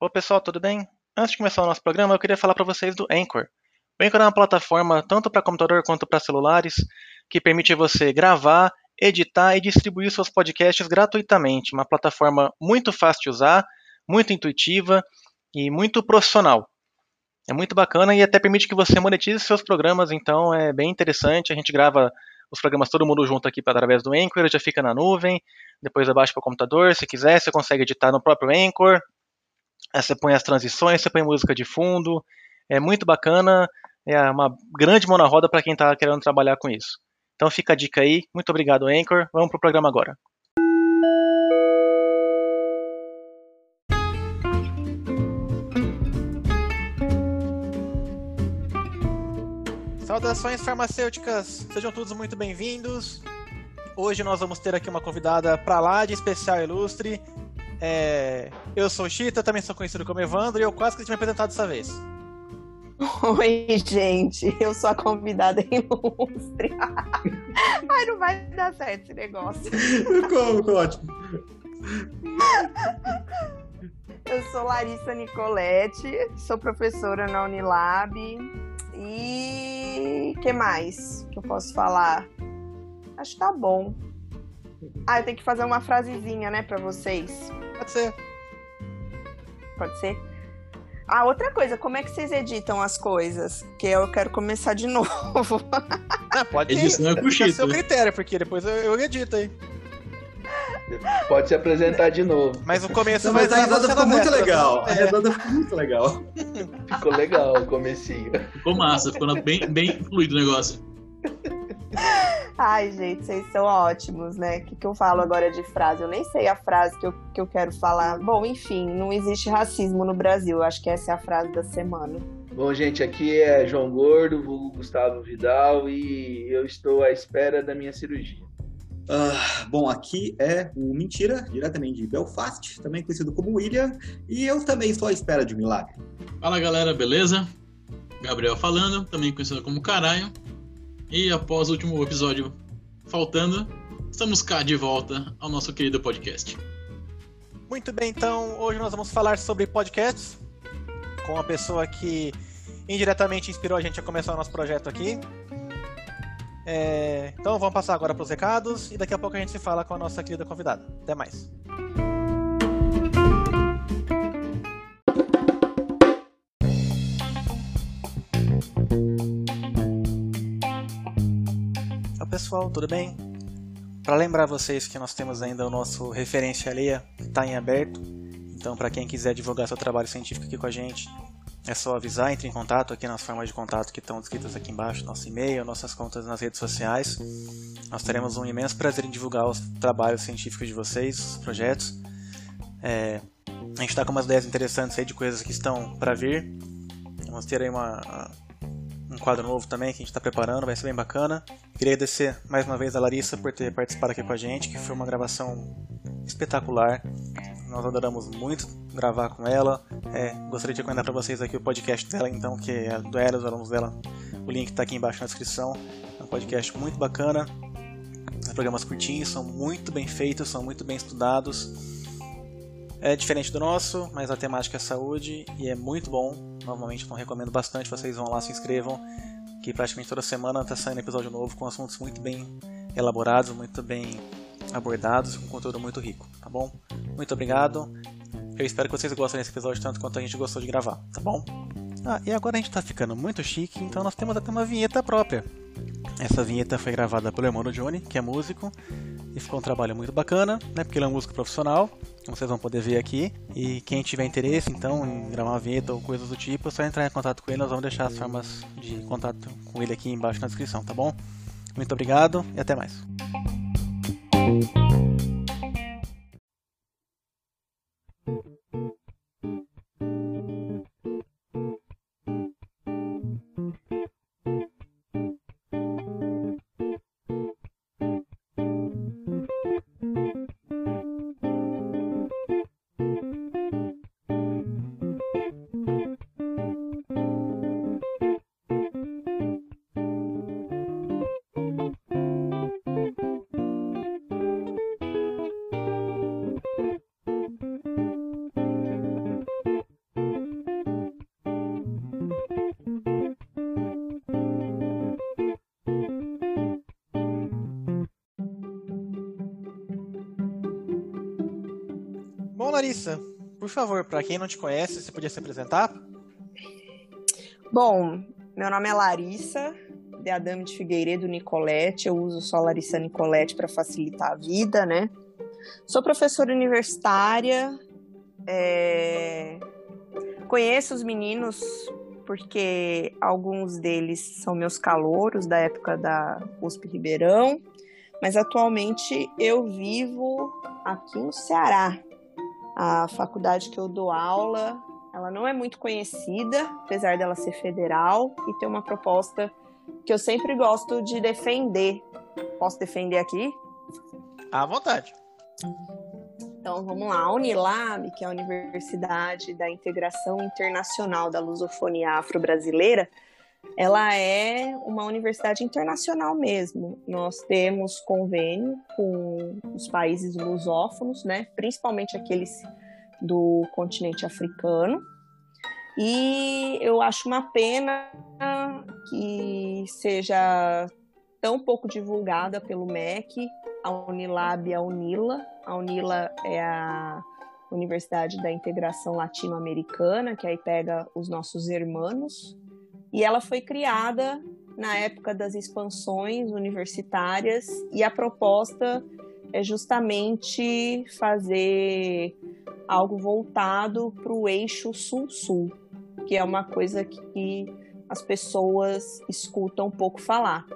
Ô pessoal, tudo bem? Antes de começar o nosso programa, eu queria falar para vocês do Anchor. O Anchor é uma plataforma tanto para computador quanto para celulares que permite você gravar, editar e distribuir seus podcasts gratuitamente. Uma plataforma muito fácil de usar, muito intuitiva e muito profissional. É muito bacana e até permite que você monetize seus programas, então é bem interessante. A gente grava os programas todo mundo junto aqui através do Anchor, já fica na nuvem, depois abaixa para o computador, se quiser, você consegue editar no próprio Anchor. Aí você põe as transições, você põe música de fundo. É muito bacana, é uma grande mão na roda para quem está querendo trabalhar com isso. Então fica a dica aí. Muito obrigado, Anchor. Vamos pro programa agora. Saudações farmacêuticas, sejam todos muito bem-vindos. Hoje nós vamos ter aqui uma convidada para lá de especial ilustre. É... Eu sou o Chita, também sou conhecido como Evandro e eu quase que me apresentado dessa vez. Oi, gente, eu sou a convidada ilustre. Ai, não vai dar certo esse negócio. Como? Ótimo. Eu sou Larissa Nicoletti, sou professora na Unilab. E que mais que eu posso falar? Acho que tá bom. Ah, eu tenho que fazer uma frasezinha, né, para vocês. Pode ser. Pode ser? Ah, outra coisa, como é que vocês editam as coisas? Que eu quero começar de novo. Ah, pode Edição é Fica a puxito. seu critério, porque depois eu, eu edito aí. Pode se apresentar de novo. Mas o começo Não, vai mas a ser risada você ficou muito legal. A É. risada ficou muito legal. Ficou legal o comecinho. Ficou massa, ficou bem, bem fluido o negócio. Ai, gente, vocês são ótimos, né? O que, que eu falo agora de frase? Eu nem sei a frase que eu, que eu quero falar. Bom, enfim, não existe racismo no Brasil. Eu acho que essa é a frase da semana. Bom, gente, aqui é João Gordo, vulgo Gustavo Vidal, e eu estou à espera da minha cirurgia. Ah, bom, aqui é o Mentira, diretamente de Belfast, também conhecido como William, e eu também estou à espera de um milagre. Fala galera, beleza? Gabriel falando, também conhecido como Caralho. E após o último episódio faltando, estamos cá de volta ao nosso querido podcast. Muito bem, então hoje nós vamos falar sobre podcasts com uma pessoa que indiretamente inspirou a gente a começar o nosso projeto aqui. É, então vamos passar agora para os recados e daqui a pouco a gente se fala com a nossa querida convidada. Até mais. Pessoal, tudo bem? Para lembrar vocês que nós temos ainda o nosso referência alheia, que está em aberto. Então, para quem quiser divulgar seu trabalho científico aqui com a gente, é só avisar, entre em contato aqui nas formas de contato que estão descritas aqui embaixo, nosso e-mail, nossas contas nas redes sociais. Nós teremos um imenso prazer em divulgar os trabalhos científicos de vocês, os projetos. É, a gente está com umas ideias interessantes aí de coisas que estão para vir. Vamos ter aí uma, um quadro novo também que a gente está preparando, vai ser bem bacana. Queria agradecer mais uma vez a Larissa por ter participado aqui com a gente, que foi uma gravação espetacular. Nós adoramos muito gravar com ela. É, gostaria de recomendar para vocês aqui o podcast dela, então, que é do Ela, os alunos dela. O link está aqui embaixo na descrição. É um podcast muito bacana. Os programas curtinhos, são muito bem feitos, são muito bem estudados. É diferente do nosso, mas a temática é saúde e é muito bom. Normalmente eu recomendo bastante, vocês vão lá, se inscrevam, que praticamente toda semana está saindo episódio novo com assuntos muito bem elaborados, muito bem abordados, com conteúdo muito rico, tá bom? Muito obrigado. Eu espero que vocês gostem desse episódio tanto quanto a gente gostou de gravar, tá bom? Ah, e agora a gente tá ficando muito chique, então nós temos até uma vinheta própria. Essa vinheta foi gravada pelo do Johnny, que é músico, e ficou um trabalho muito bacana, né? Porque ele é um músico profissional, como vocês vão poder ver aqui. E quem tiver interesse, então, em gravar uma vinheta ou coisas do tipo, é só entrar em contato com ele. Nós vamos deixar as formas de contato com ele aqui embaixo na descrição, tá bom? Muito obrigado e até mais. Por favor, para quem não te conhece, você podia se apresentar? Bom, meu nome é Larissa, de Adame de Figueiredo Nicolete. Eu uso só Larissa Nicolete para facilitar a vida, né? Sou professora universitária. É... Conheço os meninos porque alguns deles são meus calouros da época da USP Ribeirão, mas atualmente eu vivo aqui no Ceará. A faculdade que eu dou aula, ela não é muito conhecida, apesar dela ser federal e ter uma proposta que eu sempre gosto de defender. Posso defender aqui? À vontade. Então vamos lá, a Unilab, que é a Universidade da Integração Internacional da Lusofonia Afro-Brasileira, ela é uma universidade internacional mesmo. Nós temos convênio com os países lusófonos, né, principalmente aqueles do continente africano. E eu acho uma pena que seja tão pouco divulgada pelo MEC, a Unilab e a Unila. A Unila é a Universidade da Integração Latino-Americana, que aí pega os nossos irmãos, e ela foi criada na época das expansões universitárias e a proposta é justamente fazer algo voltado para o eixo sul-sul, que é uma coisa que as pessoas escutam um pouco falar.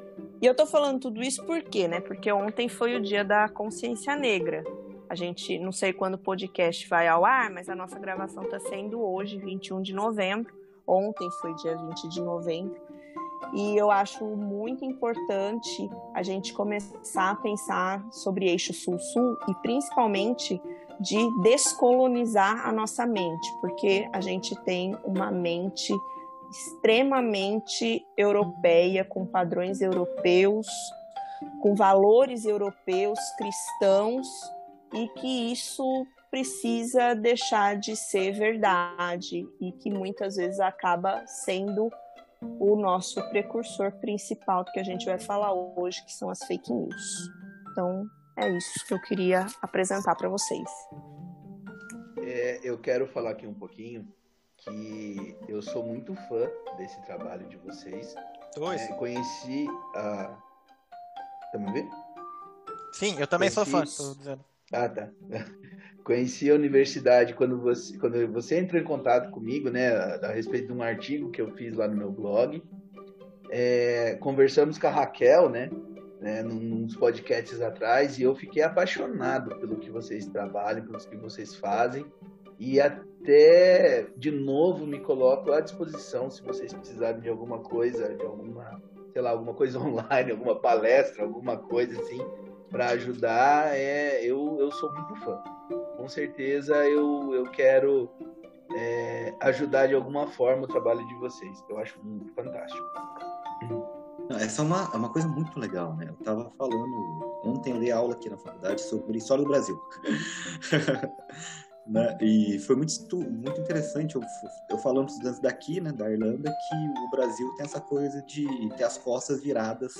E eu tô falando tudo isso por quê, né? Porque ontem foi o dia da consciência negra. A gente, não sei quando o podcast vai ao ar, mas a nossa gravação está sendo hoje, 21 de novembro. Ontem foi dia 20 de novembro. E eu acho muito importante a gente começar a pensar sobre eixo sul-sul e principalmente de descolonizar a nossa mente, porque a gente tem uma mente extremamente europeia, com padrões europeus, com valores europeus cristãos, e que isso precisa deixar de ser verdade e que muitas vezes acaba sendo o nosso precursor principal do que a gente vai falar hoje, que são as fake news. Então, é isso que eu queria apresentar para vocês. É, eu quero falar aqui um pouquinho que eu sou muito fã desse trabalho de vocês. Dois. É, conheci a. Tá me vendo? Sim, eu também Conheci- sou fã. Tô dizendo. Ah, tá. Conheci a universidade quando você, quando você entrou em contato comigo, né, a, a respeito de um artigo que eu fiz lá no meu blog. É, conversamos com a Raquel, né, né, nos podcasts atrás, e eu fiquei apaixonado pelo que vocês trabalham, pelo que vocês fazem. E até, de novo, me coloco à disposição se vocês precisarem de alguma coisa, de alguma, sei lá, alguma coisa online, alguma palestra, alguma coisa assim, para ajudar, é, eu, eu sou muito fã. Com certeza eu, eu quero é, ajudar de alguma forma o trabalho de vocês, eu acho muito fantástico. Essa é uma, é uma coisa muito legal, né? Eu estava falando, ontem eu dei aula aqui na faculdade sobre história do Brasil. Né? E foi muito, muito interessante eu, eu falando para os estudantes daqui, né, da Irlanda, que o Brasil tem essa coisa de ter as costas viradas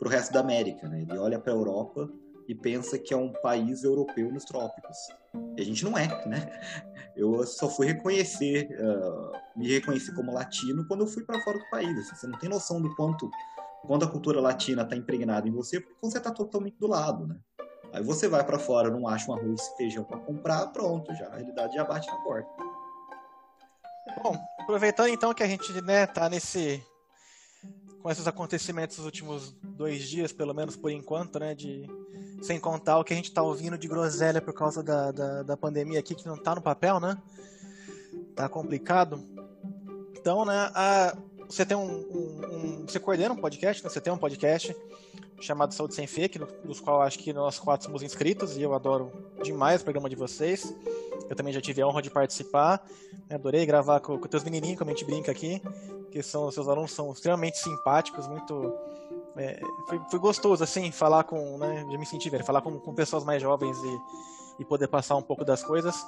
para o resto da América. Né? Ele olha para a Europa e pensa que é um país europeu nos trópicos. E a gente não é, né? Eu só fui reconhecer, ah, me reconhecer como latino quando eu fui para fora do país. assim. você não tem noção do quanto quando a cultura latina está impregnada em você, porque você está totalmente do lado, né? Aí você vai para fora, não acha um arroz e feijão para comprar, pronto, já a realidade já bate na porta. Bom, aproveitando então que a gente né, tá nesse. Com esses acontecimentos dos últimos dois dias, pelo menos por enquanto, né? De, sem contar o que a gente tá ouvindo de groselha por causa da, da, da pandemia aqui, que não tá no papel, né? Tá complicado. Então, né, a- você tem um, um- um- Você coordena um podcast, né? Você tem um podcast chamado Saúde Sem Fake, no, dos qual acho que nós quatro somos inscritos, e eu adoro demais o programa de vocês. Eu também já tive a honra de participar. né? Adorei gravar com, com teus menininhos, como a gente brinca aqui, que são seus alunos são extremamente simpáticos, muito é, foi, foi gostoso assim falar com, né, já me senti velho, falar com, com pessoas mais jovens e, e poder passar um pouco das coisas.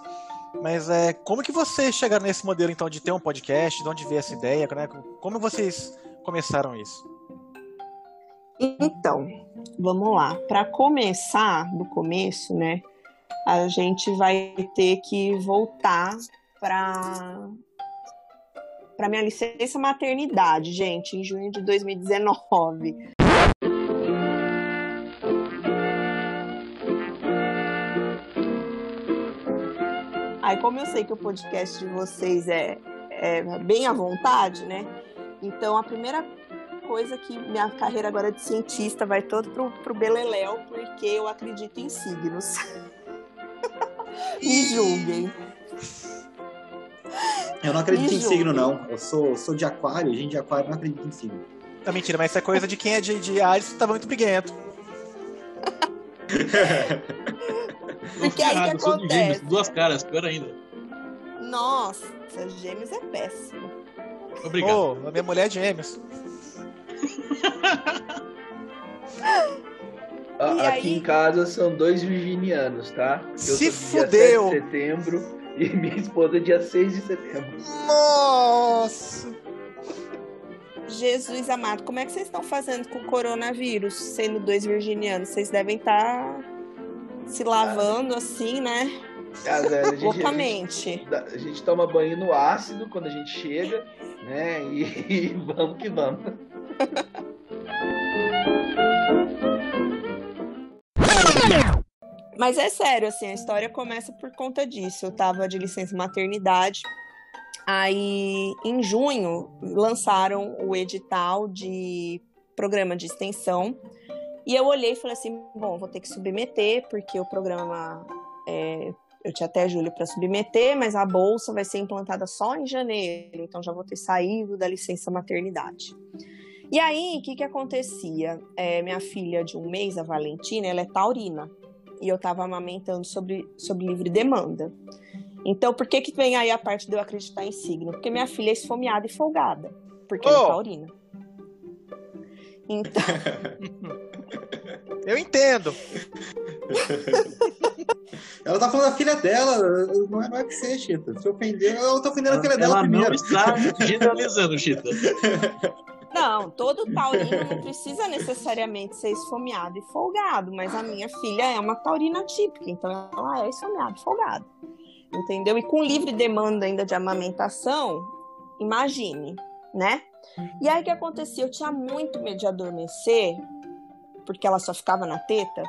Mas é, como que vocês chegaram nesse modelo então de ter um podcast, de onde veio essa ideia, né? Como vocês começaram isso? Então, vamos lá. Para começar do começo, né? a gente vai ter que voltar para para minha licença maternidade, gente, em junho de 2019. Aí, como eu sei que o podcast de vocês é, é bem à vontade, né? Então, a primeira coisa que minha carreira agora de cientista vai todo pro, pro Beleléu, porque eu acredito em signos. Me julguem. Eu não acredito em signo, não. Eu sou, sou de aquário, gente de aquário não acredita em signo. Não, mentira, mas isso é coisa de quem é de, de Ares, tá muito briguento. Porque aí que acontece? Gêmeos, duas caras, pior ainda. Nossa, gêmeos é péssimo. Obrigado. Oh, a minha mulher é gêmeos. A- Aqui aí? em casa são dois virginianos, tá? Eu Se dia fudeu! 7 de setembro e minha esposa é dia 6 de setembro. Nossa! Jesus amado, como é que vocês estão fazendo com o coronavírus, sendo dois virginianos? Vocês devem estar se lavando assim, né? Ah, a, gente, a, gente, Loucamente. a gente toma banho no ácido quando a gente chega, né? E, e vamos que vamos. Mas é sério, assim, a história começa por conta disso. Eu tava de licença maternidade. Aí, em junho, lançaram o edital de programa de extensão. E eu olhei e falei assim: bom, vou ter que submeter, porque o programa. é, eu tinha até julho para submeter, mas a bolsa vai ser implantada só em janeiro, então já vou ter saído da licença maternidade. E aí, o que, que acontecia? É, minha filha de um mês, a Valentina, ela é taurina e eu estava amamentando sobre, sobre livre demanda. Então, por que que vem aí a parte de eu acreditar em signo? Porque minha filha é esfomeada e folgada, porque ela é Oh! taurina. Então, Eu entendo. Ela tá falando da filha dela, não é, não é que você, Chita. Se ofendeu, eu tô ofendendo a filha dela Ela não primeiro. está generalizando, Chita. não, todo taurino não precisa necessariamente ser esfomeado e folgado, mas a minha filha é uma taurina típica, então ela é esfomeada e folgada. Entendeu? E com livre demanda ainda de amamentação, imagine, né? E aí o que acontecia? Eu tinha muito medo de adormecer, porque ela só ficava na teta,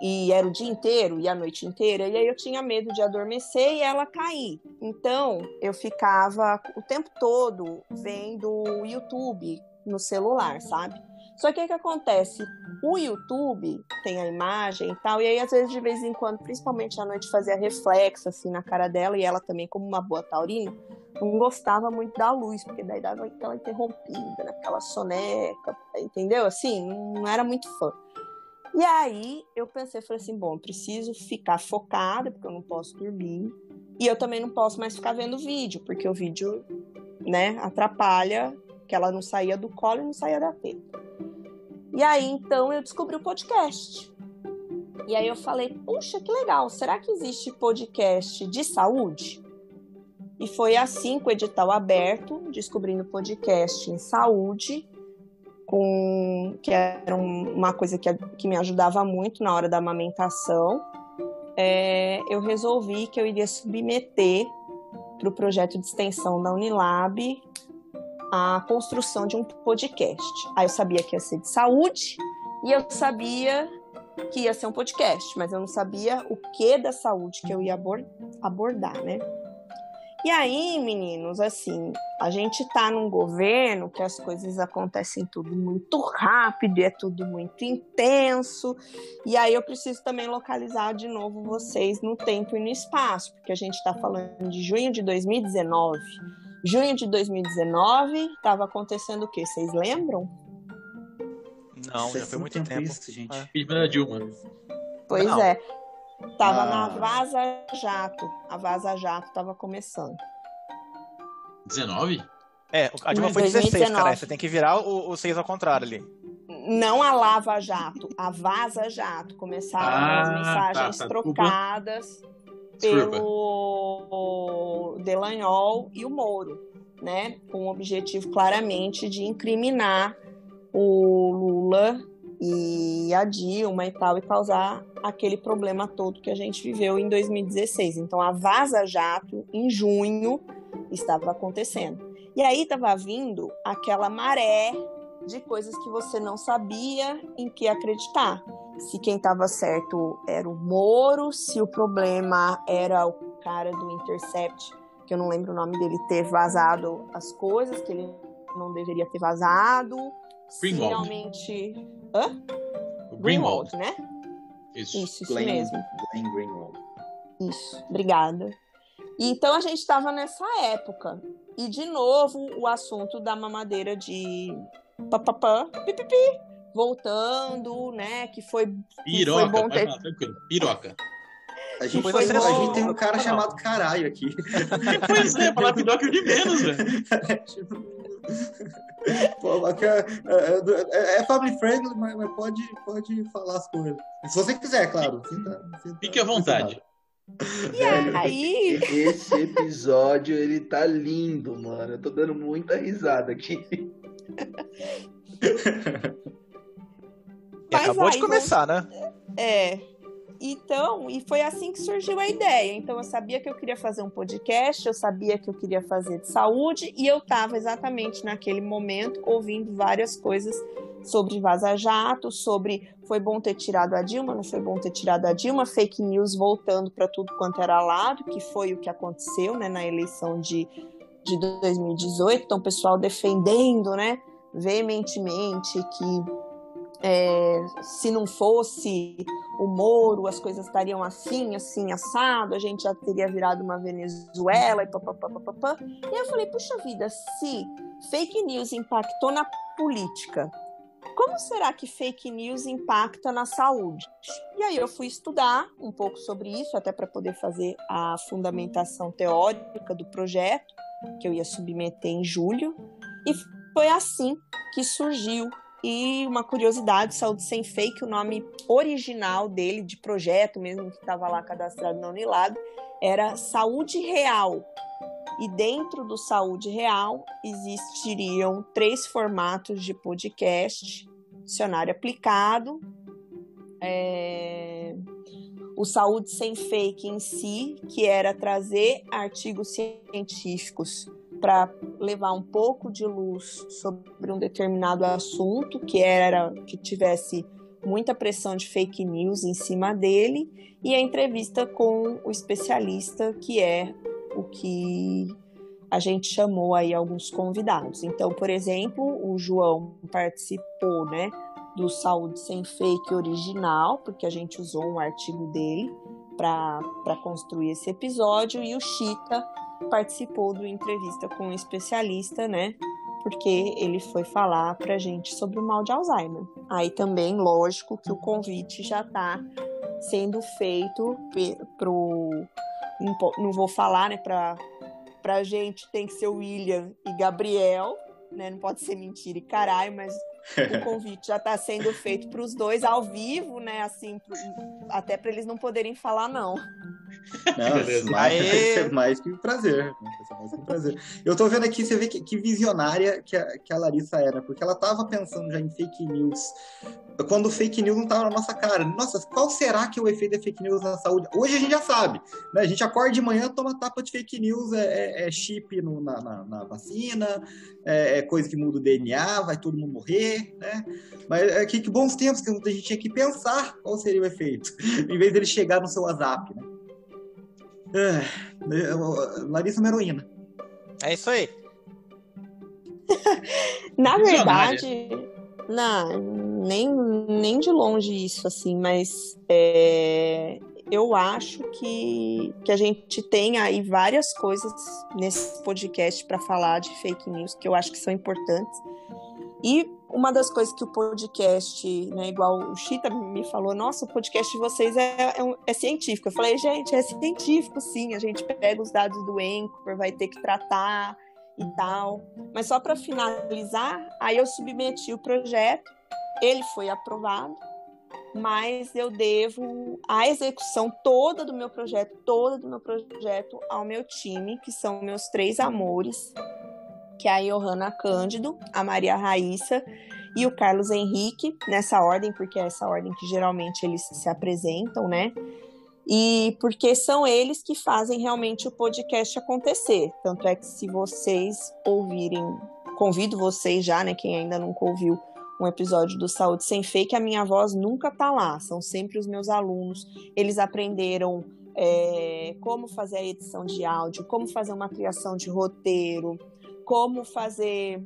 e era o dia inteiro e a noite inteira, e aí eu tinha medo de adormecer e ela cair. Então eu ficava o tempo todo vendo o YouTube no celular, sabe? Só que o que acontece? O YouTube tem a imagem e tal, e aí às vezes de vez em quando, principalmente à noite, fazia reflexo assim na cara dela, e ela também, como uma boa taurina, não gostava muito da luz, porque daí dava aquela interrompida, naquela soneca, entendeu? Assim, não era muito fã. E aí eu pensei, falei assim, bom, preciso ficar focada, porque eu não posso dormir. E eu também não posso mais ficar vendo vídeo, porque o vídeo, né, atrapalha, que ela não saía do colo e não saía da teta. E aí, então, eu descobri o podcast. E aí eu falei, puxa, que legal, será que existe podcast de saúde? E foi assim, com o edital aberto, descobrindo podcast em saúde, com que era um- uma coisa que, que me ajudava muito na hora da amamentação. É, eu resolvi que eu iria submeter para o projeto de extensão da Unilab a construção de um podcast. Aí eu sabia que ia ser de saúde e eu sabia que ia ser um podcast, mas eu não sabia o que da saúde que eu ia abor- abordar, né? E aí, meninos, assim, a gente tá num governo que as coisas acontecem tudo muito rápido, e é tudo muito intenso. E aí eu preciso também localizar de novo vocês no tempo e no espaço, porque a gente tá falando de junho de 2019. Junho de 2019 estava acontecendo o quê? Vocês lembram? Não, é já foi muito tempo tempo. isso, gente. É. Filho da Dilma. Pois Não. é. Tava Ah. na Vaza Jato. A Vaza Jato tava começando. 19? É, a Dilma foi 16, 2019. cara. Você tem que virar o, o 6 ao contrário ali. Não a Lava Jato, a Vaza Jato. Começaram Ah, as mensagens tá, tá, trocadas Desculpa. pelo Delanhol e o Moro, né? Com o objetivo claramente de incriminar o Lula e a Dilma e tal, e causar aquele problema todo que a gente viveu em 2016. Então, a Vaza Jato, em junho, estava acontecendo. E aí estava vindo aquela maré de coisas que você não sabia em que acreditar. Se quem estava certo era o Moro, se o problema era o cara do Intercept, que eu não lembro o nome dele, ter vazado as coisas que ele não deveria ter vazado. Greenwald. Realmente. Hã? O Greenwald. né? Isso. Isso, isso Glenn, mesmo. Glenn Greenwald. Isso, obrigada. Então a gente estava nessa época. E de novo o assunto da mamadeira de papapá, pipipi, voltando, né? Que foi, que foi Piroca, bom pode ter. tranquilo. Piroca. A gente, Foi tem, a bom. gente tem um cara chamado Caralho aqui. Pois é, falar piroca é o de menos, velho. Pô, que é, é- é family friendly, mas, mas pode, pode falar as coisas. Se você quiser, claro. Sinta- sinta- Fique à vontade. E aí, Esse episódio, ele tá lindo, mano. Eu tô dando muita risada aqui. Mas acabou de aí, começar, né? É. Então, e foi assim que surgiu a ideia. Então, eu sabia que eu queria fazer um podcast, eu sabia que eu queria fazer de saúde, e eu estava exatamente naquele momento ouvindo várias coisas sobre Vaza Jato, sobre foi bom ter tirado a Dilma, não foi bom ter tirado a Dilma, fake news voltando para tudo quanto era lado, que foi o que aconteceu né, na eleição de, de 2018. Então, o pessoal defendendo né, veementemente que é, se não fosse o Moro, as coisas estariam assim, assim, assado, a gente já teria virado uma Venezuela e papapá, papapá. E eu falei, puxa vida, se fake news impactou na política, como será que fake news impacta na saúde? E aí eu fui estudar um pouco sobre isso, até para poder fazer a fundamentação teórica do projeto, que eu ia submeter em julho, e foi assim que surgiu e uma curiosidade, Saúde Sem Fake, o nome original dele, de projeto mesmo, que estava lá cadastrado na Unilab, era Saúde Real. E dentro do Saúde Real existiriam três formatos de podcast: dicionário aplicado, é, o Saúde Sem Fake em si, que era trazer artigos científicos para levar um pouco de luz sobre um determinado assunto que era que tivesse muita pressão de fake news em cima dele e a entrevista com o especialista que é o que a gente chamou aí alguns convidados. Então, por exemplo, o João participou, né, do Saúde Sem Fake original, porque a gente usou um artigo dele para construir esse episódio e o Chita participou do entrevista com um especialista, né? Porque ele foi falar pra gente sobre o mal de Alzheimer. Aí também, lógico, que o convite já está sendo feito pro. Não vou falar, né? Pra, pra gente tem que ser o William e Gabriel, né? Não pode ser mentira e caralho, mas o convite já está sendo feito para os dois ao vivo, né? Assim, pro, até para eles não poderem falar não. Não, mais, que um prazer. Ser mais que um prazer. Eu tô vendo aqui, você vê que, que visionária que a, que a Larissa era, porque ela tava pensando já em fake news. Quando o fake news não tava na nossa cara. Nossa, qual será que é o efeito da fake news na saúde? Hoje a gente já sabe. Né? A gente acorda de manhã, toma tapa de fake news, é, é, é chip no, na, na, na, vacina, é, é, coisa que muda o DNA, vai todo mundo morrer, né? Mas é, que, que bons tempos que a gente tinha que pensar qual seria o efeito, em vez dele chegar no seu WhatsApp, né? É, Larissa é uma heroína. É isso aí. Na verdade, não, nem, nem de longe isso, assim, mas é, eu acho que, que a gente tem aí várias coisas nesse podcast para falar de fake news que eu acho que são importantes. E uma das coisas que o podcast, né, igual o Chita me falou, nossa, o podcast de vocês é, é, é, científico. Eu falei, gente, é científico sim, a gente pega os dados do Anchor, vai ter que tratar e tal. Mas só para finalizar, aí eu submeti o projeto, ele foi aprovado, mas eu devo a execução toda do meu projeto, toda do meu projeto ao meu time, que são meus três amores, que é a Johanna Cândido, a Maria Raíssa e o Carlos Henrique, nessa ordem, porque é essa ordem que geralmente eles se apresentam, né? E porque são eles que fazem realmente o podcast acontecer. Tanto é que se vocês ouvirem, convido vocês já, né, quem ainda nunca ouviu um episódio do Saúde Sem Fake, a minha voz nunca tá lá, são sempre os meus alunos. Eles aprenderam é, como fazer a edição de áudio, como fazer uma criação de roteiro, como fazer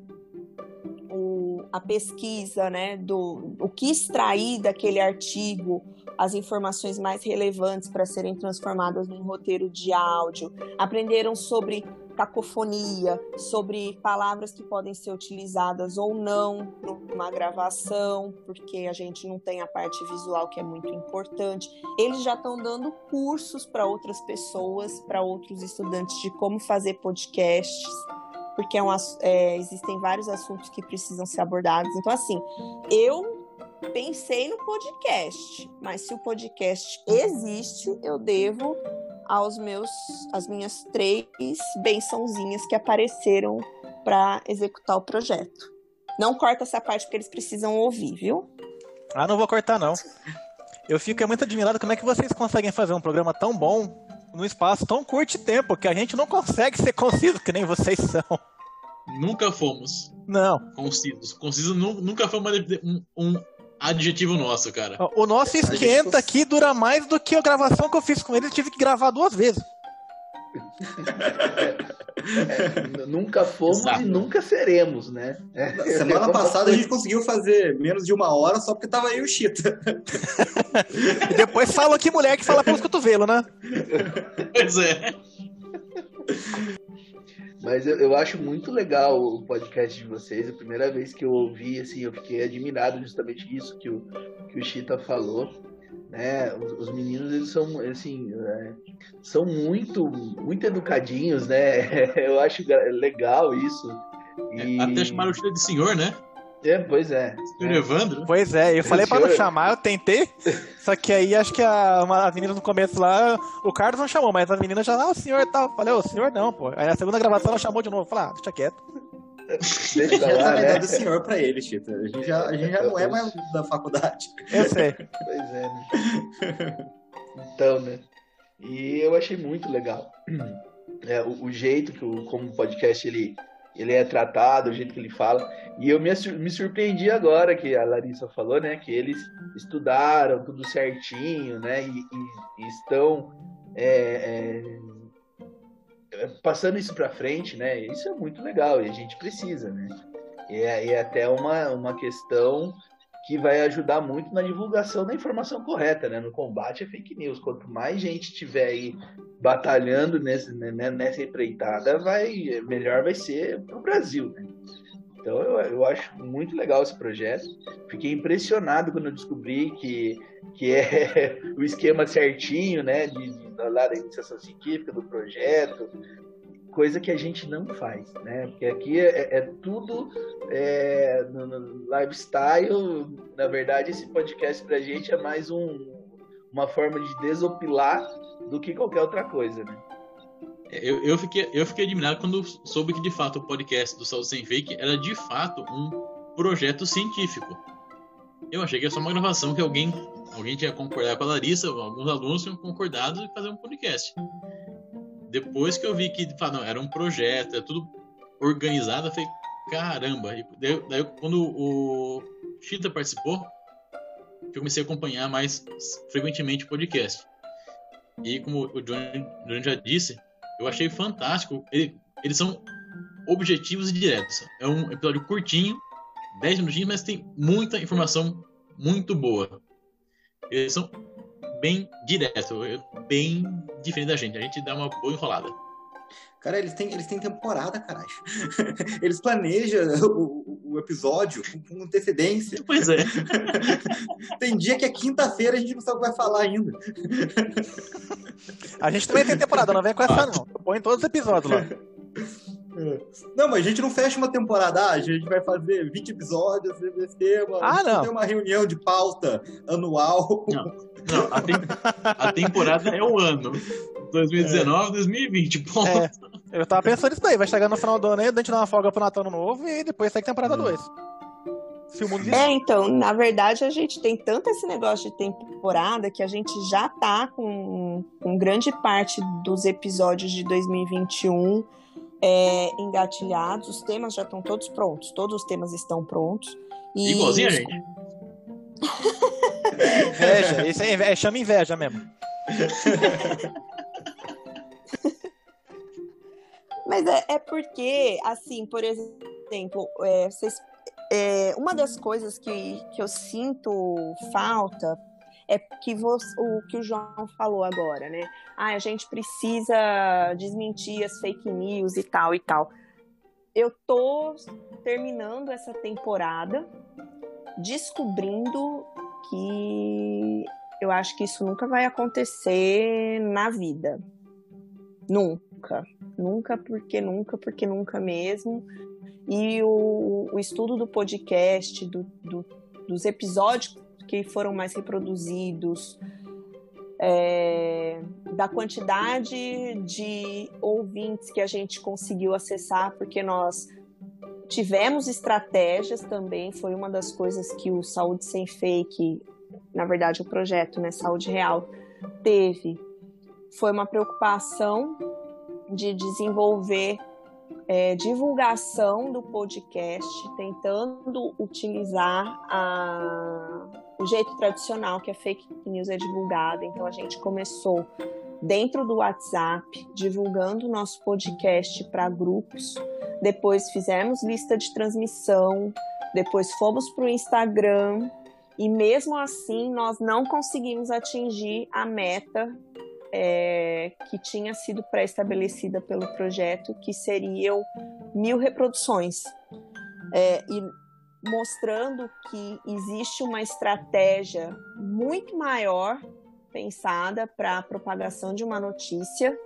o, a pesquisa, né, do o que extrair daquele artigo, as informações mais relevantes para serem transformadas num roteiro de áudio. Aprenderam sobre cacofonia, sobre palavras que podem ser utilizadas ou não numa gravação, porque a gente não tem a parte visual que é muito importante. Eles já estão dando cursos para outras pessoas, para outros estudantes de como fazer podcasts porque é um, é, existem vários assuntos que precisam ser abordados. Então, assim, eu pensei no podcast, mas se o podcast existe, eu devo aos meus, as minhas três bençãozinhas que apareceram para executar o projeto. Não corta essa parte porque eles precisam ouvir, viu? Ah, não vou cortar não. Eu fico muito admirado como é que vocês conseguem fazer um programa tão bom num espaço tão curto de tempo que a gente não consegue ser conciso que nem vocês são. Nunca fomos. Não. Concisos. Conciso nunca foi um, um adjetivo nosso, cara. O nosso esquenta aqui dura mais do que a gravação que eu fiz com ele. Eu tive que gravar duas vezes. É, nunca fomos Exato. e nunca seremos, né? É, Semana passada a gente conseguiu fazer menos de uma hora só porque tava aí o Chita. e depois fala que mulher que fala pelos cotovelos, né? Pois é. Mas eu, eu, acho muito legal o podcast de vocês. A primeira vez que eu ouvi, assim, eu fiquei admirado justamente isso que o, que o Chita falou. Né? Os, os meninos, eles são, assim, é, são muito, muito educadinhos, né? Eu acho legal isso. É, e... É, até chamaram o Chita de senhor, né? É, pois é. Senhor é. Evandro? Pois é, eu falei pra não chamar, eu tentei. Só que aí acho que a, uma, as meninas no começo lá, o Carlos não chamou, mas as meninas já, ah, o senhor e tal. Falei, o senhor não, pô. Aí na segunda gravação ela chamou de novo. Falei, ah, deixa quieto. Deixa lá, já tá né? do senhor pra ele, Chita. A gente já, a gente já não é mais da faculdade. Eu sei. Pois é, né? Então, né? E eu achei muito legal. É, o, o jeito que o, como o podcast ele ele é tratado, o jeito que ele fala. E eu me, me surpreendi agora que a Larissa falou, né? Que eles estudaram tudo certinho, né? E, e, e estão é, é, passando isso para frente, né? Isso é muito legal e a gente precisa, né? E é, e é até uma, uma questão que vai ajudar muito na divulgação da informação correta, né? No combate a fake news. Quanto mais gente tiver aí batalhando nesse, né, nessa empreitada, vai, melhor vai ser para o Brasil, né? Então eu, eu acho muito legal esse projeto. Fiquei impressionado quando eu descobri que, que é o esquema certinho, né? De, de, da iniciação científica do projeto, coisa que a gente não faz, né? Porque aqui é, é tudo é, no, no, lifestyle. Na verdade, esse podcast pra gente é mais um, uma forma de desopilar do que qualquer outra coisa, né? Eu, eu, fiquei, eu fiquei admirado quando soube que de fato o podcast do Saúde Sem Fake era de fato um projeto científico. Eu achei que era só uma gravação que alguém, alguém tinha concordado com a Larissa, alguns alunos tinham concordado em fazer um podcast. Depois que eu vi que não, era um projeto, é tudo organizado, eu falei, caramba. E daí, daí, quando o Chita participou, eu comecei a acompanhar mais frequentemente o podcast. E como o Johnny, Johnny já disse, eu achei fantástico. Ele, eles são objetivos e diretos. É um episódio curtinho, 10 minutinhos, mas tem muita informação muito boa. Eles são bem direto, bem diferente da gente. A gente dá uma boa enrolada. Cara, eles têm, eles têm temporada, caralho. Eles planejam o, o episódio com antecedência. Pois é. tem dia que é quinta-feira a gente não sabe o que vai falar ainda. A gente também tem temporada, não vem com essa não. Põe todos os episódios lá. Não, mas a gente não fecha uma temporada, ah, a gente vai fazer 20 episódios desse tema. Ah, não. Tem uma reunião de pauta anual. Não, não a, tem... a temporada é o ano. 2019, é. 2020, ponto. É, eu tava pensando nisso daí, vai chegar no final do ano aí, a gente dá uma folga pro Natal Novo e depois segue temporada 2. Hum. Se o mundo É, então, na verdade, a gente tem tanto esse negócio de temporada que a gente já tá com, com grande parte dos episódios de 2021 é, engatilhados, os temas já estão todos prontos, todos os temas estão prontos. E Igualzinho a os- gente. Inveja, isso é inveja, chama inveja mesmo. Mas é, é porque, assim, por exemplo, é, vocês- é, uma das coisas que, que eu sinto falta é que você, o que o João falou agora, né? Ah, a gente precisa desmentir as fake news e tal e tal. Eu tô terminando essa temporada descobrindo que eu acho que isso nunca vai acontecer na vida. Nunca. Nunca, porque nunca, porque nunca mesmo. E o, o estudo do podcast, do, do- dos episódios que foram mais reproduzidos, é, da quantidade de ouvintes que a gente conseguiu acessar, porque nós tivemos estratégias também, foi uma das coisas que o Saúde Sem Fake, na verdade o projeto, né, Saúde Real, teve. Foi uma preocupação de desenvolver é, divulgação do podcast, tentando utilizar a- o jeito tradicional que a fake news é divulgada. Então a gente começou dentro do WhatsApp, divulgando o nosso podcast para grupos. Depois fizemos lista de transmissão, depois fomos para o Instagram e mesmo assim nós não conseguimos atingir a meta é, que tinha sido pré-estabelecida pelo projeto, que seriam mil reproduções. É, e mostrando que existe uma estratégia muito maior pensada para a propagação de uma notícia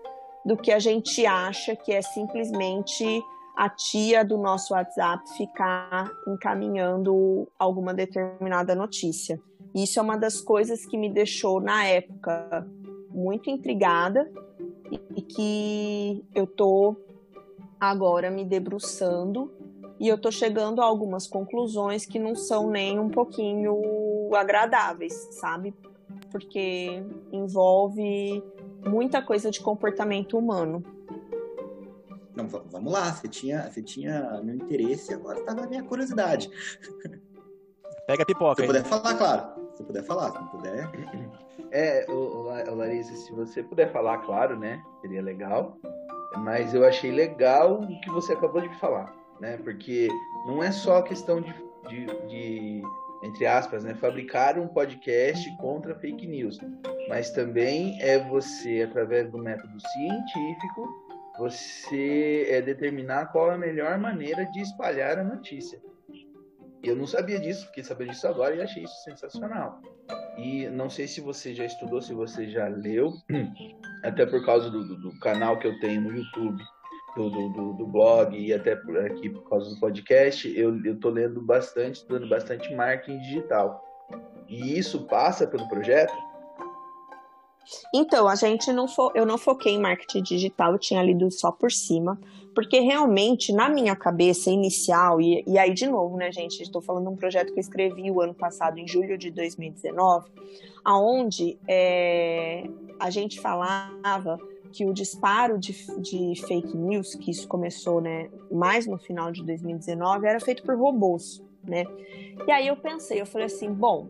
do que a gente acha que é simplesmente a tia do nosso WhatsApp ficar encaminhando alguma determinada notícia. Isso é uma das coisas que me deixou, na época, muito intrigada e- e que eu tô agora me debruçando e eu tô chegando a algumas conclusões que não são nem um pouquinho agradáveis, sabe? Porque envolve muita coisa de comportamento humano. Não, va- vamos lá, você tinha, você tinha meu interesse, agora está na minha curiosidade. Pega a pipoca Se aí. puder falar, claro. Se puder falar, se não puder. É, La- ô, Larissa, se você puder falar, claro, né? Seria legal. Mas eu achei legal o que você acabou de falar, né? Porque não é só a questão de, de, de, entre aspas, né? Fabricar um podcast contra fake news. Mas também é você, através do método científico, você é, determinar qual é a melhor maneira de espalhar a notícia. Eu não sabia disso, fiquei sabendo disso agora e achei isso sensacional. E não sei se você já estudou, se você já leu, até por causa do, do- do canal que eu tenho no YouTube, do, do, do- blog e até por aqui por causa do podcast, eu, eu tô lendo bastante, estudando bastante marketing digital. E isso passa pelo projeto? Então, a gente não fo... eu não foquei em marketing digital, eu tinha lido só por cima, porque realmente, na minha cabeça inicial, e, e aí de novo, né, gente, estou falando de um projeto que eu escrevi o ano passado, em julho de 2019, aonde é, a gente falava que o disparo de, de fake news, que isso começou, né, mais no final de 2019, era feito por robôs, né? E aí eu pensei, eu falei assim, bom,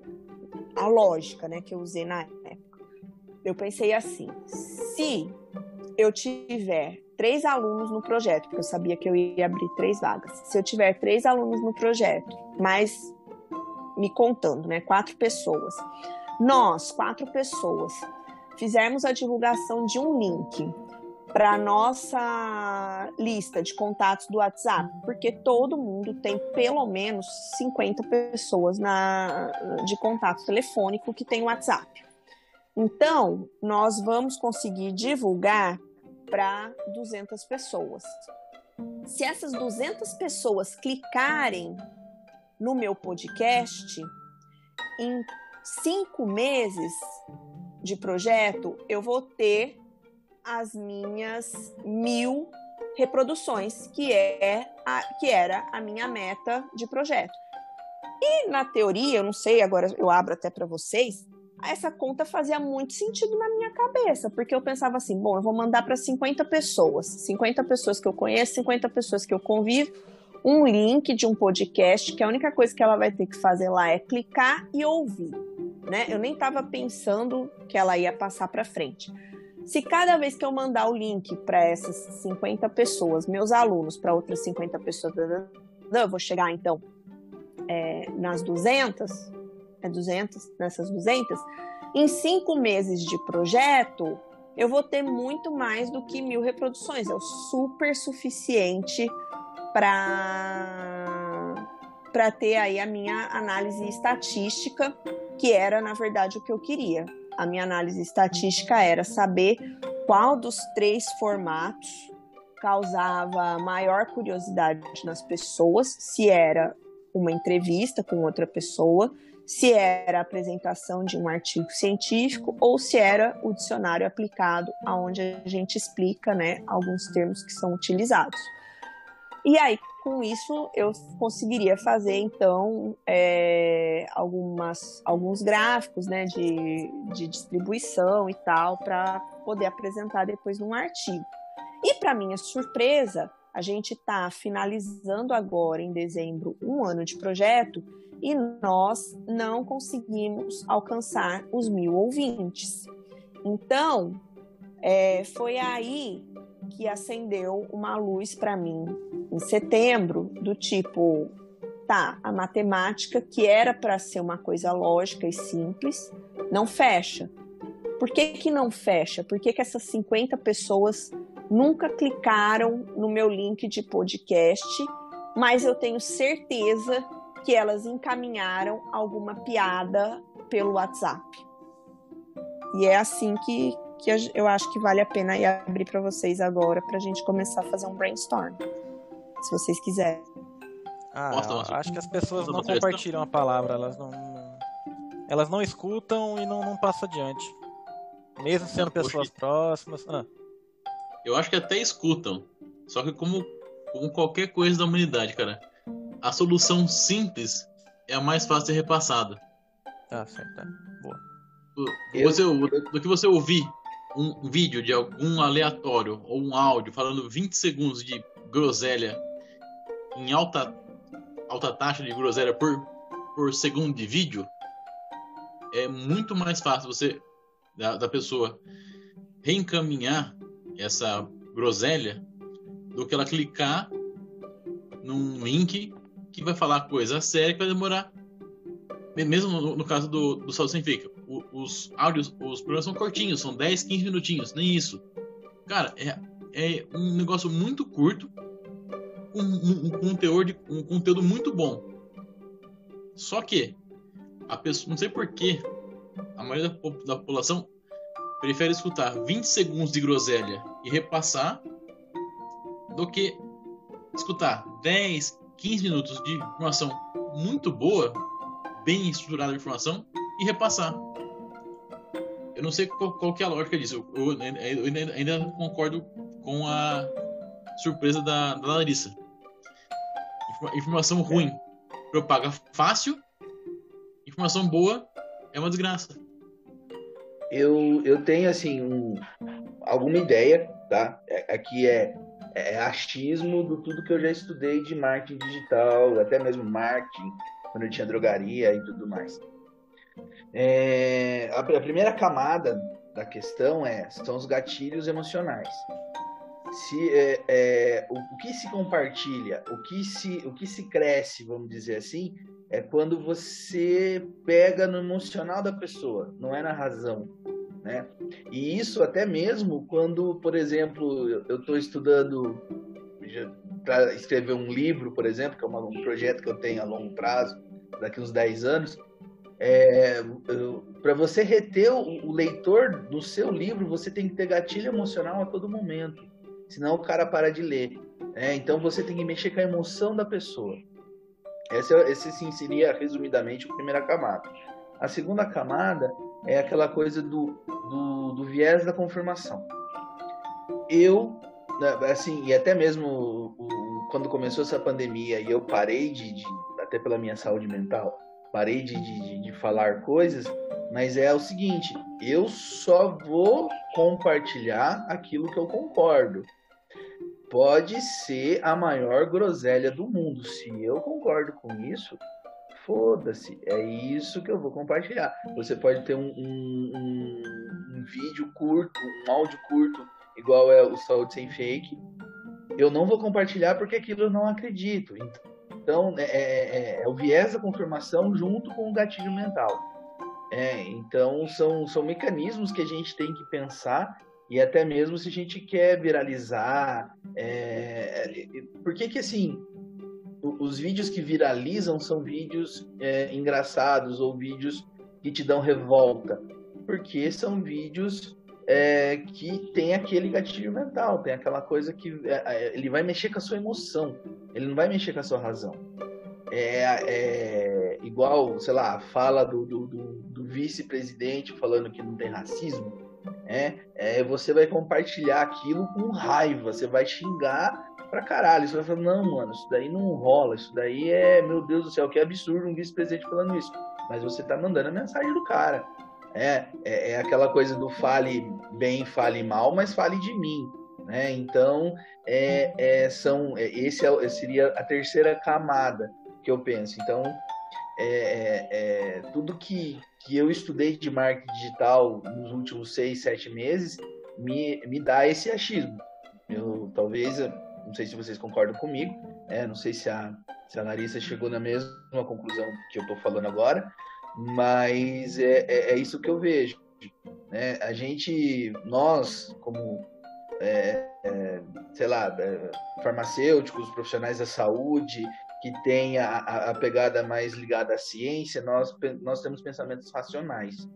a lógica, né, que eu usei na época eu pensei assim: se eu tiver três alunos no projeto, porque eu sabia que eu ia abrir três vagas, se eu tiver três alunos no projeto, mais me contando, né, quatro pessoas, nós, quatro pessoas, fizermos a divulgação de um link para nossa lista de contatos do WhatsApp, porque todo mundo tem pelo menos 50 pessoas na, de contato telefônico que tem WhatsApp. Então, nós vamos conseguir divulgar para 200 pessoas. Se essas 200 pessoas clicarem no meu podcast, em cinco meses de projeto, eu vou ter as minhas mil reproduções, que, é a, que era a minha meta de projeto. E na teoria, eu não sei, agora eu abro até para vocês, essa conta fazia muito sentido na minha cabeça, porque eu pensava assim, bom, eu vou mandar para 50 pessoas, 50 pessoas que eu conheço, 50 pessoas que eu convivo, um link de um podcast, que a única coisa que ela vai ter que fazer lá é clicar e ouvir, né? Eu nem estava pensando que ela ia passar para frente. Se cada vez que eu mandar o link para essas 50 pessoas, meus alunos, para outras 50 pessoas, eu vou chegar então é, nas 200, é 200, nessas 200, em cinco meses de projeto, eu vou ter muito mais do que mil reproduções. É o super suficiente para para ter aí a minha análise estatística, que era na verdade o que eu queria. A minha análise estatística era saber qual dos três formatos causava maior curiosidade nas pessoas, se era uma entrevista com outra pessoa, se era a apresentação de um artigo científico ou se era o dicionário aplicado, aonde a gente explica, né, alguns termos que são utilizados. E aí, com isso, eu conseguiria fazer, então, é, algumas, alguns gráficos né, de, de distribuição e tal, para poder apresentar depois num artigo. E, para minha surpresa, a gente está finalizando agora, em dezembro, um ano de projeto e nós não conseguimos alcançar os mil ouvintes. Então, é, foi aí que acendeu uma luz para mim em setembro, do tipo, tá, a matemática, que era para ser uma coisa lógica e simples, não fecha. Por que, que não fecha? Por que, que essas 50 pessoas nunca clicaram no meu link de podcast, mas eu tenho certeza que elas encaminharam alguma piada pelo WhatsApp. E é assim que, que eu acho que vale a pena abrir para vocês agora, para a gente começar a fazer um brainstorm, se vocês quiserem. Ah, acho que as pessoas não compartilham a palavra, elas não, elas não escutam e não, não passam adiante. Mesmo sendo pessoas próximas. Ah. Eu acho que até escutam. Só que como, como qualquer coisa da humanidade, cara, a solução simples é a mais fácil de ser repassada. Tá certo, tá. Boa. Do, você, do que você ouvir um vídeo de algum aleatório ou um áudio falando 20 segundos de groselha em alta, alta taxa de groselha por, por segundo de vídeo, é muito mais fácil você da, da pessoa reencaminhar essa groselha do que ela clicar num link que vai falar coisa séria que vai demorar. Mesmo no, no caso do, do Salto Sem Fake, o, os áudios, os programas são curtinhos, são 10, 15 minutinhos, nem isso. Cara, é, é um negócio muito curto, com um, um, um, teor de, um conteúdo muito bom. Só que, a pessoa, não sei porquê, a maioria da, da população prefere escutar 20 segundos de groselha e repassar do que escutar 10, 15 minutos de informação muito boa, bem estruturada informação e repassar. Eu não sei qual, qual é a lógica disso. Eu, eu, eu ainda, ainda, concordo com a surpresa da, da Larissa. Informação ruim propaga fácil, informação boa é uma desgraça eu, eu tenho assim um, alguma ideia, tá? É, aqui é, é achismo do tudo que eu já estudei de marketing digital, até mesmo marketing, quando eu tinha drogaria e tudo mais. É, a, a primeira camada da questão é são os gatilhos emocionais. Se, é, é, o, o, que se compartilha, o que se, o que se cresce, vamos dizer assim, é quando você pega no emocional da pessoa, não é na razão, né? E isso até mesmo quando, por exemplo, eu estou estudando para escrever um livro, por exemplo, que é um projeto que eu tenho a longo prazo, daqui uns 10 anos, é, para você reter o, leitor do seu livro, você tem que ter gatilho emocional a todo momento, senão o cara para de ler. Né? Então você tem que mexer com a emoção da pessoa. Esse, esse sim seria, resumidamente, a primeira camada. A segunda camada é aquela coisa do, do, do viés da confirmação. Eu, né, assim, e até mesmo quando começou essa pandemia e eu parei de, de até pela minha saúde mental, parei de, de, de falar coisas, mas é o seguinte: eu só vou compartilhar aquilo que eu concordo. Pode ser a maior groselha do mundo. Se eu concordo com isso, foda-se. É isso que eu vou compartilhar. Você pode ter um, um, um, um vídeo curto, um áudio curto, igual é o Saúde Sem Fake. Eu não vou compartilhar porque aquilo eu não acredito. Então, é, é, é, é o viés da confirmação junto com o gatilho mental. É, então, são, são mecanismos que a gente tem que pensar e até mesmo se a gente quer viralizar. É, por que assim, os vídeos que viralizam são vídeos é, engraçados ou vídeos que te dão revolta? Porque são vídeos é, que tem aquele gatilho mental, tem aquela coisa que é, é, ele vai mexer com a sua emoção, ele não vai mexer com a sua razão. É, é igual, sei lá, fala do, do, do, do vice-presidente falando que não tem racismo é, é, você vai compartilhar aquilo com raiva, você vai xingar pra caralho. Você vai falar, não, mano, isso daí não rola, isso daí é, meu Deus do céu, que absurdo um vice-presidente falando isso. Mas você tá mandando a mensagem do cara. É, é, é, aquela coisa do fale bem, fale mal, mas fale de mim. Né? Então, é, é são, é, esse é, seria a terceira camada que eu penso. Então, é, é, tudo que, que eu estudei de marketing digital nos últimos seis, sete meses me, me dá esse achismo. Eu talvez, não sei se vocês concordam comigo, é, não sei se a, se a Larissa chegou na mesma conclusão que eu estou falando agora, mas é, é, é, isso que eu vejo. Né? A gente, nós, como, é, é sei lá, é, farmacêuticos, profissionais da saúde, que tem a, a, pegada mais ligada à ciência, nós, nós temos pensamentos racionais.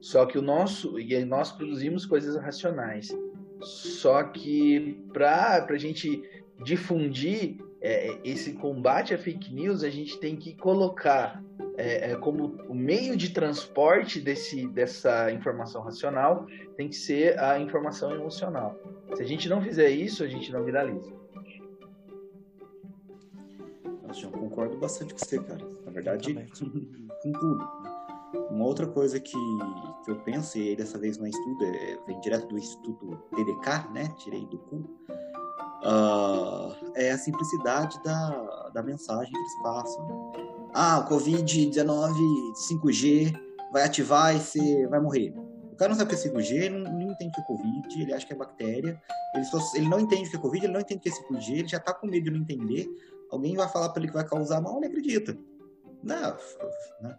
Só que o nosso, e nós produzimos coisas racionais. Só que para a gente difundir é, esse combate à fake news, a gente tem que colocar é, é, como o meio de transporte desse, dessa informação racional tem que ser a informação emocional. Se a gente não fizer isso, a gente não viraliza. Eu concordo bastante com você, cara. Na verdade, com tudo. Uma outra coisa que, que eu penso, e dessa vez não é estudo, é, vem direto do Instituto TDK, né? Tirei do cu. Uh, é a simplicidade da, da mensagem que eles passam. Ah, o Covid-19 5G vai ativar e você vai morrer. O cara não sabe o que é 5G, ele não, não entende o que é Covid, ele acha que é bactéria, ele, só, ele não entende o que é Covid, ele não entende o que é 5G, ele já tá com medo de não entender, alguém vai falar para ele que vai causar mal, ele acredita. Não, né?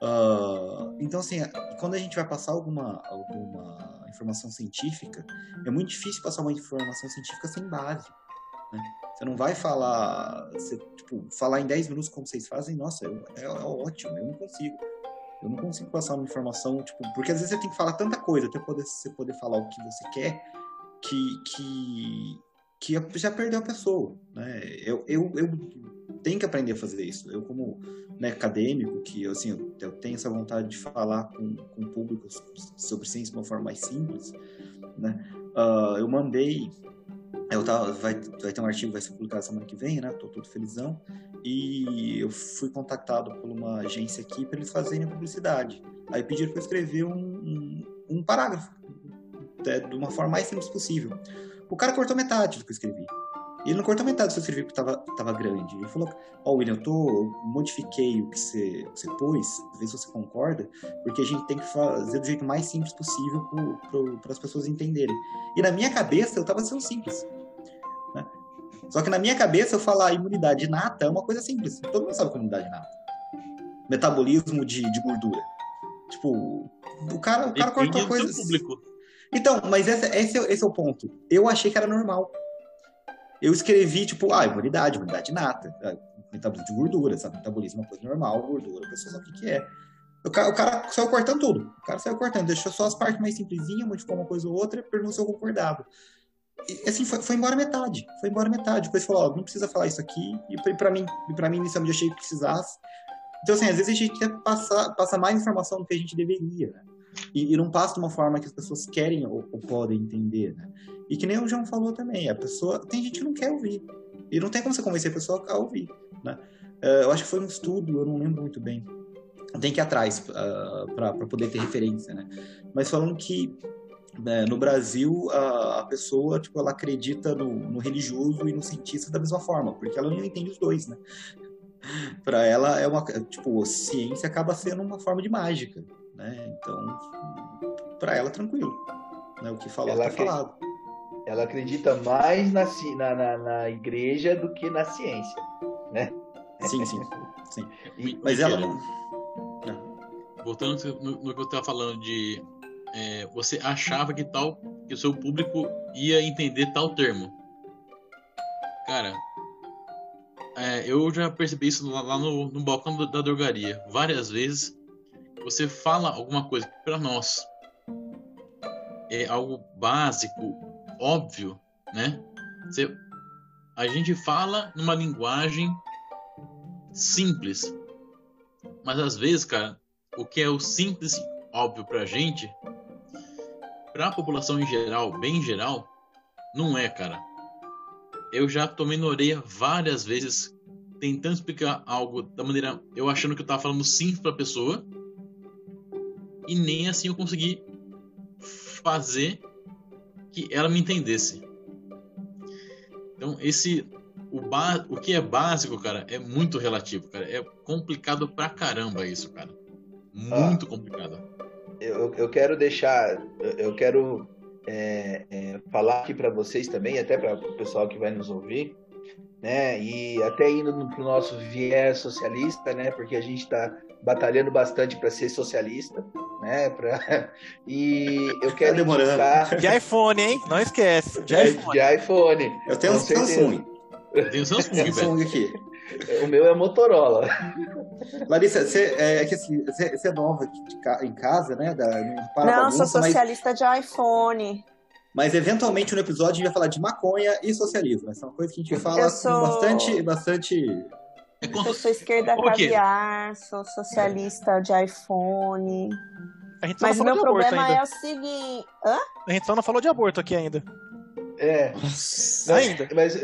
Uh, então, assim, quando a gente vai passar alguma, alguma informação científica, é muito difícil passar uma informação científica sem base. Né? Você não vai falar, você, tipo, falar em 10 minutos como vocês fazem, nossa, é, é, ótimo, eu não consigo. Eu não consigo passar uma informação, tipo, porque às vezes você tem que falar tanta coisa até poder, você poder falar o que você quer, que, que que já perdeu a pessoa. Né? Eu, eu, eu tenho que aprender a fazer isso. Eu, como né, acadêmico, que assim, eu tenho essa vontade de falar com, com o público sobre ciência de uma forma mais simples, né? Uh, eu mandei. Eu tava, vai, vai ter um artigo vai ser publicado semana que vem, né? Tô todo felizão. E eu fui contactado por uma agência aqui para eles fazerem a publicidade. Aí pediram para eu escrever um, um, um parágrafo, de, de uma forma mais simples possível. O cara cortou metade do que eu escrevi. Ele não cortou metade do que eu escrevi porque tava, tava grande. Ele falou: Ó, oh, William, eu, tô, modifiquei o que você, você pôs, vê se você concorda, porque a gente tem que fazer do jeito mais simples possível para as pessoas entenderem. E na minha cabeça eu tava sendo simples. Né? Só que na minha cabeça eu falar imunidade inata é uma coisa simples. Todo mundo sabe que é imunidade inata. Metabolismo de, de gordura. Tipo, o cara, o cara cortou coisas. Público. Então, mas esse, esse, esse é o ponto. Eu achei que era normal. Eu escrevi, tipo, ah, imunidade, imunidade nata, ah, metabolismo de gordura, sabe? Metabolismo é uma coisa normal, gordura, a pessoa sabe o que, é. O cara, o cara, saiu cortando tudo. O cara saiu cortando, deixou só as partes mais simplesinhas, modificou uma coisa ou outra, perguntou se eu concordava. E, assim, foi, foi embora metade. Foi embora metade. Depois falou, ó, não precisa falar isso aqui. E para mim, para mim, inicialmente, eu achei que precisasse. Então, assim, às vezes a gente quer passar, passar mais informação do que a gente deveria, né? E, e, não passa de uma forma que as pessoas querem ou, ou, podem entender, né? E que nem o João falou também, a pessoa tem gente que não quer ouvir. E não tem como você convencer a pessoa a ouvir, né? Uh, eu acho que foi um estudo, eu não lembro muito bem. Tem que ir atrás uh, para poder ter referência, né? Mas falando que né, no Brasil a, a, pessoa tipo ela acredita no, no, religioso e no cientista da mesma forma, porque ela não entende os dois, né? para ela é uma tipo ciência acaba sendo uma forma de mágica, né? Então para ela tranquilo, né? O que falou ela tá falado. Ela acredita mais na, na, na, igreja do que na ciência, né? Sim, sim, sim. E, Mas ela não... Voltando no, no que eu estava falando de é, você achava que tal que o seu público ia entender tal termo. Cara, é, eu já percebi isso lá, lá no, no, balcão da drogaria. Várias vezes você fala alguma coisa que para nós é algo básico, óbvio, né? Você, a gente fala numa linguagem simples, mas às vezes, cara, o que é o simples, óbvio pra gente, pra população em geral, bem geral, não é, cara eu já tomei na orelha várias vezes tentando explicar algo da maneira eu achando que eu tava falando simples para a pessoa e nem assim eu consegui fazer que ela me entendesse. Então esse o, ba, o que é básico, cara, é muito relativo, cara. É complicado pra caramba isso, cara. Muito ah, complicado. Eu, eu quero deixar, eu quero é, é, falar aqui para vocês também, até para o pessoal que vai nos ouvir, né? E até indo para o nosso viés socialista, né? Porque a gente está batalhando bastante para ser socialista, né? Pra... E eu quero tá demorando. Indicar... De iPhone, hein? Não esquece. De é, iPhone. De iPhone. Eu tenho um Samsung. Eu tenho um Samsung, Samsung aqui. O meu é Motorola. Larissa, você é, que assim, você é nova aqui em casa, né? Da, não, não sou socialista mas... de iPhone. Mas eventualmente no episódio a gente vai falar de maconha e socialismo. Essa é uma coisa que a gente fala sou... bastante, bastante. Eu sou esquerda caviar, sou socialista de iPhone. Mas o meu problema ainda. é o seguinte. Hã? A gente só não falou de aborto aqui ainda. É. ainda. Mas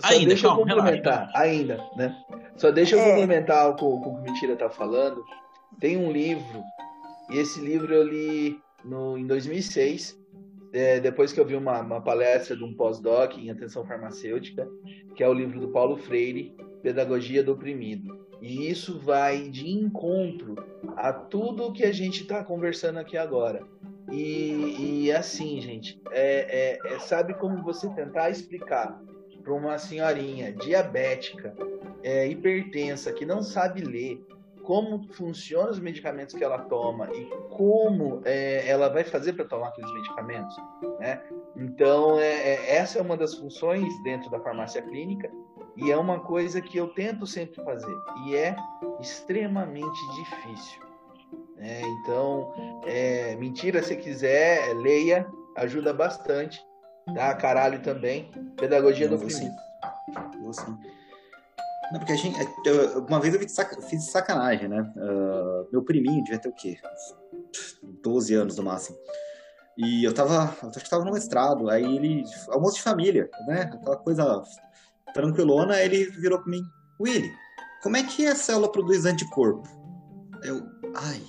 só ainda, deixa calma, eu complementar, relaxa. ainda, né? Só deixa eu é. complementar com, com o que o Mentira tá falando. Tem um livro, e esse livro eu li no, em 2006, é, depois que eu vi uma, uma palestra de um pós-doc em atenção farmacêutica, que é o livro do Paulo Freire, Pedagogia do Oprimido. E isso vai de encontro a tudo que a gente está conversando aqui agora. E, e assim, gente, é, é, é, sabe como você tentar explicar para uma senhorinha diabética, é, hipertensa, que não sabe ler, como funcionam os medicamentos que ela toma e como é, ela vai fazer para tomar aqueles medicamentos, né? Então, é, é, essa é uma das funções dentro da farmácia clínica e é uma coisa que eu tento sempre fazer e é extremamente difícil. Né? Então, é, mentira, se quiser, leia, ajuda bastante Tá, caralho também. Pedagogia do. Vou sim. Não, porque a gente. Eu, uma vez eu fiz sacanagem, né? Uh, meu priminho devia ter o quê? 12 anos no máximo. E eu tava. Eu acho que tava no mestrado. Aí ele. Almoço de família, né? Aquela coisa tranquilona. Ele virou pra mim: Willy, como é que a célula produz anticorpo? Eu. Ai.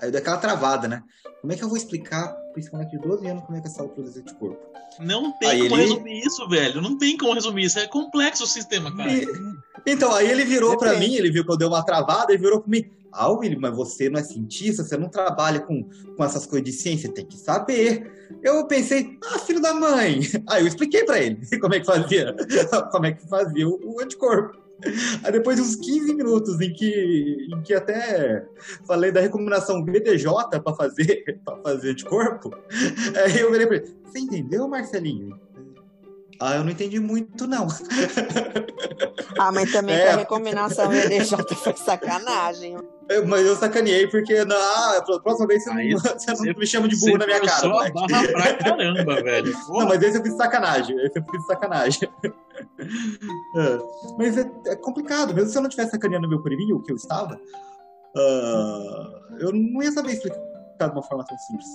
Aí eu dei aquela travada, né? Como é que eu vou explicar, principalmente de 12 anos, como é que a célula produz anticorpo? Não tem aí como ele... resumir isso, velho. Não tem como resumir isso. É complexo o sistema, cara. E... Então, aí ele virou para mim, ele viu que eu dei uma travada, ele virou para mim. Ah, William, mas você não é cientista, você não trabalha com, com essas coisas de ciência, tem que saber. Eu pensei, ah, filho da mãe. Aí eu expliquei para ele como é que fazia, como é que fazia o, o anticorpo. Aí depois de uns 15 minutos em que, em que até falei da recomendação BDJ para fazer, pra fazer de corpo, aí eu virei pra ele, você entendeu, Marcelinho? Ah, eu não entendi muito, não. Ah, mas também é. a recomendação BDJ foi sacanagem. Eu, mas eu sacaneei porque, não, ah, próxima vez você, não, você não me chama de burro na minha cara. Só barra pra caramba, velho. Não, mas esse eu fiz sacanagem. Esse eu fiz sacanagem. É. Mas é, é, complicado, mesmo se eu não tivesse sacaneando meu preview, que eu estava, uh, eu não ia saber explicar de uma forma tão simples.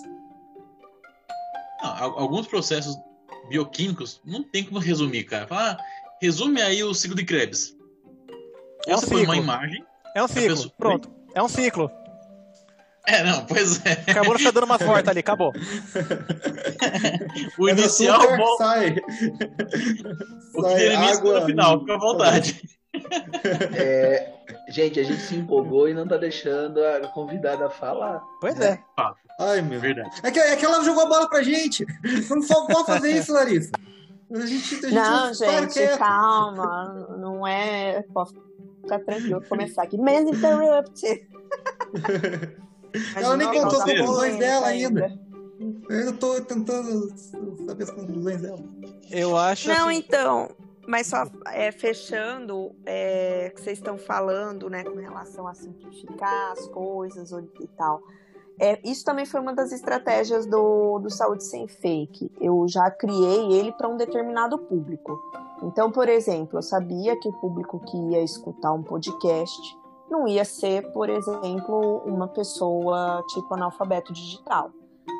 Não, alguns processos bioquímicos não tem como resumir, cara. Falar, ah, resume aí o ciclo de Krebs. É um Você põe uma ciclo. imagem. É um ciclo. pessoa- Pronto. É um ciclo. É, não, pois é. Acabou não dando uma volta ali, acabou. O É inicial, super, bom, sai. o que sai termina água no final, fica à vontade. É, gente, a gente se empolgou e não tá deixando a convidada falar. Pois é. Ai, meu. Verdade. É que, é que ela jogou a bola pra gente. Não só pode fazer isso, Larissa. A gente, a gente Não, gente, calma. Não é. Pode ficar tranquilo. Vou começar aqui. Mas interrupt. Ela nem contou as conclusões dela ainda. Eu ainda tô tentando saber as conclusões dela. Eu acho Não, que... então, mas só é, fechando, é, que vocês estão falando, né, com relação a simplificar as coisas e tal. É, isso também foi uma das estratégias do, do Saúde Sem Fake. Eu já criei ele para um determinado público. Então, por exemplo, eu sabia que o público que ia escutar um podcast não ia ser, por exemplo, uma pessoa tipo analfabeto digital.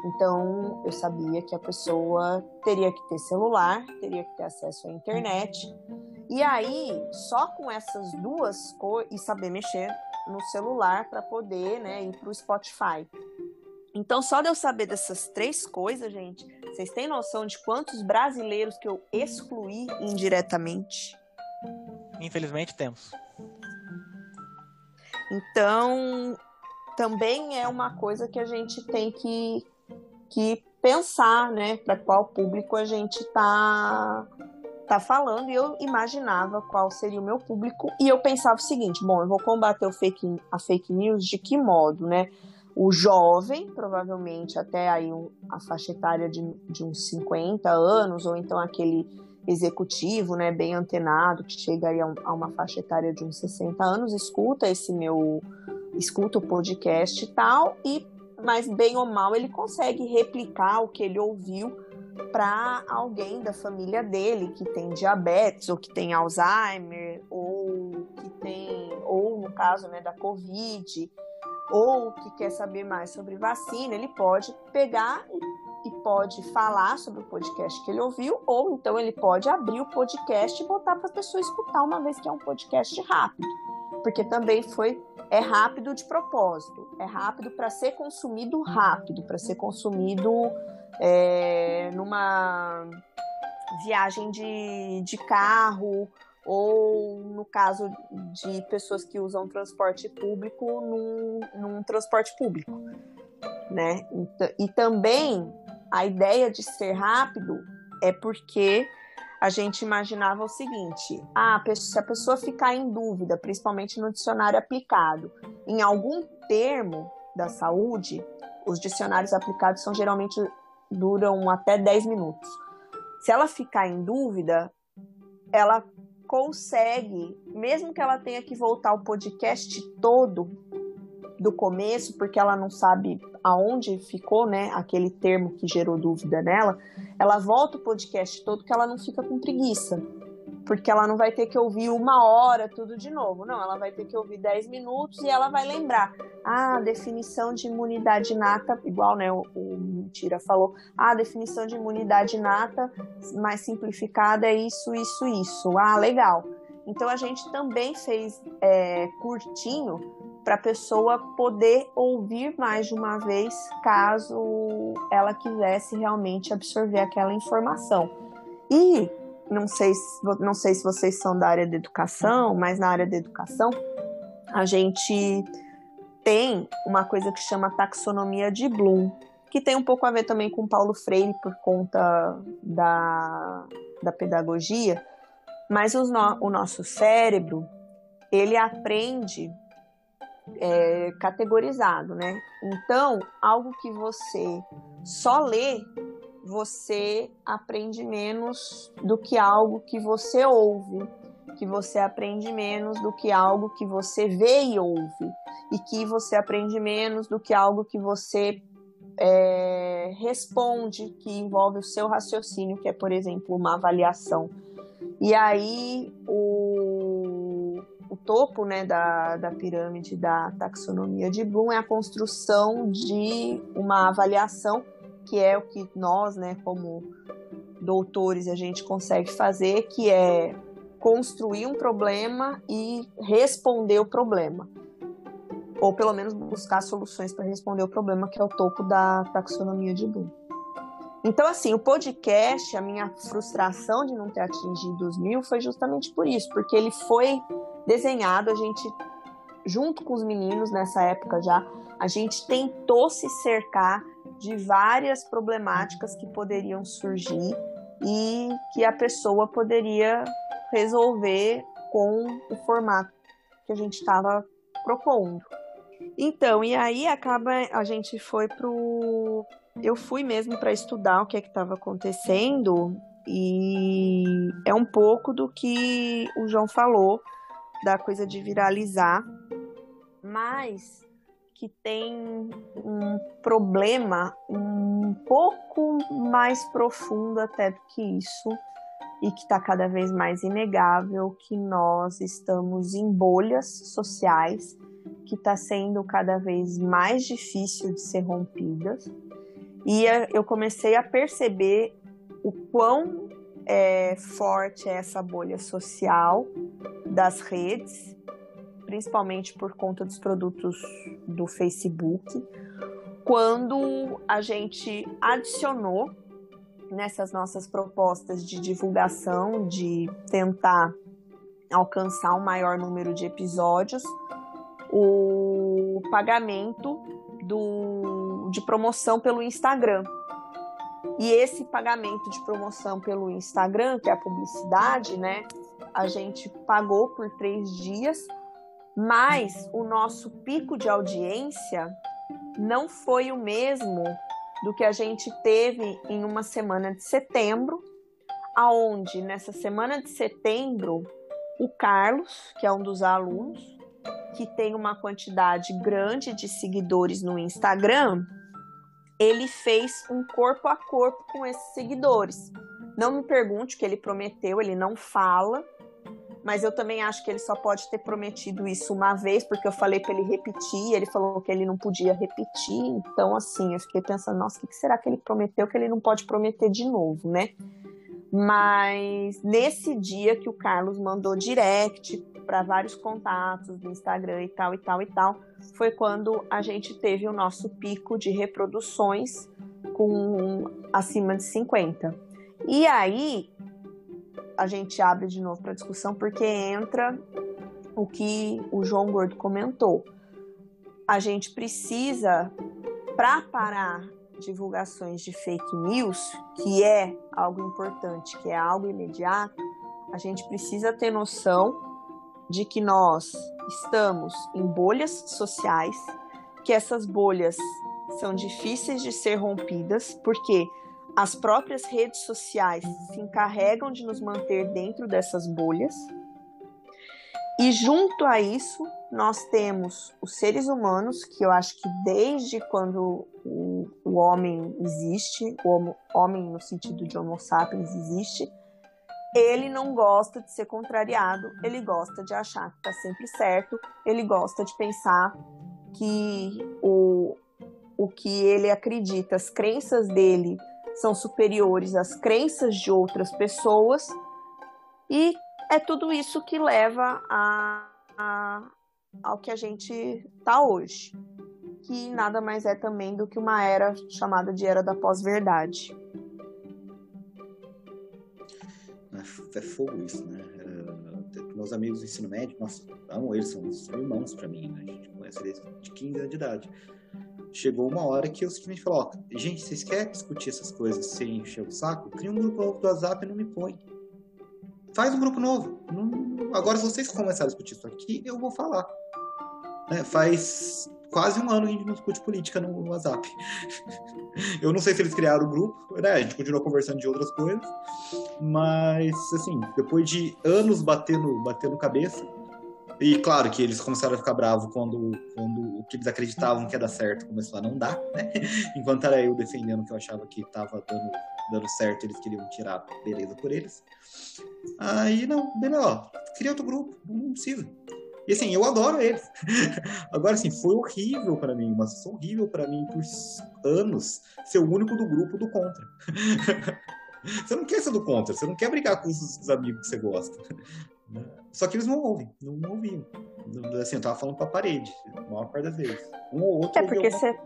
Então, eu sabia que a pessoa teria que ter celular, teria que ter acesso à internet. E aí, só com essas duas coisas, e saber mexer no celular para poder né, ir para o Spotify. Então, só de eu saber dessas três coisas, gente, vocês têm noção de quantos brasileiros que eu excluí indiretamente? Infelizmente temos. Então, também é uma coisa que a gente tem que, que pensar, né, para qual público a gente tá tá falando. E eu imaginava qual seria o meu público e eu pensava o seguinte: bom, eu vou combater o fake, a fake news de que modo, né? O jovem, provavelmente até aí a faixa etária de, de uns 50 anos, ou então aquele executivo, né, bem antenado, que chega aí a, um- a uma faixa etária de uns 60 anos, escuta esse meu, escuta o podcast e tal, e mas bem ou mal ele consegue replicar o que ele ouviu para alguém da família dele que tem diabetes ou que tem Alzheimer ou que tem ou no caso né da Covid ou que quer saber mais sobre vacina, ele pode pegar e, pode falar sobre o podcast que ele ouviu, ou então ele pode abrir o podcast e botar para a pessoa escutar uma vez que é um podcast rápido, porque também foi é rápido de propósito, é rápido para ser consumido rápido, para ser consumido é, numa viagem de, de carro ou no caso de pessoas que usam transporte público num, num transporte público, né? Então, e também a ideia de ser rápido é porque a gente imaginava o seguinte: ah, se a pessoa ficar em dúvida, principalmente no dicionário aplicado, em algum termo da saúde, os dicionários aplicados são geralmente duram até 10 minutos. Se ela ficar em dúvida, ela consegue, mesmo que ela tenha que voltar o podcast todo do começo, porque ela não sabe aonde ficou, né, aquele termo que gerou dúvida nela, ela volta o podcast todo que ela não fica com preguiça. Porque ela não vai ter que ouvir uma hora tudo de novo. Não, ela vai ter que ouvir 10 minutos e ela vai lembrar. Ah, a definição de imunidade inata, igual né, o, o Mentira falou. Ah, definição de imunidade inata mais simplificada é isso, isso, isso. Ah, legal. Então a gente também fez é, curtinho para a pessoa poder ouvir mais de uma vez, caso ela quisesse realmente absorver aquela informação. E não sei, se, não sei se vocês são da área da educação, mas na área da educação a gente tem uma coisa que chama taxonomia de Bloom, que tem um pouco a ver também com Paulo Freire por conta da, da pedagogia, mas no, o nosso cérebro ele aprende é, categorizado, né? Então, algo que você só lê, você aprende menos do que algo que você ouve, que você aprende menos do que algo que você vê e ouve, e que você aprende menos do que algo que você é, responde, que envolve o seu raciocínio, que é, por exemplo, uma avaliação. E aí, o, o topo né, da, da pirâmide da taxonomia de Bloom é a construção de uma avaliação, que é o que nós, né, como doutores, a gente consegue fazer, que é construir um problema e responder o problema. Ou pelo menos buscar soluções para responder o problema, que é o topo da taxonomia de Bloom. Então, assim, o podcast, a minha frustração de não ter atingido os mil foi justamente por isso, porque ele foi desenhado, a gente, junto com os meninos nessa época já, a gente tentou se cercar de várias problemáticas que poderiam surgir e que a pessoa poderia resolver com o formato que a gente estava propondo. Então, e aí acaba a gente foi pro eu fui mesmo para estudar o que é que estava acontecendo e é um pouco do que o João falou da coisa de viralizar, mas que tem um problema um pouco mais profundo até do que isso e que está cada vez mais inegável que nós estamos em bolhas sociais que está sendo cada vez mais difícil de ser rompidas e eu comecei a perceber o quão é, forte é essa bolha social das redes principalmente por conta dos produtos do Facebook, quando a gente adicionou nessas nossas propostas de divulgação, de tentar alcançar um maior número de episódios, o pagamento do, de promoção pelo Instagram. E esse pagamento de promoção pelo Instagram, que é a publicidade, né? A gente pagou por três dias mas o nosso pico de audiência não foi o mesmo do que a gente teve em uma semana de setembro, aonde nessa semana de setembro o Carlos, que é um dos alunos, que tem uma quantidade grande de seguidores no Instagram, ele fez um corpo a corpo com esses seguidores. Não me pergunte o que ele prometeu, ele não fala, mas eu também acho que ele só pode ter prometido isso uma vez, porque eu falei para ele repetir, ele falou que ele não podia repetir. Então, assim, eu fiquei pensando, nossa, o que será que ele prometeu que ele não pode prometer de novo, né? Mas nesse dia que o Carlos mandou direct para vários contatos do Instagram e tal e tal e tal, foi quando a gente teve o nosso pico de reproduções com acima de 50. E aí a gente abre de novo para discussão porque entra o que o João Gordo comentou. A gente precisa, para parar divulgações de fake news, que é algo importante, que é algo imediato, a gente precisa ter noção de que nós estamos em bolhas sociais, que essas bolhas são difíceis de ser rompidas, porque as próprias redes sociais se encarregam de nos manter dentro dessas bolhas. E junto a isso, nós temos os seres humanos, que eu acho que desde quando o, o homem existe, o homo, homem no sentido de Homo sapiens existe, ele não gosta de ser contrariado, ele gosta de achar que está sempre certo, ele gosta de pensar que o, o que ele acredita, as crenças dele são superiores às crenças de outras pessoas. E é tudo isso que leva a, a, ao que a gente está hoje, que nada mais é também do que uma era chamada de era da pós-verdade. É, fogo isso, né? É, meus amigos do ensino médio, nossa, amo eles, são, irmãos para mim, né? A gente conhece eles de 15 anos de idade chegou uma hora que eu simplesmente falei, ó, gente, vocês querem discutir essas coisas sem encher o saco? Cria um grupo novo do WhatsApp e não me põe. Faz um grupo novo. Não... Agora, se vocês começarem a discutir isso aqui, eu vou falar. Né? Faz quase um ano que a gente não discute política no WhatsApp. eu não sei se eles criaram o grupo, né? A gente continuou conversando de outras coisas. Mas, assim, depois de anos batendo, batendo cabeça, e claro que eles começaram a ficar bravos quando, quando o que eles acreditavam que ia dar certo começou a não dar, né? Enquanto era eu defendendo que eu achava que estava dando, dando certo, eles queriam tirar beleza por eles. Aí, não, melhor, cria outro grupo, não precisa. E assim, eu adoro eles. Agora, assim, foi horrível para mim, mas foi horrível para mim por anos ser o único do grupo do contra. Você não quer ser do contra, você não quer brigar com os amigos que você gosta. Só que eles não ouvem, não, não ouviam. Assim, eu tava falando pra parede, a maior parte das vezes. Um ou outro. É porque você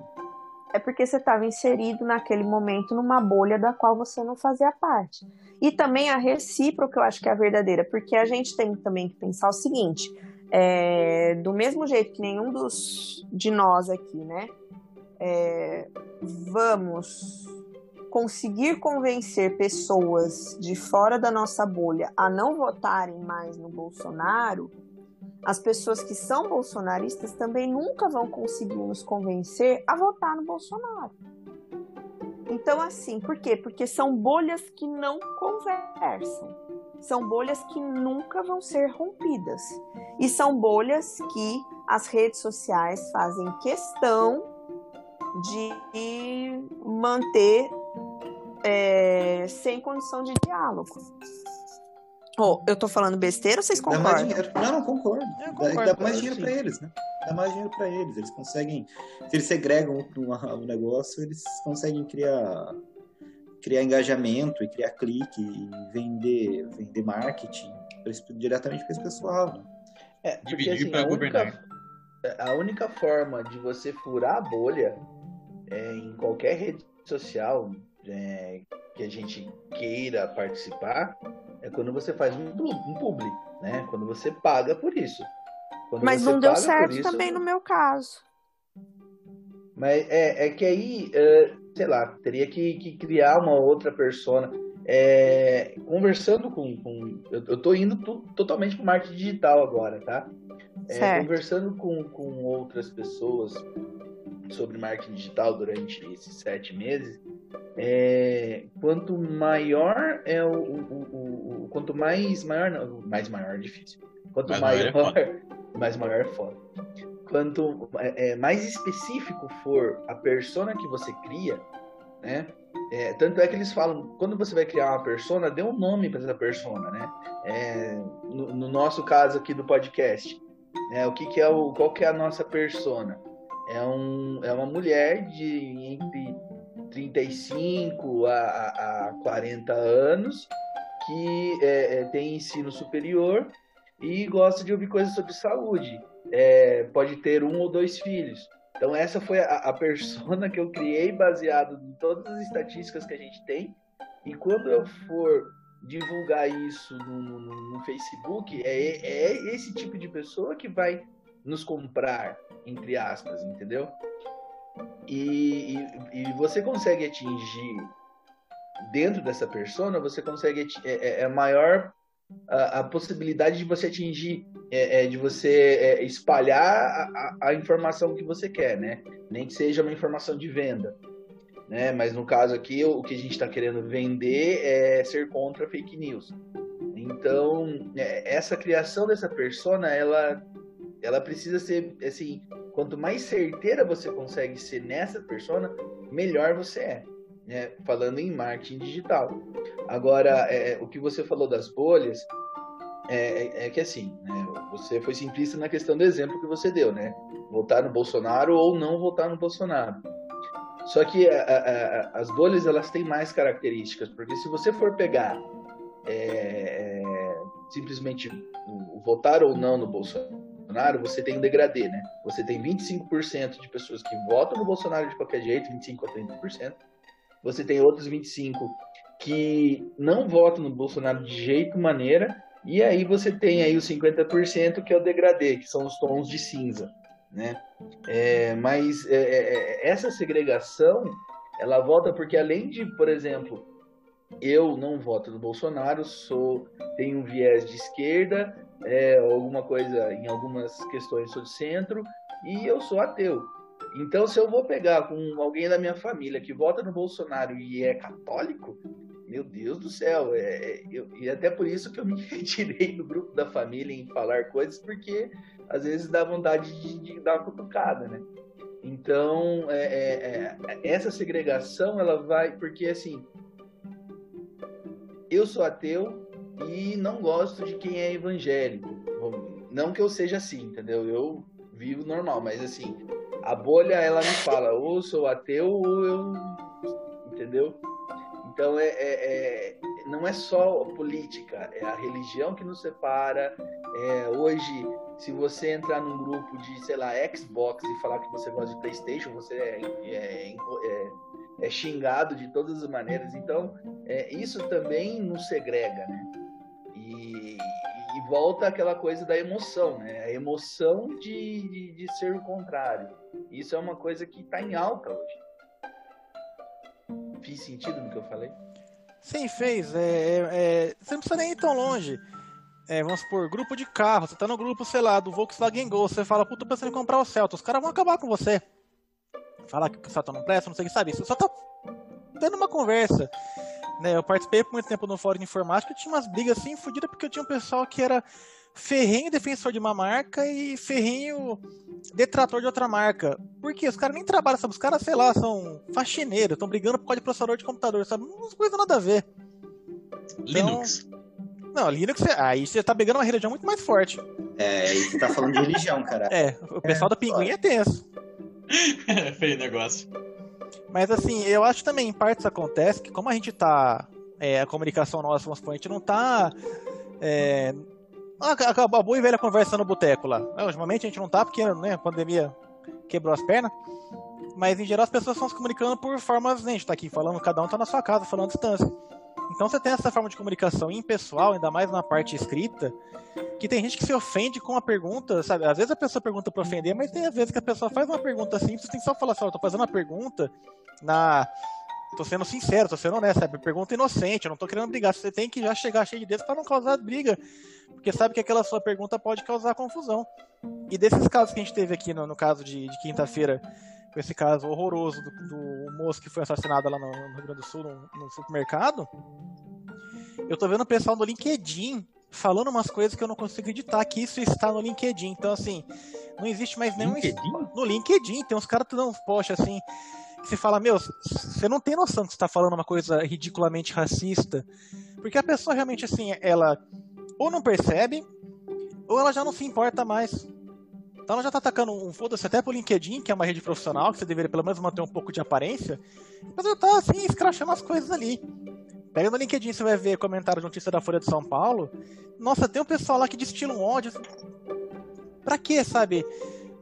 é porque você estava inserido naquele momento numa bolha da qual você não fazia parte. E também a recíproca, eu acho que é a verdadeira, porque a gente tem também que pensar o seguinte: é, do mesmo jeito que nenhum dos de nós aqui, né, é, vamos conseguir convencer pessoas de fora da nossa bolha a não votarem mais no Bolsonaro, as pessoas que são bolsonaristas também nunca vão conseguir nos convencer a votar no Bolsonaro. Então, assim, por quê? Porque são bolhas que não conversam. São bolhas que nunca vão ser rompidas. E são bolhas que as redes sociais fazem questão de manter é, sem condição de diálogo. Oh, eu tô falando besteira ou vocês concordam? Dá mais dinheiro. Não, não concordo. concordo dá, dá, mais dinheiro para eles, né? Dá mais dinheiro para eles. Eles conseguem, se eles segregam um, um negócio, eles conseguem criar criar engajamento e criar clique e vender, vender marketing diretamente para esse pessoal. Né? É, porque assim, a, única, a única forma de você furar a bolha é, em qualquer rede social é, que a gente queira participar é quando você faz um, um publi, né? Quando você paga por isso. Quando Mas não deu certo isso, também no meu caso. Mas é, é que aí, sei lá, teria que, que criar uma outra persona. É, conversando com. com eu, eu tô indo tu, totalmente pro marketing digital agora, tá? É, conversando com, com outras pessoas sobre marketing digital durante esses sete meses, é, quanto maior é o, o, o, o, quanto mais maior não, mais maior é difícil. Quanto mais maior, é mais maior é foda. Quanto é, é, mais específico for a persona que você cria, né? É, tanto é que eles falam, quando você vai criar uma persona, dê um nome para essa persona, né? É, no, no, nosso caso aqui do podcast, né? O que, que é o, qual que é a nossa persona? É, um, é uma mulher de entre 35 a, a 40 anos que é, é, tem ensino superior e gosta de ouvir coisas sobre saúde. É, pode ter um ou dois filhos. Então essa foi a, a persona que eu criei baseado em todas as estatísticas que a gente tem. E quando eu for divulgar isso no, no, no Facebook, é, é esse tipo de pessoa que vai nos comprar, entre aspas, entendeu? E, e, e, você consegue atingir dentro dessa persona, você consegue é, é, é maior a, a, possibilidade de você atingir, é, é de você é, espalhar a, a, informação que você quer, né? Nem que seja uma informação de venda, né? Mas no caso aqui, o que a gente está querendo vender é ser contra fake news. Então, é, essa criação dessa persona, ela, ela precisa ser assim quanto mais certeira você consegue ser nessa persona, melhor você é. Né? Falando em marketing digital. Agora, é, o que você falou das bolhas, é, é, é que assim, né? você foi simplista na questão do exemplo que você deu, né? Votar no Bolsonaro ou não votar no Bolsonaro. Só que a, a, as bolhas elas têm mais características, porque se você for pegar é, é simplesmente votar ou não no Bolsonaro Bolsonaro, você tem um degradê, né? Você tem 25% de pessoas que votam no Bolsonaro de qualquer jeito, 25% a 30%. Você tem outros 25% que não votam no Bolsonaro de jeito maneira. E aí você tem aí os 50% que é o degradê, que são os tons de cinza, né? É, mas é, é, é, essa segregação, ela volta porque além de, por exemplo, eu não voto no Bolsonaro, sou tenho um viés de esquerda, é, alguma coisa em algumas questões sou de centro e eu sou ateu. Então, se eu vou pegar com alguém da minha família que vota no Bolsonaro e é católico, meu Deus do céu, é, é eu, e até por isso que eu me retirei do grupo da família em falar coisas, porque às vezes dá vontade de, de dar uma cutucada, né? Então, é, é, é essa segregação, ela vai, porque assim, eu sou ateu e não gosto de quem é evangélico. Não que eu seja assim, entendeu? Eu vivo normal, mas assim, a bolha ela me fala, ou sou ateu ou eu. Entendeu? Então é, é, é não é só política, é a religião que nos separa. É, hoje, se você entrar num grupo de, sei lá, Xbox e falar que você gosta de PlayStation, você é, é, é, é xingado de todas as maneiras. Então, é, isso também nos segrega, né? E, e volta aquela coisa da emoção, né? A emoção de, de, de ser o contrário. Isso é uma coisa que está em alta hoje. Fiz sentido no que eu falei? Sim, fez. É, é, é, você não precisa nem ir tão longe. É, vamos supor, grupo de carro. Você tá no grupo, sei lá, do Volkswagen Gol. Você fala, puta, tô pensando em comprar o Celta. Os caras vão acabar com você. Falar que o Celta não presta, não sei o que, sabe? Você só tá tendo uma conversa. Né? Eu participei por muito tempo no fórum de informática e tinha umas brigas assim fodidas porque eu tinha um pessoal que era ferrenho defensor de uma marca e ferrenho detrator de outra marca. Porque os caras nem trabalham, sabe? Os caras, sei lá, são faxineiros, estão brigando por causa de processador de computador, sabe? Não coisa nada a ver. Linux. Então, não, Linux, aí você tá pegando uma religião muito mais forte. É, aí você tá falando de religião, cara. É, o pessoal é, da pinguim é tenso. é feio negócio. Mas assim, eu acho também, em partes acontece que como a gente tá. É, a comunicação nossa, vamos supor, a gente não tá. É, acabou a boa e velha conversa no boteco lá. É, ultimamente a gente não tá, porque né, a pandemia quebrou as pernas. Mas em geral as pessoas estão se comunicando por formas, né, a gente tá aqui falando, cada um tá na sua casa, falando à distância. Então você tem essa forma de comunicação impessoal, ainda mais na parte escrita, que tem gente que se ofende com uma pergunta, sabe? Às vezes a pessoa pergunta para ofender, mas tem às vezes que a pessoa faz uma pergunta simples, tem só falar assim, eu tô fazendo uma pergunta na tô sendo sincero, tô sendo honesto, sabe? Pergunta inocente, eu não tô querendo brigar. Você tem que já chegar cheio de dedos para não causar briga, porque sabe que aquela sua pergunta pode causar confusão. E desses casos que a gente teve aqui, no, no caso de, de quinta-feira, com esse caso horroroso do, do, moço que foi assassinado lá no, no Rio Grande do Sul, no, supermercado, eu tô vendo o pessoal no LinkedIn falando umas coisas que eu não consigo acreditar que isso está no LinkedIn. Então, assim, não existe mais nenhum. LinkedIn? No LinkedIn, tem uns caras que dão uns posts assim. Que você fala, meu, você não tem noção que você tá falando uma coisa ridiculamente racista. Porque a pessoa realmente, assim, ela ou não percebe, ou ela já não se importa mais. Então ela já tá atacando um foda-se até pro LinkedIn, que é uma rede profissional, que você deveria pelo menos manter um pouco de aparência. Mas ela tá assim, escrachando as coisas ali. Pega no LinkedIn, você vai ver comentário de notícia da Folha de São Paulo. Nossa, tem um pessoal lá que destila um ódio. Pra quê, sabe?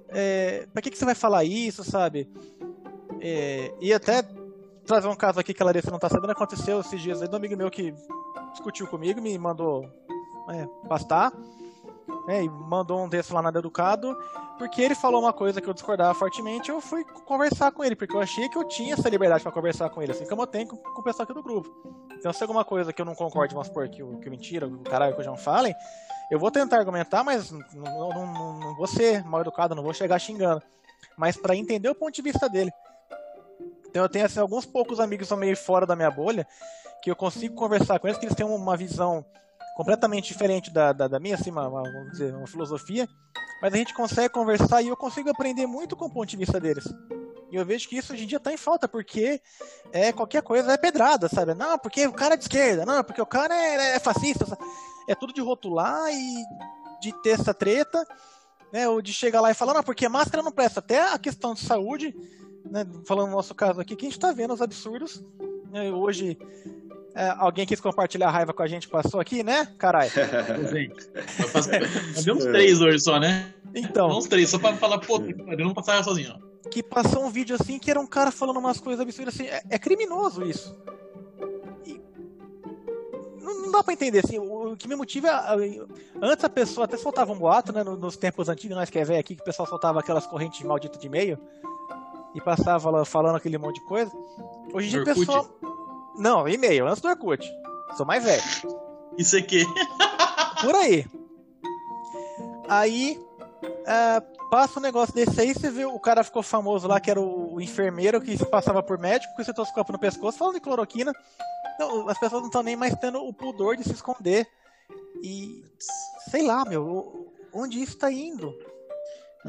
É, pra que, que você vai falar isso, sabe? É, e até trazer um caso aqui que a Larissa não tá sabendo, aconteceu esses dias aí do amigo meu que discutiu comigo, me mandou é, pastar né, e mandou um desses lá nada educado, porque ele falou uma coisa que eu discordava fortemente, eu fui conversar com ele, porque eu achei que eu tinha essa liberdade para conversar com ele, assim como eu tenho com, com o pessoal aqui do grupo. Então, se alguma coisa que eu não concorde, vamos supor, que, que mentira, o caralho que o João falem, eu vou tentar argumentar, mas não, não, não, não vou ser mal educado, não vou chegar xingando. Mas para entender o ponto de vista dele. Então eu tenho assim, alguns poucos amigos que são meio fora da minha bolha, que eu consigo conversar com eles, que eles têm uma visão completamente diferente da, da, da minha, assim, uma, uma, vamos dizer, uma filosofia, mas a gente consegue conversar e eu consigo aprender muito com o ponto de vista deles. E eu vejo que isso hoje em dia está em falta, porque é, qualquer coisa é pedrada, sabe? Não, porque o cara é de esquerda, não, porque o cara é, é fascista. Sabe? É tudo de rotular e de ter essa treta, né? Ou de chegar lá e falar, não, porque máscara não presta. Até a questão de saúde, né? Falando no nosso caso aqui, que a gente está vendo os absurdos. Né? Hoje é, alguém quis compartilhar a raiva com a gente, passou aqui, né? Caralho. Nós uns três hoje só, né? Então. Uns três, só pra falar, pô, eu não passava sozinho. Que passou um vídeo assim que era um cara falando umas coisas absurdas assim. É, é criminoso isso. E não, não, dá pra entender, assim. O, o que me motiva. É, antes a pessoa até soltava um boato, né? Nos tempos antigos, nós que é velho aqui, que o pessoal soltava aquelas correntes malditas de e-mail. E passava lá falando aquele monte de coisa. Hoje em dia o pessoal não, e-mail, antes do Orkut. Sou mais velho. Isso aqui. Por aí. Aí, uh, passa um negócio desse aí, você viu, o cara ficou famoso lá, que era o, o enfermeiro que se passava por médico, com esse toscopo no pescoço, falando de cloroquina. Não, as pessoas não estão nem mais tendo o pudor de se esconder. E, sei lá, meu, onde isso está indo?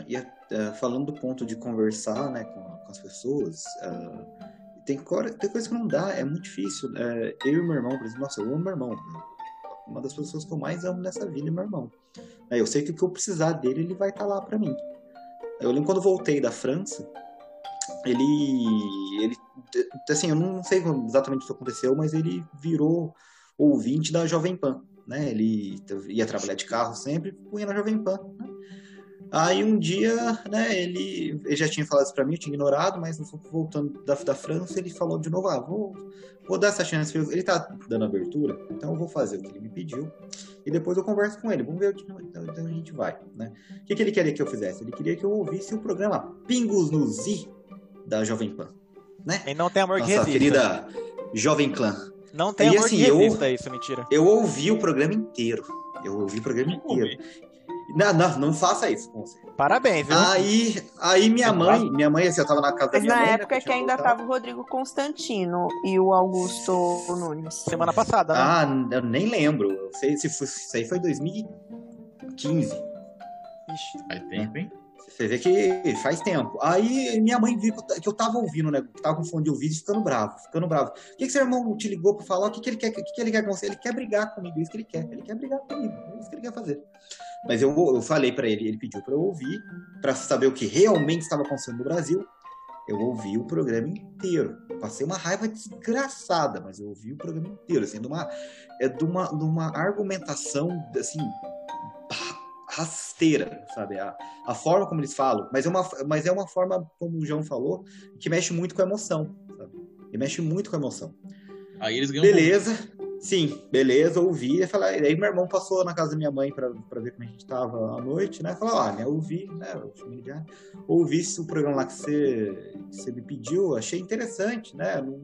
E, uh, falando do ponto de conversar né, com, com as pessoas, uh tem, tem coisa que não dá, é muito difícil. É, eu e meu irmão, por exemplo, nossa, eu amo meu irmão. Uma das pessoas que eu mais amo nessa vida é meu irmão. Eu sei que o que eu precisar dele, ele vai estar tá lá para mim. Eu lembro quando voltei da França, ele, ele, assim, eu não sei exatamente o que aconteceu, mas ele virou ouvinte da Jovem Pan, né? Ele ia trabalhar de carro sempre, punha na Jovem Pan. Né? Aí um dia, né, ele, ele já tinha falado isso pra mim, eu tinha ignorado, mas voltando da, da França, ele falou de novo, ah, vou, vou dar essa chance. Ele tá dando abertura, então eu vou fazer o que ele me pediu. E depois eu converso com ele, vamos ver onde a gente vai, né? O que, que ele queria que eu fizesse? Ele queria que eu ouvisse o programa Pingos no Z da Jovem Pan, né? E não tem amor Nossa que resista. querida Jovem Clã. Não tem E amor assim, que eu- resista isso, mentira. Eu ouvi o programa inteiro. Eu ouvi o programa inteiro. Não, não, não faça isso com você. Parabéns, viu? Aí, aí minha mãe, minha mãe, assim, eu tava na casa da Mas minha na mãe, né, época eu que ainda voltado. tava o Rodrigo Constantino e o Augusto Nunes. Semana passada, né? Ah, eu nem lembro. Eu sei se foi, isso aí foi 2015. Ixi. Faz tempo, hein? Você vê que faz tempo. Aí minha mãe viu que eu tava ouvindo, né? Que tava com fone de ouvido e ficando bravo, ficando bravo. O que, que seu irmão te ligou pra falar? O que, que ele quer? O que, que ele quer com você? Ele quer brigar comigo, é isso que ele quer. Ele quer brigar comigo, é isso que ele quer fazer. Mas eu, eu falei pra ele, ele pediu pra eu ouvir, pra saber o que realmente estava acontecendo no Brasil. Eu ouvi o programa inteiro. Passei uma raiva desgraçada, mas eu ouvi o programa inteiro, assim, de uma, é de uma, de uma argumentação, assim, rasteira, sabe? A, a forma como eles falam, mas é, uma, mas é uma forma, como o João falou, que mexe muito com a emoção, sabe? E mexe muito com a emoção. Aí eles ganham. Beleza, sim, beleza, ouvi. E falar- aí meu irmão passou na casa da minha mãe pra ver como a gente tava à noite, né? Falou, olha, eu ouvi, né? Eu chamei ele de, "Ah, ouvi o programa lá que você, que você me pediu, achei interessante, né? Não,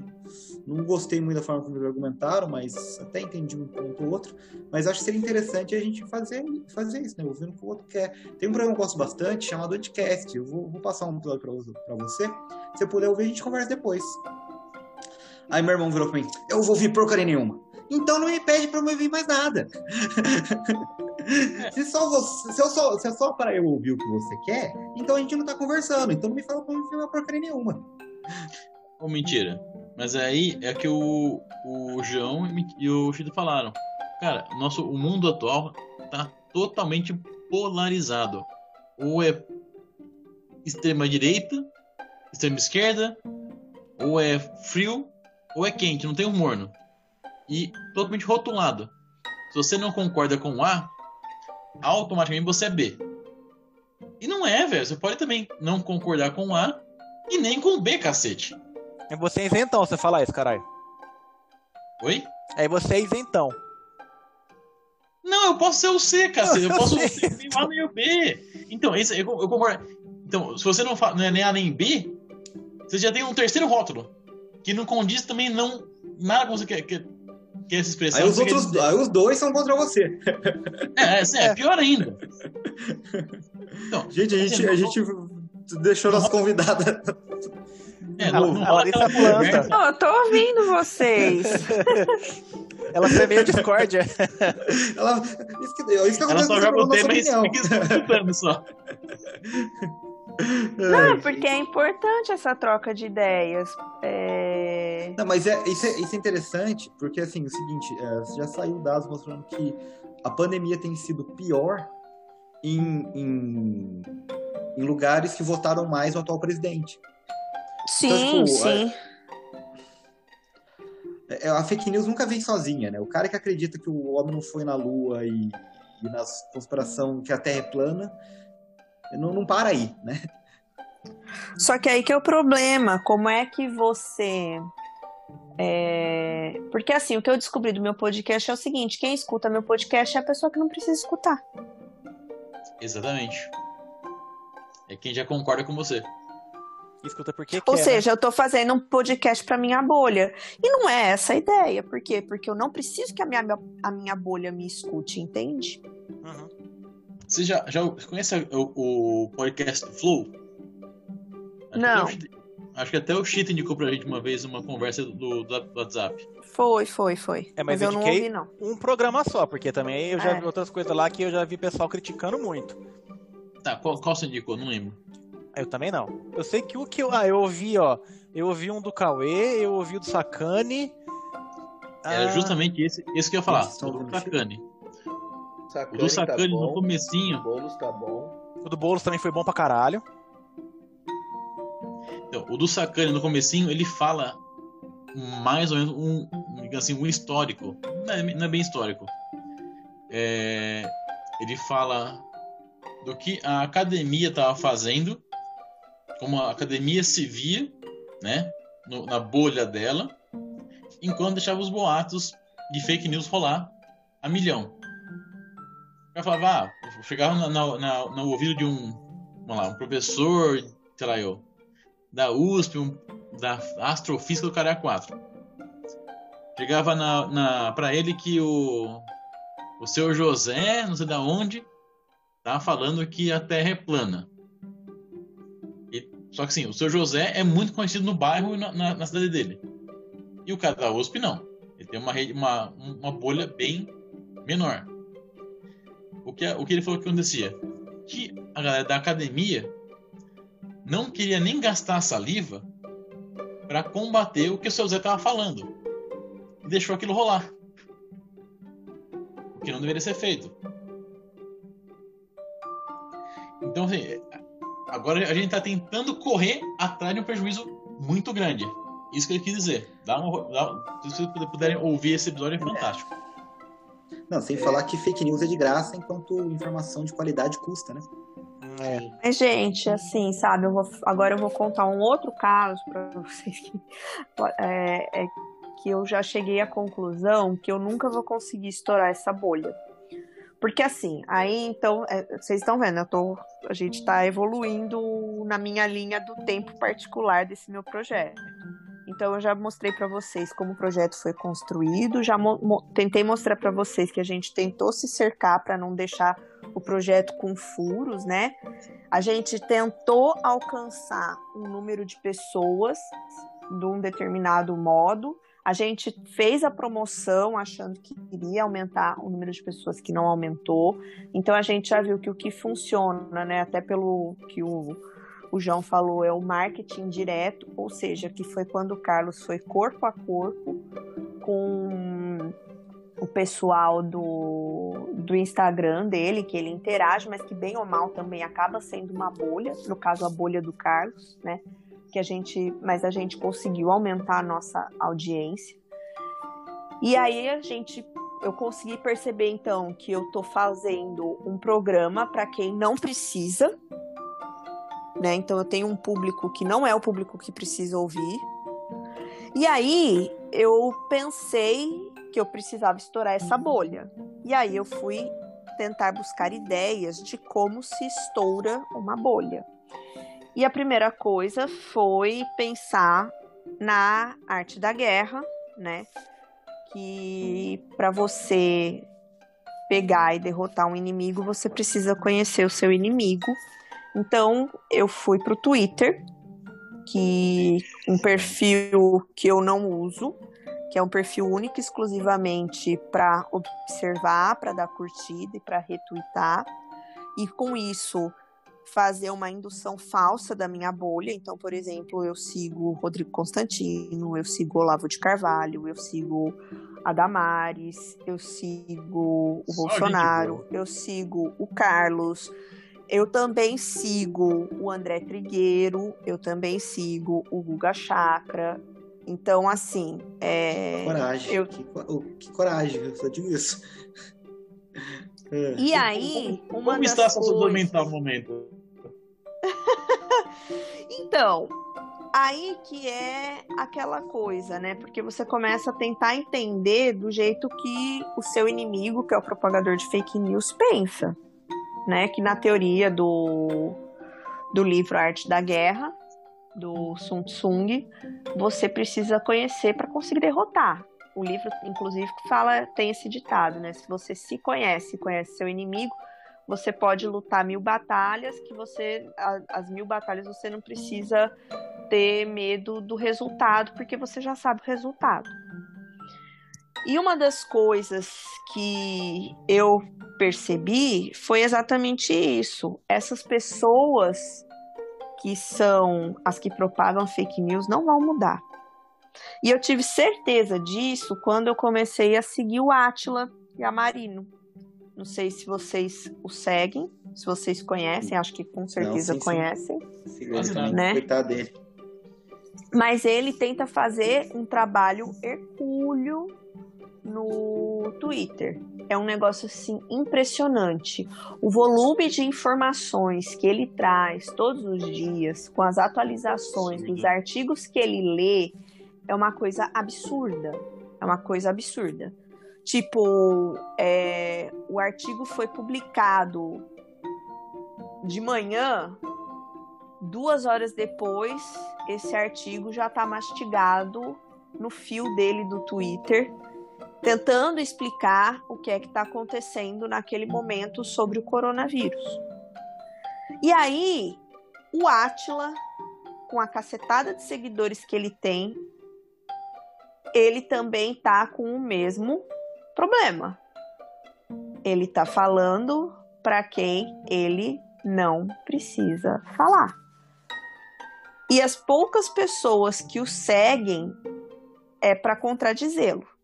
não gostei muito da forma como eles argumentaram, mas até entendi um ponto ou outro. Mas acho que seria interessante a gente fazer, fazer isso, né? Ouvindo o que o outro quer. Tem um programa que eu gosto bastante chamado Anticast. Eu vou, vou passar um episódio pra você. Se você puder ouvir, a gente conversa depois. Aí meu irmão virou pra mim: Eu vou ouvir porcaria nenhuma. Então não me pede pra eu ouvir mais nada. se, só você, se, eu só, se é só para eu ouvir o que você quer, então a gente não tá conversando. Então não me fala pra eu uma porcaria nenhuma. Ou mentira. Mas aí é que o, o João e o Chido falaram. Cara, nosso, o mundo atual tá totalmente polarizado. Ou é extrema direita, extrema esquerda, ou é frio, ou é quente, não tem um morno. E totalmente rotulado. Se você não concorda com A, automaticamente você é B. E não é, velho. Você pode também não concordar com A e nem com B, cacete. É você é isentão você falar isso, caralho. Oi? É você é isentão. Não, eu posso ser o C, cacete. Eu Eu posso ser nem o A nem o B. Então, esse, eu, eu concordo. Então, se você não, fa- não é nem A nem B, você já tem um terceiro rótulo. Que não condiz também não. Nada com você quer, quer, quer essa expressão. Aí os, outros, dizer. aí os dois são contra você. É, é, assim, é pior ainda. Então, Gente, a gente, a gente deixou nossa convidada. é, Ela- não, não a rola Larissa aquela planta. conversa. Não, eu tô ouvindo vocês. Ela semeia discórdia. Ela, isso que, isso que Ela só joga o tema e fica escutando só. Não, porque é importante essa troca de ideias. É... Não, mas é, isso, é, isso é interessante, porque assim, o seguinte, é, já saiu dados mostrando que a pandemia tem sido pior em, em, em lugares que votaram mais o atual presidente. Sim, tipo, sim. É, a fake news nunca vem sozinha, né? O cara que acredita que o homem não foi na Lua e, e nas conspiração que a Terra é plana, não, não para aí, né? Só que aí que é o problema. Como é que você. é, Porque assim, o que eu descobri do meu podcast é o seguinte: quem escuta meu podcast é a pessoa que não precisa escutar. Exatamente. É quem já concorda com você. Escuta porque Ou quer, né? seja, eu tô fazendo um podcast pra minha bolha. E não é essa a ideia. Por quê? Porque eu não preciso que a minha, a minha bolha me escute, entende? Uhum. Você já, já conhece o, o podcast do Flow? Acho Não. Que até o acho que até o Chita indicou pra gente uma vez uma conversa do, do WhatsApp. Foi, foi, foi. É, mas mas, eu não ouvi, não. Um programa só, porque também eu já É. vi outras coisas lá que eu já vi pessoal criticando muito. Tá, qual, qual você indicou? Não lembro. Eu também não. Eu sei que o que eu. Ah, eu ouvi, ó. Eu ouvi um do Cauê, eu ouvi o do Sacane. Era Ah, justamente esse, esse que eu ia falar. O do ouvindo Sacane. O do Sacane tá no bom, comecinho. Boulos tá bom. O do Boulos também foi bom pra caralho. Então, o do Sacane no comecinho, ele fala mais ou menos um, um, assim, um histórico não é, não é bem histórico. É, ele fala do que a academia estava fazendo, como a academia se via, né, no, na bolha dela, enquanto deixava os boatos de fake news rolar a milhão. Eu falava, ah, chegava na, na, na, no ouvido de um, vamos lá, um professor, sei lá eu, da USP, um, da Astrofísica do Caré 4. Chegava na, na, pra ele que o, o seu José, não sei da onde, tá falando que a Terra é plana. E, só que sim, o seu José é muito conhecido no bairro e na, na, na cidade dele. E o cara da USP não. Ele tem uma, rede, uma, uma bolha bem menor. O que, o que ele falou que acontecia? Que a galera da academia não queria nem gastar saliva para combater o que o seu Zé estava falando. E deixou aquilo rolar. O que não deveria ser feito. Então, assim, agora a gente está tentando correr atrás de um prejuízo muito grande. Isso que ele quis dizer. Dá uma, dá, se vocês puderem ouvir esse episódio, é fantástico. Não, sem falar que fake news é de graça, enquanto informação de qualidade custa, né? É. Mas, gente, assim, sabe, eu vou, agora eu vou contar um outro caso para vocês que, é, é, que eu já cheguei à conclusão que eu nunca vou conseguir estourar essa bolha. Porque assim, aí então, é, vocês estão vendo, eu tô, a gente está evoluindo na minha linha do tempo particular desse meu projeto. Então eu já mostrei para vocês como o projeto foi construído, já mo mo tentei mostrar para vocês que a gente tentou se cercar para não deixar o projeto com furos, né? A gente tentou alcançar um número de pessoas de um determinado modo. A gente fez a promoção achando que iria aumentar o número de pessoas que não aumentou. Então a gente já viu que o que funciona, né? Até pelo que o o João falou é o marketing direto, ou seja, que foi quando o Carlos foi corpo a corpo com o pessoal do, do Instagram dele, que ele interage, mas que bem ou mal também acaba sendo uma bolha, no caso a bolha do Carlos, né? Que a gente, mas a gente conseguiu aumentar a nossa audiência. E aí a gente eu consegui perceber então que eu tô fazendo um programa para quem não precisa, né? Então eu tenho um público que não é o público que precisa ouvir. E aí eu pensei que eu precisava estourar essa bolha. E aí eu fui tentar buscar ideias de como se estoura uma bolha. E a primeira coisa foi pensar na arte da guerra, né? Que para você pegar e derrotar um inimigo, você precisa conhecer o seu inimigo então eu fui para o Twitter, que um perfil que eu não uso, que é um perfil único exclusivamente para observar, para dar curtida e para retweetar. E com isso fazer uma indução falsa da minha bolha. Então, por exemplo, eu sigo Rodrigo Constantino, eu sigo Olavo de Carvalho, eu sigo a Damares, eu sigo o Bolsonaro, eu sigo o Carlos, eu também sigo o André Trigueiro, eu também sigo o Guga Chakra. Então, assim. É... Coragem. Eu... Que, que coragem, eu só digo isso. É. E aí, uma Como está a sua saúde mental no momento? então, aí que é aquela coisa, né? Porque você começa a tentar entender do jeito que o seu inimigo, que é o propagador de fake news, pensa né? Que na teoria do, do livro Arte da Guerra, do Sun Tzu, você precisa conhecer para conseguir derrotar. O livro, inclusive, fala, tem esse ditado, né? Se você se conhece, conhece seu inimigo, você pode lutar mil batalhas, que você, as mil batalhas, você não precisa ter medo do resultado, porque você já sabe o resultado. E uma das coisas que eu percebi foi exatamente isso. Essas pessoas que são as que propagam fake news não vão mudar. E eu tive certeza disso quando eu comecei a seguir o Atila e a Marino. Não sei se vocês o seguem, se vocês conhecem, acho que com certeza não, sim, conhecem. Sim. Né? dele. Mas ele tenta fazer um trabalho hercúleo no Twitter. É um negócio assim impressionante. O volume de informações que ele traz todos os dias, com as atualizações dos artigos que ele lê, é uma coisa absurda. É uma coisa absurda. Tipo, é, o artigo foi publicado de manhã, duas horas depois, esse artigo já está mastigado no fio dele do Twitter, tentando explicar o que é que está acontecendo naquele momento sobre o coronavírus. E aí, o Atila, com a cacetada de seguidores que ele tem, ele também tá com o mesmo problema. Ele tá falando para quem ele não precisa falar. E as poucas pessoas que o seguem é para contradizê-lo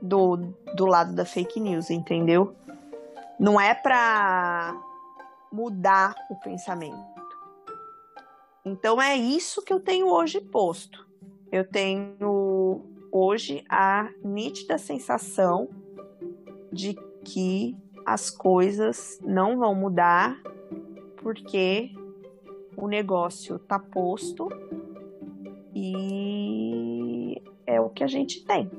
do, do lado da fake news, entendeu? Não é para mudar o pensamento. Então é isso que eu tenho hoje posto. Eu tenho hoje a nítida sensação de que as coisas não vão mudar porque o negócio tá posto e é o que a gente tem.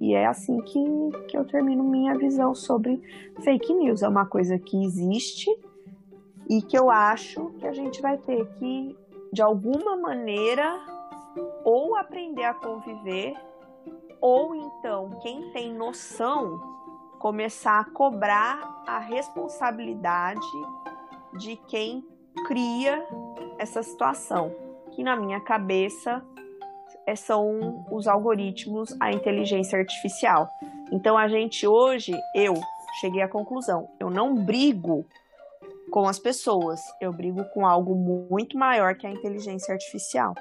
E é assim que, que eu termino minha visão sobre fake news. É uma coisa que existe e que eu acho que a gente vai ter que, de alguma maneira, ou aprender a conviver, ou então, quem tem noção, começar a cobrar a responsabilidade de quem cria essa situação, que na minha cabeça são os algoritmos, a inteligência artificial. Então a gente hoje, eu cheguei à conclusão, eu não brigo com as pessoas, eu brigo com algo muito maior que a inteligência artificial.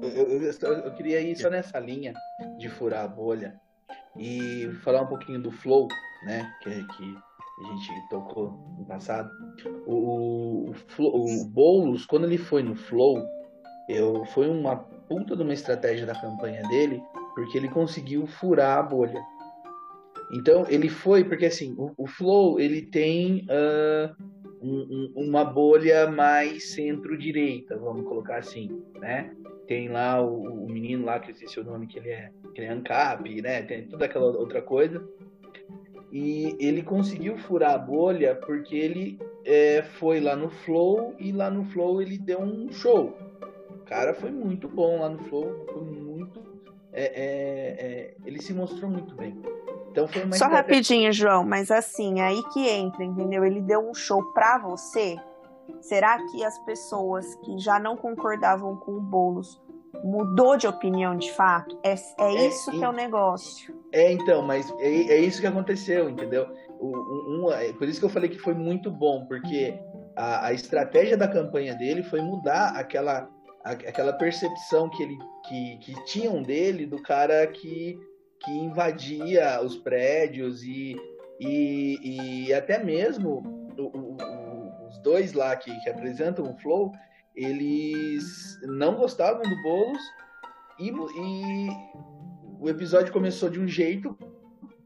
Eu, eu, eu, queria ir só nessa linha de furar a bolha e falar um pouquinho do flow, né? Que, que a gente tocou no passado. O, o, o Boulos, quando ele foi no flow, eu, foi uma puta de uma estratégia da campanha dele, porque ele conseguiu furar a bolha. Então ele foi, porque assim, o, o Flow ele tem uh, um, um, uma bolha mais centro-direita, vamos colocar assim, né? Tem lá o, o, menino lá, que eu esqueci o nome, que ele é, que ele é ANCAP, né? Tem toda aquela outra coisa. E ele conseguiu furar a bolha porque ele é, foi lá no Flow e lá no Flow ele deu um show cara foi muito bom lá no Flow, foi muito. É, é, é, ele se mostrou muito bem. Então foi uma Só rapidinho, João, mas assim, aí que entra, entendeu? Ele deu um show pra você. Será que as pessoas que já não concordavam com o Boulos mudou de opinião de fato? É, é, é isso que é o negócio. É, então, mas é, é isso que aconteceu, entendeu? Um, um, é por isso que eu falei que foi muito bom, porque a, a estratégia da campanha dele foi mudar aquela aquela percepção que ele que, que tinham dele do cara que, que invadia os prédios e, e, e até mesmo o, o, os dois lá que, que apresentam o Flow, eles não gostavam do Boulos e, e o episódio começou de um jeito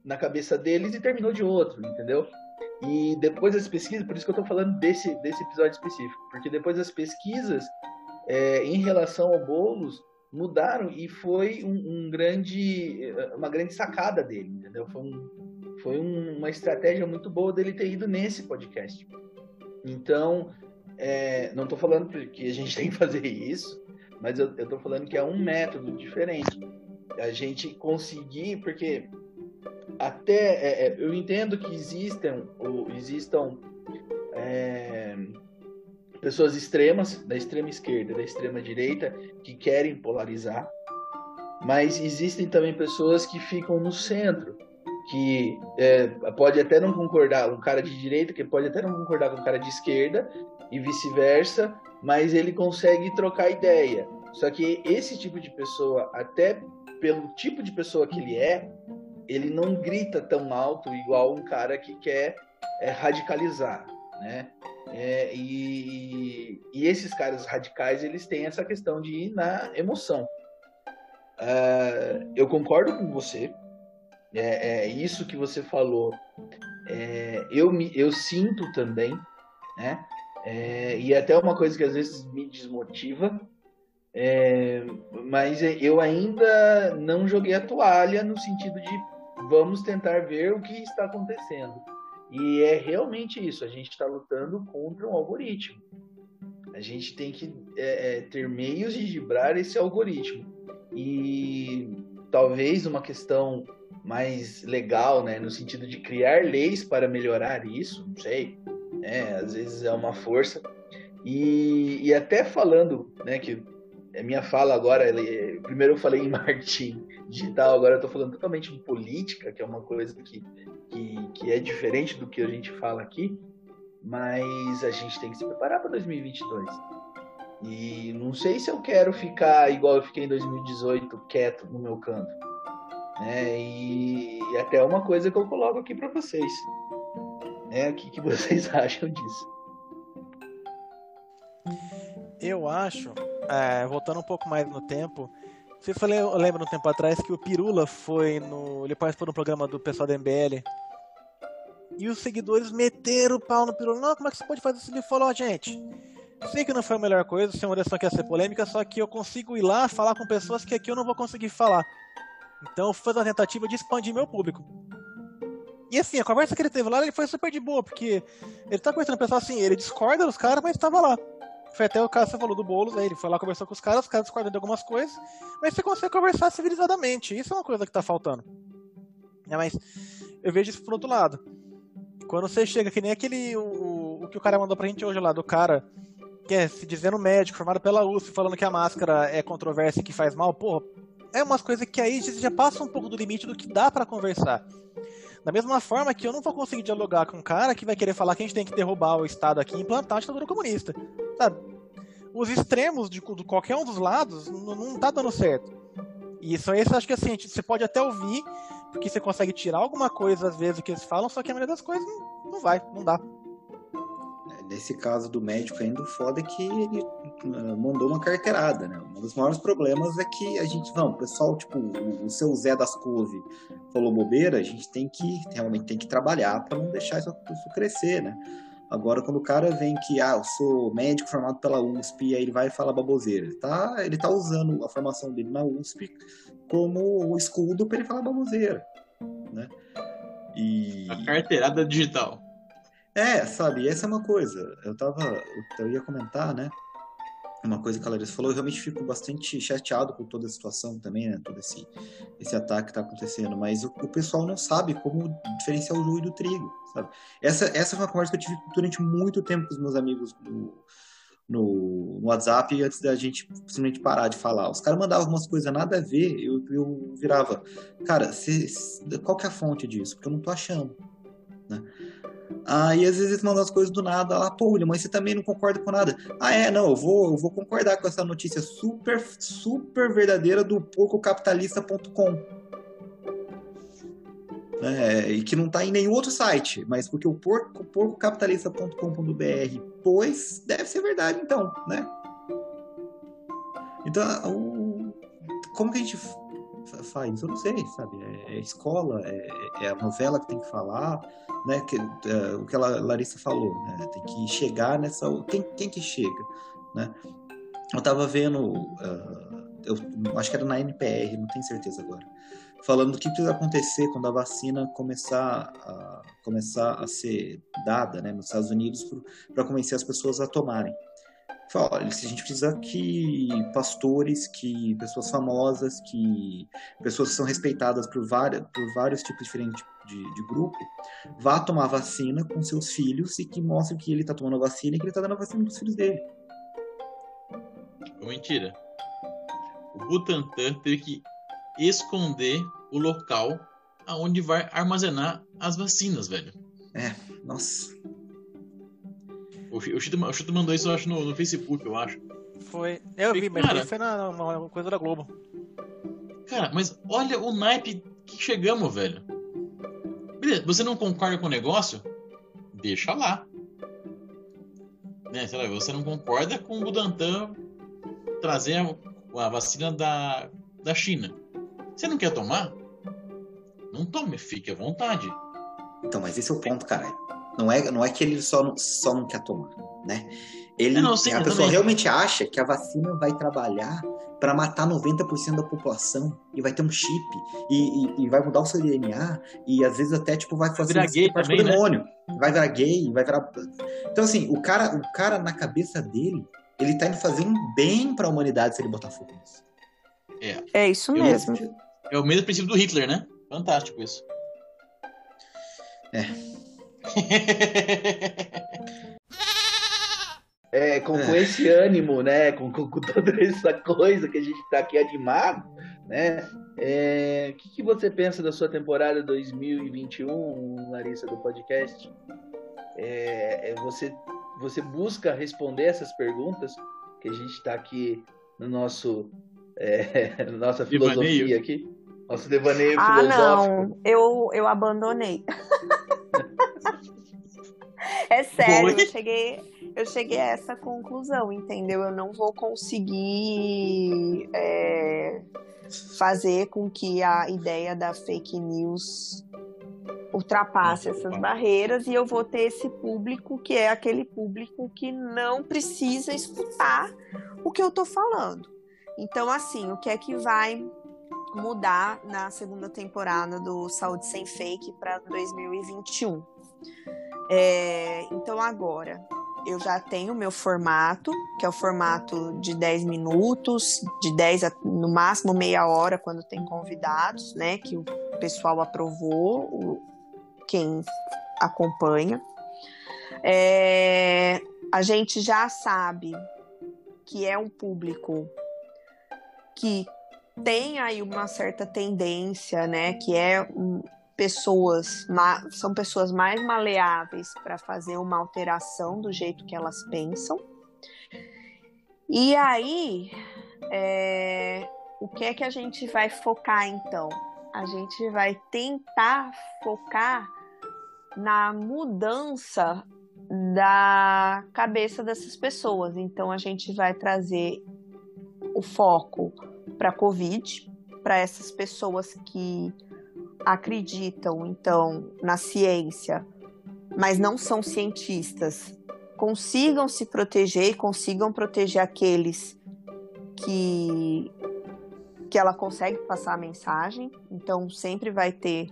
na cabeça deles e terminou de outro, entendeu? E depois das pesquisas, por isso que eu tô falando desse, desse episódio específico, porque depois das pesquisas é, em relação ao Boulos mudaram e foi um, um, grande, uma grande sacada dele, entendeu? Foi, um, foi um, uma estratégia muito boa dele ter ido nesse podcast. Então, é, não estou falando que a gente tem que fazer isso, mas eu estou falando que é um método diferente. A gente conseguir, porque até é, é eu entendo que existam, ou existam é, pessoas extremas, da extrema esquerda, da extrema direita, que querem polarizar, mas existem também pessoas que ficam no centro, que é, pode até não concordar, um cara de direita que pode até não concordar com um cara de esquerda e vice-versa, mas ele consegue trocar ideia. Só que esse tipo de pessoa, até pelo tipo de pessoa que ele é, ele não grita tão alto igual um cara que quer é, radicalizar, né? É, e, e, esses caras radicais, eles têm essa questão de ir na emoção. Uh, eu concordo com você É, é isso que você falou. É, eu, me, eu sinto também, né? É, e até uma coisa que às vezes me desmotiva, é, mas eu ainda não joguei a toalha no sentido de vamos tentar ver o que está acontecendo. E é realmente isso, a gente está lutando contra um algoritmo. A gente tem que é, é, ter meios de vibrar esse algoritmo. E talvez uma questão mais legal, né, no sentido de criar leis para melhorar isso, não sei, né, às vezes é uma força. E, e até falando, né, que a minha fala agora, primeiro eu falei em marketing digital, agora eu estou falando totalmente em política, que é uma coisa que, que, que é diferente do que a gente fala aqui, mas a gente tem que se preparar para 2022. E não sei se eu quero ficar igual eu fiquei em 2018, quieto no meu canto. Né? E, e até uma coisa que eu coloco aqui para vocês. Né? O que, que vocês acham disso? Eu acho, é, voltando um pouco mais no tempo, você lembro um tempo atrás que o Pirula foi no. Ele participou do programa do pessoal da MBL. E os seguidores meteram o pau no Pirula. Não, como é que você pode fazer isso? Ele falou, gente. Sei que não foi a melhor coisa, sem uma decisão que ia ser polêmica, só que eu consigo ir lá falar com pessoas que aqui eu não vou conseguir falar. Então foi uma tentativa de expandir meu público. E assim, a conversa que ele teve lá, ele foi super de boa, porque ele tá conversando com o pessoal assim, ele discorda dos caras, mas estava lá. Foi até o caso que você falou do Boulos, aí ele foi lá conversou com os caras, os caras discordam de algumas coisas, mas você consegue conversar civilizadamente. Isso é uma coisa que tá faltando. É, mas eu vejo isso por outro lado. Quando você chega, que nem aquele. O, o que o cara mandou pra gente hoje lá, do cara que é se dizendo médico, formado pela USP, falando que a máscara é controvérsia e que faz mal, porra, é umas coisas que aí já passa um pouco do limite do que dá para conversar. Da mesma forma que eu não vou conseguir dialogar com um cara que vai querer falar que a gente tem que derrubar o Estado aqui e implantar a ditadura comunista. Os extremos de, de qualquer um dos lados não, não tá dando certo. E isso aí, acho que assim, você pode até ouvir, porque você consegue tirar alguma coisa às vezes que eles falam, só que a maioria das coisas não, não vai, não dá nesse caso do médico ainda, o foda é que ele uh, mandou uma carteirada, né? Um dos maiores problemas é que a gente, não, o pessoal, tipo, o, seu Zé das Couve falou bobeira, a gente tem que, realmente tem que trabalhar para não deixar isso, crescer, né? Agora, quando o cara vem que, ah, eu sou médico formado pela USP, e aí ele vai falar baboseira, ele tá, ele tá usando a formação dele na USP como o escudo para ele falar baboseira, né? E... A carteirada digital. É, sabe, essa é uma coisa. Eu tava. Eu ia comentar, né? Uma coisa que a Larissa falou, eu realmente fico bastante chateado com toda a situação também, né? Todo esse, esse ataque que tá acontecendo. Mas o, o pessoal não sabe como diferenciar o joio do trigo, sabe? Essa, essa foi uma conversa que eu tive durante muito tempo com os meus amigos no, no, WhatsApp antes da gente simplesmente parar de falar. Os caras mandavam algumas coisas nada a ver, eu, eu virava, cara, cê, qual que é a fonte disso? Porque eu não tô achando, né? Aí às vezes mandam as coisas do nada lá, pô, William, mas você também não concorda com nada. Ah, é, não, eu vou, eu vou concordar com essa notícia super, super verdadeira do poucocapitalista.com. É, e que não está em nenhum outro site, mas porque o porco, porcocapitalista.com.br pois deve ser verdade então, né? Então, o, como que a gente faz? Eu não sei, sabe? É, é escola, é, é, a novela que tem que falar, né? Que, é, o que a Larissa falou, né? Tem que chegar nessa. Quem, quem que chega, né? Eu tava vendo, uh, eu acho que era na NPR, não tenho certeza agora, falando do que precisa acontecer quando a vacina começar a, começar a ser dada, né? Nos Estados Unidos para convencer as pessoas a tomarem. Fala, a gente precisa que pastores, que pessoas famosas, que pessoas que são respeitadas por, várias, por vários tipos diferentes de, de grupo, vá tomar vacina com seus filhos e que mostre que ele está tomando a vacina e que ele está dando a vacina para os filhos dele. Mentira. O Butantan teve que esconder o local aonde vai armazenar as vacinas, velho. É, nossa. O, Chito, o Chito mandou isso, eu acho, no, no Facebook, eu acho. Foi. Eu vi, mas cara, foi na, na, na, coisa da Globo. Cara, mas olha o naipe que chegamos, velho. Beleza, você não concorda com o negócio? Deixa lá. Né, sei lá, você não concorda com o Budantan trazer a, a vacina da, da China. Você não quer tomar? Não tome, fique à vontade. Então, mas esse é o ponto, cara. Não é, não é que ele só não, só não quer tomar, né? Ele, É, não, sim, a pessoa também. realmente acha que a vacina vai trabalhar para matar 90% da população e vai ter um chip e, e- e vai mudar o seu DNA e às vezes até tipo vai fazer virar gay parte também, do né? demônio, vai virar gay, vai virar Então assim, o cara, o cara na cabeça dele, ele tá indo fazer um bem para a humanidade se ele botar fogo nisso. É isso Eu- mesmo. É o mesmo princípio do Hitler, né? Fantástico isso. É. É, com, É. com esse ânimo, né? Com, com, com toda essa coisa que a gente tá aqui animado, né? É, O que, que você pensa da sua temporada 2021, Larissa, do podcast? É, é, você, você busca responder essas perguntas que a gente está aqui no nosso é, nossa filosofia Devaneio. aqui, nosso devaneio Ah, filosófico. não. Eu, eu abandonei. é sério, eu cheguei, eu cheguei a essa conclusão, entendeu? Eu não vou conseguir é, fazer com que a ideia da fake news ultrapasse essas barreiras e eu vou ter esse público que é aquele público que não precisa escutar o que eu tô falando. Então, assim, o que é que vai mudar na segunda temporada do Saúde Sem Fake para 2021. É, então agora eu já tenho o meu formato, que é o formato de 10 minutos, de 10 a no máximo meia hora quando tem convidados, né? Que o pessoal aprovou, o- quem acompanha. É, a gente já sabe que é um público que tem aí uma certa tendência, né, que é um, pessoas, são pessoas mais maleáveis para fazer uma alteração do jeito que elas pensam. E aí, é, o que é que a gente vai focar então? A gente vai tentar focar na mudança da cabeça dessas pessoas. Então, a gente vai trazer o foco para a Covid, para essas pessoas que acreditam, então, na ciência, mas não são cientistas, consigam se proteger e consigam proteger aqueles que, que ela consegue passar a mensagem. Então, sempre vai ter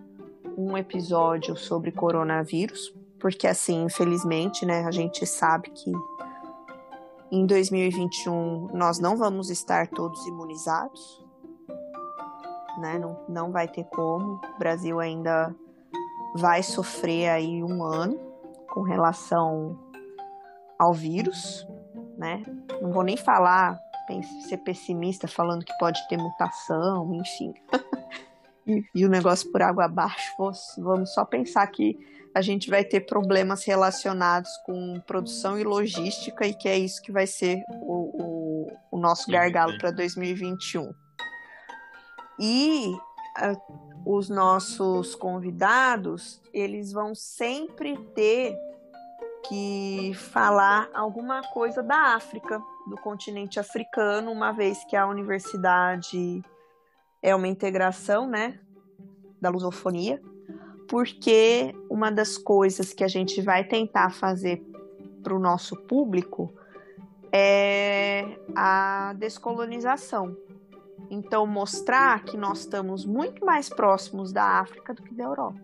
um episódio sobre coronavírus, porque, assim, infelizmente, né, a gente sabe que em 2021 nós não vamos estar todos imunizados, né? Não, não vai ter como. O Brasil ainda vai sofrer aí um ano com relação ao vírus, né? Não vou nem falar, ser pessimista falando que pode ter mutação, enfim. e, e o negócio por água abaixo, vamos só pensar que a gente vai ter problemas relacionados com produção e logística e que é isso que vai ser o, o, o nosso gargalo para 2021. E ah, os nossos convidados, eles vão sempre ter que falar alguma coisa da África, do continente africano, uma vez que a universidade é uma integração, né, da lusofonia, porque uma das coisas que a gente vai tentar fazer para o nosso público é a descolonização. Então, mostrar que nós estamos muito mais próximos da África do que da Europa.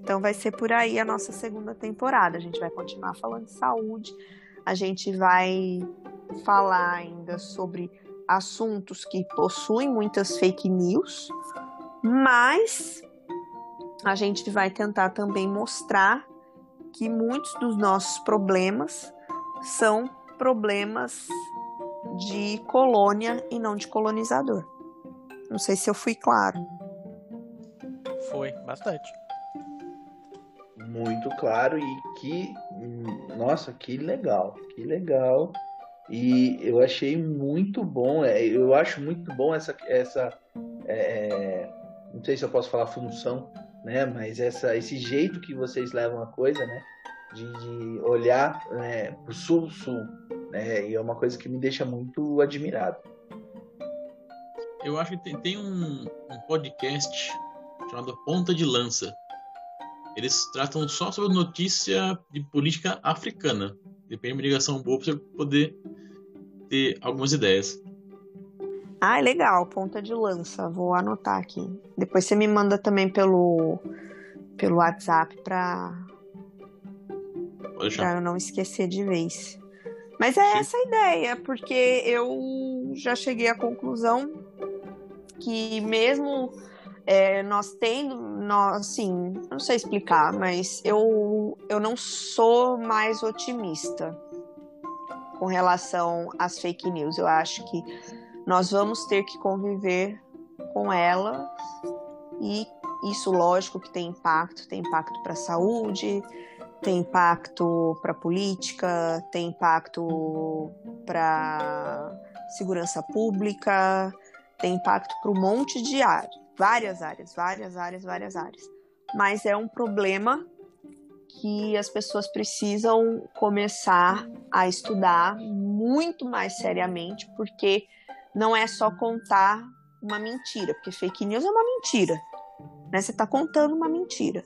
Então, vai ser por aí a nossa segunda temporada. A gente vai continuar falando de saúde, a gente vai falar ainda sobre assuntos que possuem muitas fake news, mas a gente vai tentar também mostrar que muitos dos nossos problemas são problemas de colônia e não de colonizador. Não sei se eu fui claro. Foi, bastante. Muito claro e que, nossa, que legal, que legal. E eu achei muito bom, é, eu acho muito bom essa, essa é, não sei se eu posso falar função, né? Mas essa, esse jeito que vocês levam a coisa, né? De, de olhar né, pro sul-sul, né? E é uma coisa que me deixa muito admirado. Eu acho que tem, tem um, um podcast chamado Ponta de Lança. Eles tratam só sobre notícia de política africana. Depende de uma ligação boa para você poder ter algumas ideias. Ah, é legal, ponta de lança. Vou anotar aqui. Depois você me manda também pelo, pelo WhatsApp para para eu não esquecer de vez. Mas é Sim. essa a ideia, porque eu já cheguei à conclusão que mesmo é, nós tendo, nós, assim, não sei explicar, mas eu, eu não sou mais otimista com relação às fake news. Eu acho que nós vamos ter que conviver com elas e isso, lógico, que tem impacto, tem impacto para a saúde, tem impacto para política, tem impacto para segurança pública, tem impacto para um monte de áreas, várias áreas, várias áreas, várias áreas. Mas é um problema que as pessoas precisam começar a estudar muito mais seriamente, porque não é só contar uma mentira, porque fake news é uma mentira. Né? Você está contando uma mentira.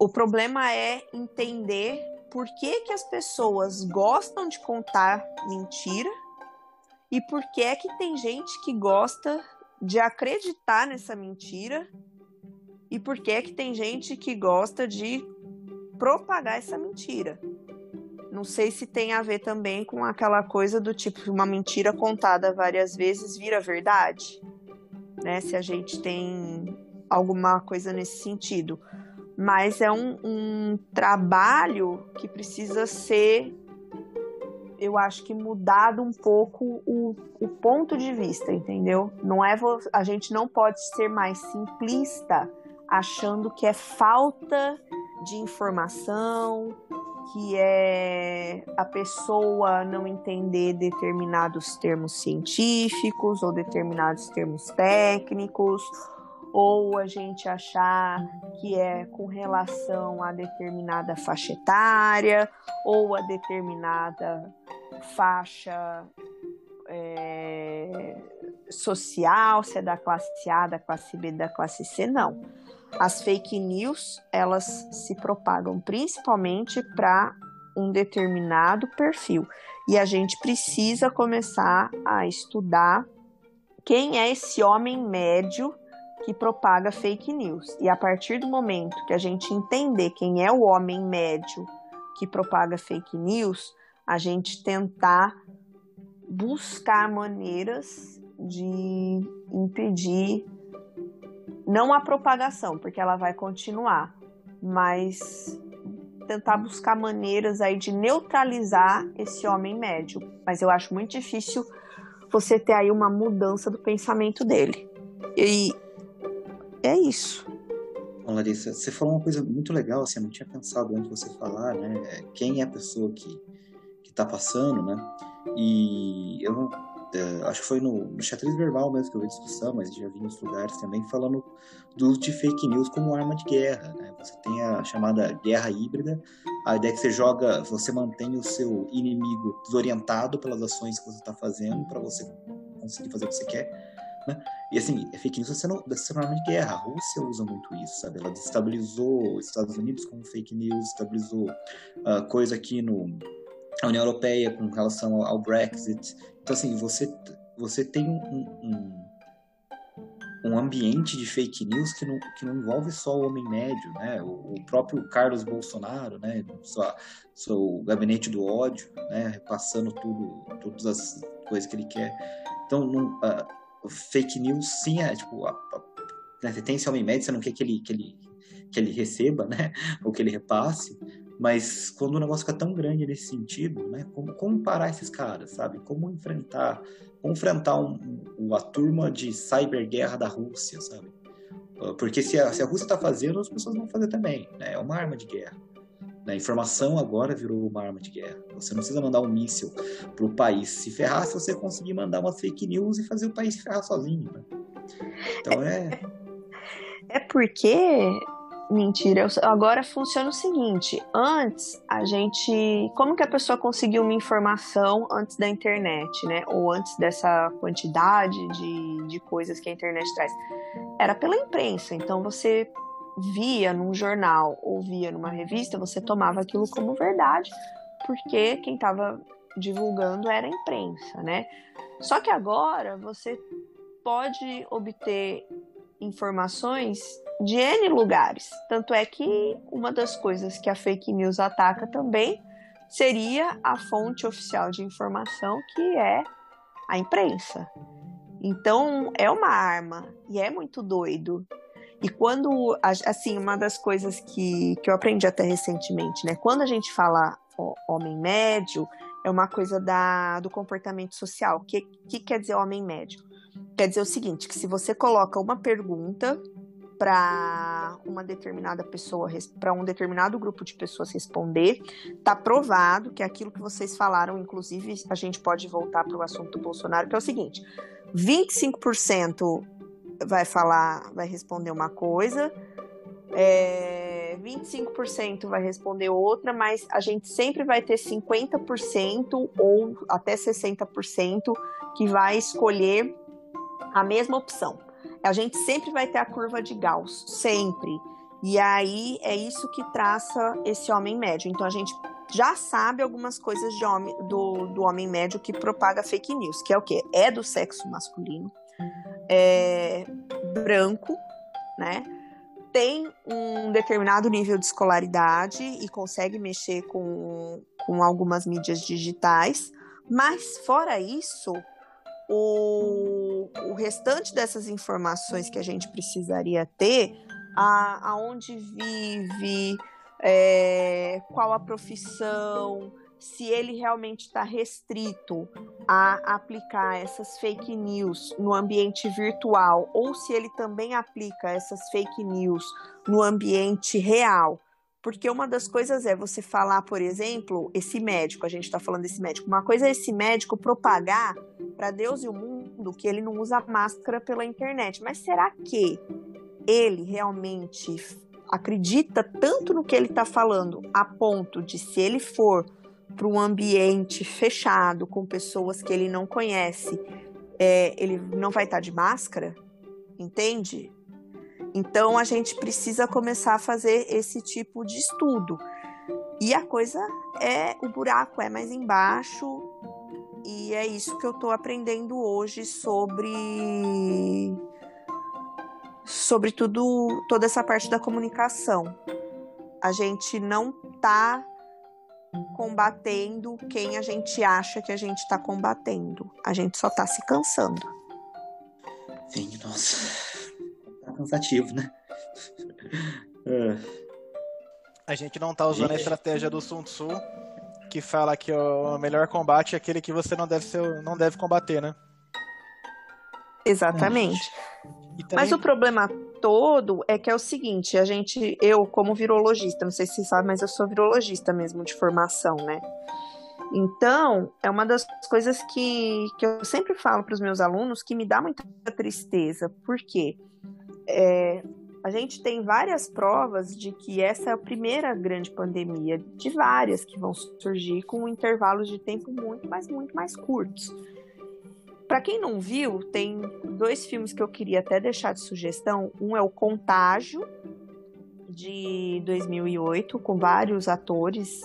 O problema é entender por que, que as pessoas gostam de contar mentira e por que é que tem gente que gosta de acreditar nessa mentira e por que é que tem gente que gosta de propagar essa mentira. Não sei se tem a ver também com aquela coisa do tipo uma mentira contada várias vezes vira verdade, né? Se a gente tem alguma coisa nesse sentido. Mas é um, um trabalho que precisa ser, eu acho que mudado um pouco o, o ponto de vista, entendeu? Não é a gente não pode ser mais simplista achando que é falta de informação, que é a pessoa não entender determinados termos científicos ou determinados termos técnicos, ou a gente achar que é com relação a determinada faixa etária ou a determinada faixa é, social, se é da classe A, da classe B, da classe C, não. As fake news elas se propagam principalmente para um determinado perfil. E a gente precisa começar a estudar quem é esse homem médio que propaga fake news. E a partir do momento que a gente entender quem é o homem médio que propaga fake news, a gente tentar buscar maneiras de impedir não a propagação, porque ela vai continuar, mas tentar buscar maneiras aí de neutralizar esse homem médio. Mas eu acho muito difícil você ter aí uma mudança do pensamento dele. E é isso. Bom, Larissa, você falou uma coisa muito legal, assim, eu não tinha pensado antes de você falar, né? Quem é a pessoa que, que tá passando, né? E eu não é, acho que foi no, no Xadrez Verbal mesmo que eu vi discussão, mas já vi outros lugares também, falando do uso de fake news como arma de guerra. Né? Você tem a chamada guerra híbrida, a ideia é que você joga, você mantém o seu inimigo desorientado pelas ações que você está fazendo para você conseguir fazer o que você quer. Né? E assim, fake news está sendo, sendo arma de guerra. A Rússia usa muito isso, sabe? Ela destabilizou os Estados Unidos com fake news, estabilizou uh, coisa aqui no a União Europeia com relação ao Brexit. Então, assim, você, você tem um, um, um ambiente de fake news que não, que não envolve só o homem médio, né? O, o próprio Carlos Bolsonaro, né? Sua, seu gabinete do ódio, né? Repassando tudo, todas as coisas que ele quer. Então, não, uh, fake news, sim, é tipo... A, a, né? Você tem esse homem médio, você não quer que ele, que ele, que ele receba, né? Ou que ele repasse, mas quando o negócio fica tão grande nesse sentido, né? Como, como parar esses caras, sabe? Como enfrentar, como enfrentar um, um, a turma de cyberguerra da Rússia, sabe? Ah, porque se a, se a Rússia está fazendo, as pessoas vão fazer também, né? É uma arma de guerra. A informação agora virou uma arma de guerra. Você não precisa mandar um míssil para o país se ferrar se você conseguir mandar uma fake news e fazer o país se ferrar sozinho. Né? Então é. É porque Mentira, agora funciona o seguinte: antes a gente. Como que a pessoa conseguiu uma informação antes da internet, né? Ou antes dessa quantidade de, de coisas que a internet traz? Era pela imprensa. Então você via num jornal ou via numa revista, você tomava aquilo como verdade, porque quem estava divulgando era a imprensa, né? Só que agora você pode obter informações de N lugares. Tanto é que uma das coisas que a fake news ataca também seria a fonte oficial de informação, que é a imprensa. Então, é uma arma e é muito doido. E quando, assim, uma das coisas que, que eu aprendi até recentemente, né? Quando a gente fala homem médio, é uma coisa da, do comportamento social. O que, que quer dizer homem médio? Quer dizer o seguinte, que se você coloca uma pergunta para uma determinada pessoa, para um determinado grupo de pessoas responder, tá provado que aquilo que vocês falaram, inclusive a gente pode voltar para o assunto do Bolsonaro, que é o seguinte: 25% vai falar, vai responder uma coisa, é, 25% vai responder outra, mas a gente sempre vai ter 50% ou até 60% que vai escolher a mesma opção. A gente sempre vai ter a curva de Gauss, sempre. E aí é isso que traça esse homem médio. Então a gente já sabe algumas coisas homem, do, do homem médio que propaga fake news, que é o quê? É do sexo masculino, é branco, né? Tem um determinado nível de escolaridade e consegue mexer com, com algumas mídias digitais, mas fora isso, o, o restante dessas informações que a gente precisaria ter, a, aonde vive, é, qual a profissão, se ele realmente está restrito a aplicar essas fake news no ambiente virtual ou se ele também aplica essas fake news no ambiente real. Porque uma das coisas é você falar, por exemplo, esse médico, a gente está falando desse médico, uma coisa é esse médico propagar para Deus e o mundo que ele não usa máscara pela internet. Mas será que ele realmente acredita tanto no que ele está falando a ponto de, se ele for para um ambiente fechado com pessoas que ele não conhece, é, ele não vai estar tá de máscara? Entende? Então a gente precisa começar a fazer esse tipo de estudo. E a coisa é, o buraco é mais embaixo, e é isso que eu estou aprendendo hoje sobre sobre tudo, toda essa parte da comunicação. A gente não está combatendo quem a gente acha que a gente está combatendo. A gente só está se cansando. Sim, nossa cansativo, né? é. A gente não tá usando a estratégia do Sun Tzu, que fala que o melhor combate é aquele que você não deve, ser, não deve combater, né? Exatamente. Também... Mas o problema todo é que é o seguinte, a gente, eu como virologista, não sei se sabe, mas eu sou virologista mesmo de formação, né? Então, é uma das coisas que, que eu sempre falo para os meus alunos que me dá muita tristeza. Por quê? é, a gente tem várias provas de que essa é a primeira grande pandemia, de várias que vão surgir com intervalos de tempo muito, mas muito mais curtos. Para quem não viu, tem dois filmes que eu queria até deixar de sugestão. Um é o Contágio, de 2008, com vários atores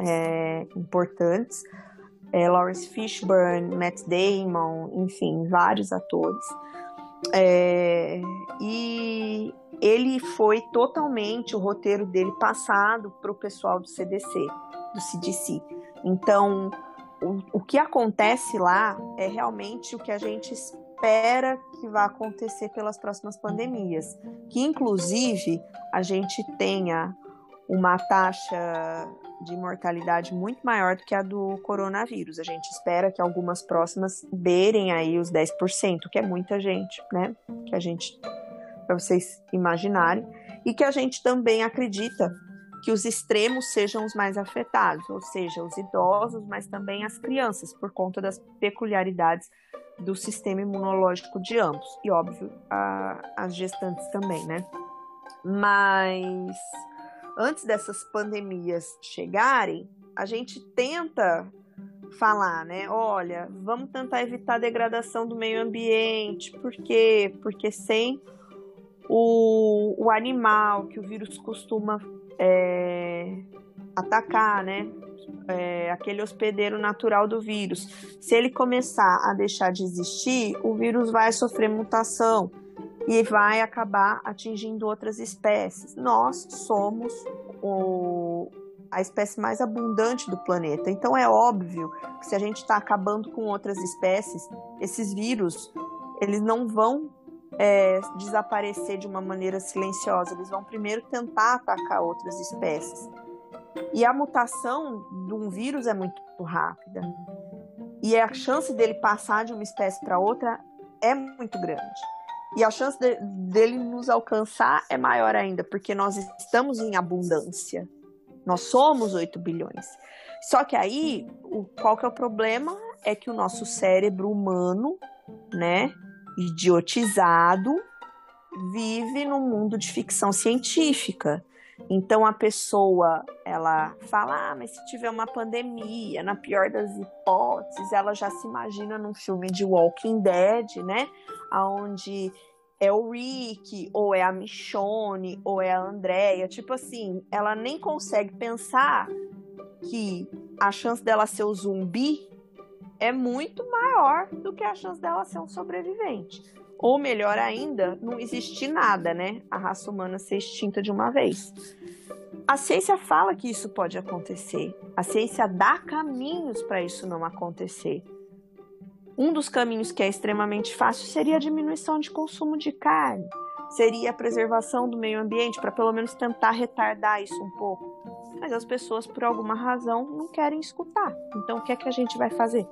é, importantes. É, Lawrence Fishburne, Matt Damon, enfim, vários atores. É, e ele foi totalmente o roteiro dele passado para o pessoal do CDC, do CDC. Então, o, o que acontece lá é realmente o que a gente espera que vai acontecer pelas próximas pandemias, que inclusive a gente tenha uma taxa de mortalidade muito maior do que a do coronavírus. A gente espera que algumas próximas beirem aí os 10%, que é muita gente, né? Que a gente, para vocês imaginarem, e que a gente também acredita que os extremos sejam os mais afetados, ou seja, os idosos, mas também as crianças, por conta das peculiaridades do sistema imunológico de ambos, e óbvio, a, as gestantes também, né? Mas antes dessas pandemias chegarem, a gente tenta falar, né? Olha, vamos tentar evitar a degradação do meio ambiente. Por quê? Porque sem o, o animal que o vírus costuma é, atacar, né? É, aquele hospedeiro natural do vírus. Se ele começar a deixar de existir, o vírus vai sofrer mutação e vai acabar atingindo outras espécies. Nós somos o, a espécie mais abundante do planeta. Então é óbvio que se a gente está acabando com outras espécies, esses vírus eles não vão é, desaparecer de uma maneira silenciosa. Eles vão primeiro tentar atacar outras espécies. E a mutação de um vírus é muito rápida. E a chance dele passar de uma espécie para outra é muito grande. E a chance de, dele nos alcançar é maior ainda, porque nós estamos em abundância. Nós somos 8 bilhões. Só que aí, o, qual que é o problema? É que o nosso cérebro humano, né, idiotizado, vive num mundo de ficção científica. Então a pessoa, ela fala, ah, mas se tiver uma pandemia, na pior das hipóteses, ela já se imagina num filme de Walking Dead, né? Onde é o Rick, ou é a Michonne, ou é a Andrea. Tipo assim, ela nem consegue pensar que a chance dela ser o zumbi é muito maior do que a chance dela ser um sobrevivente. Ou melhor ainda, não existir nada, né? A raça humana ser extinta de uma vez. A ciência fala que isso pode acontecer. A ciência dá caminhos para isso não acontecer. Um dos caminhos que é extremamente fácil seria a diminuição de consumo de carne, seria a preservação do meio ambiente, para pelo menos tentar retardar isso um pouco. Mas as pessoas, por alguma razão, não querem escutar. Então, o que é que a gente vai fazer?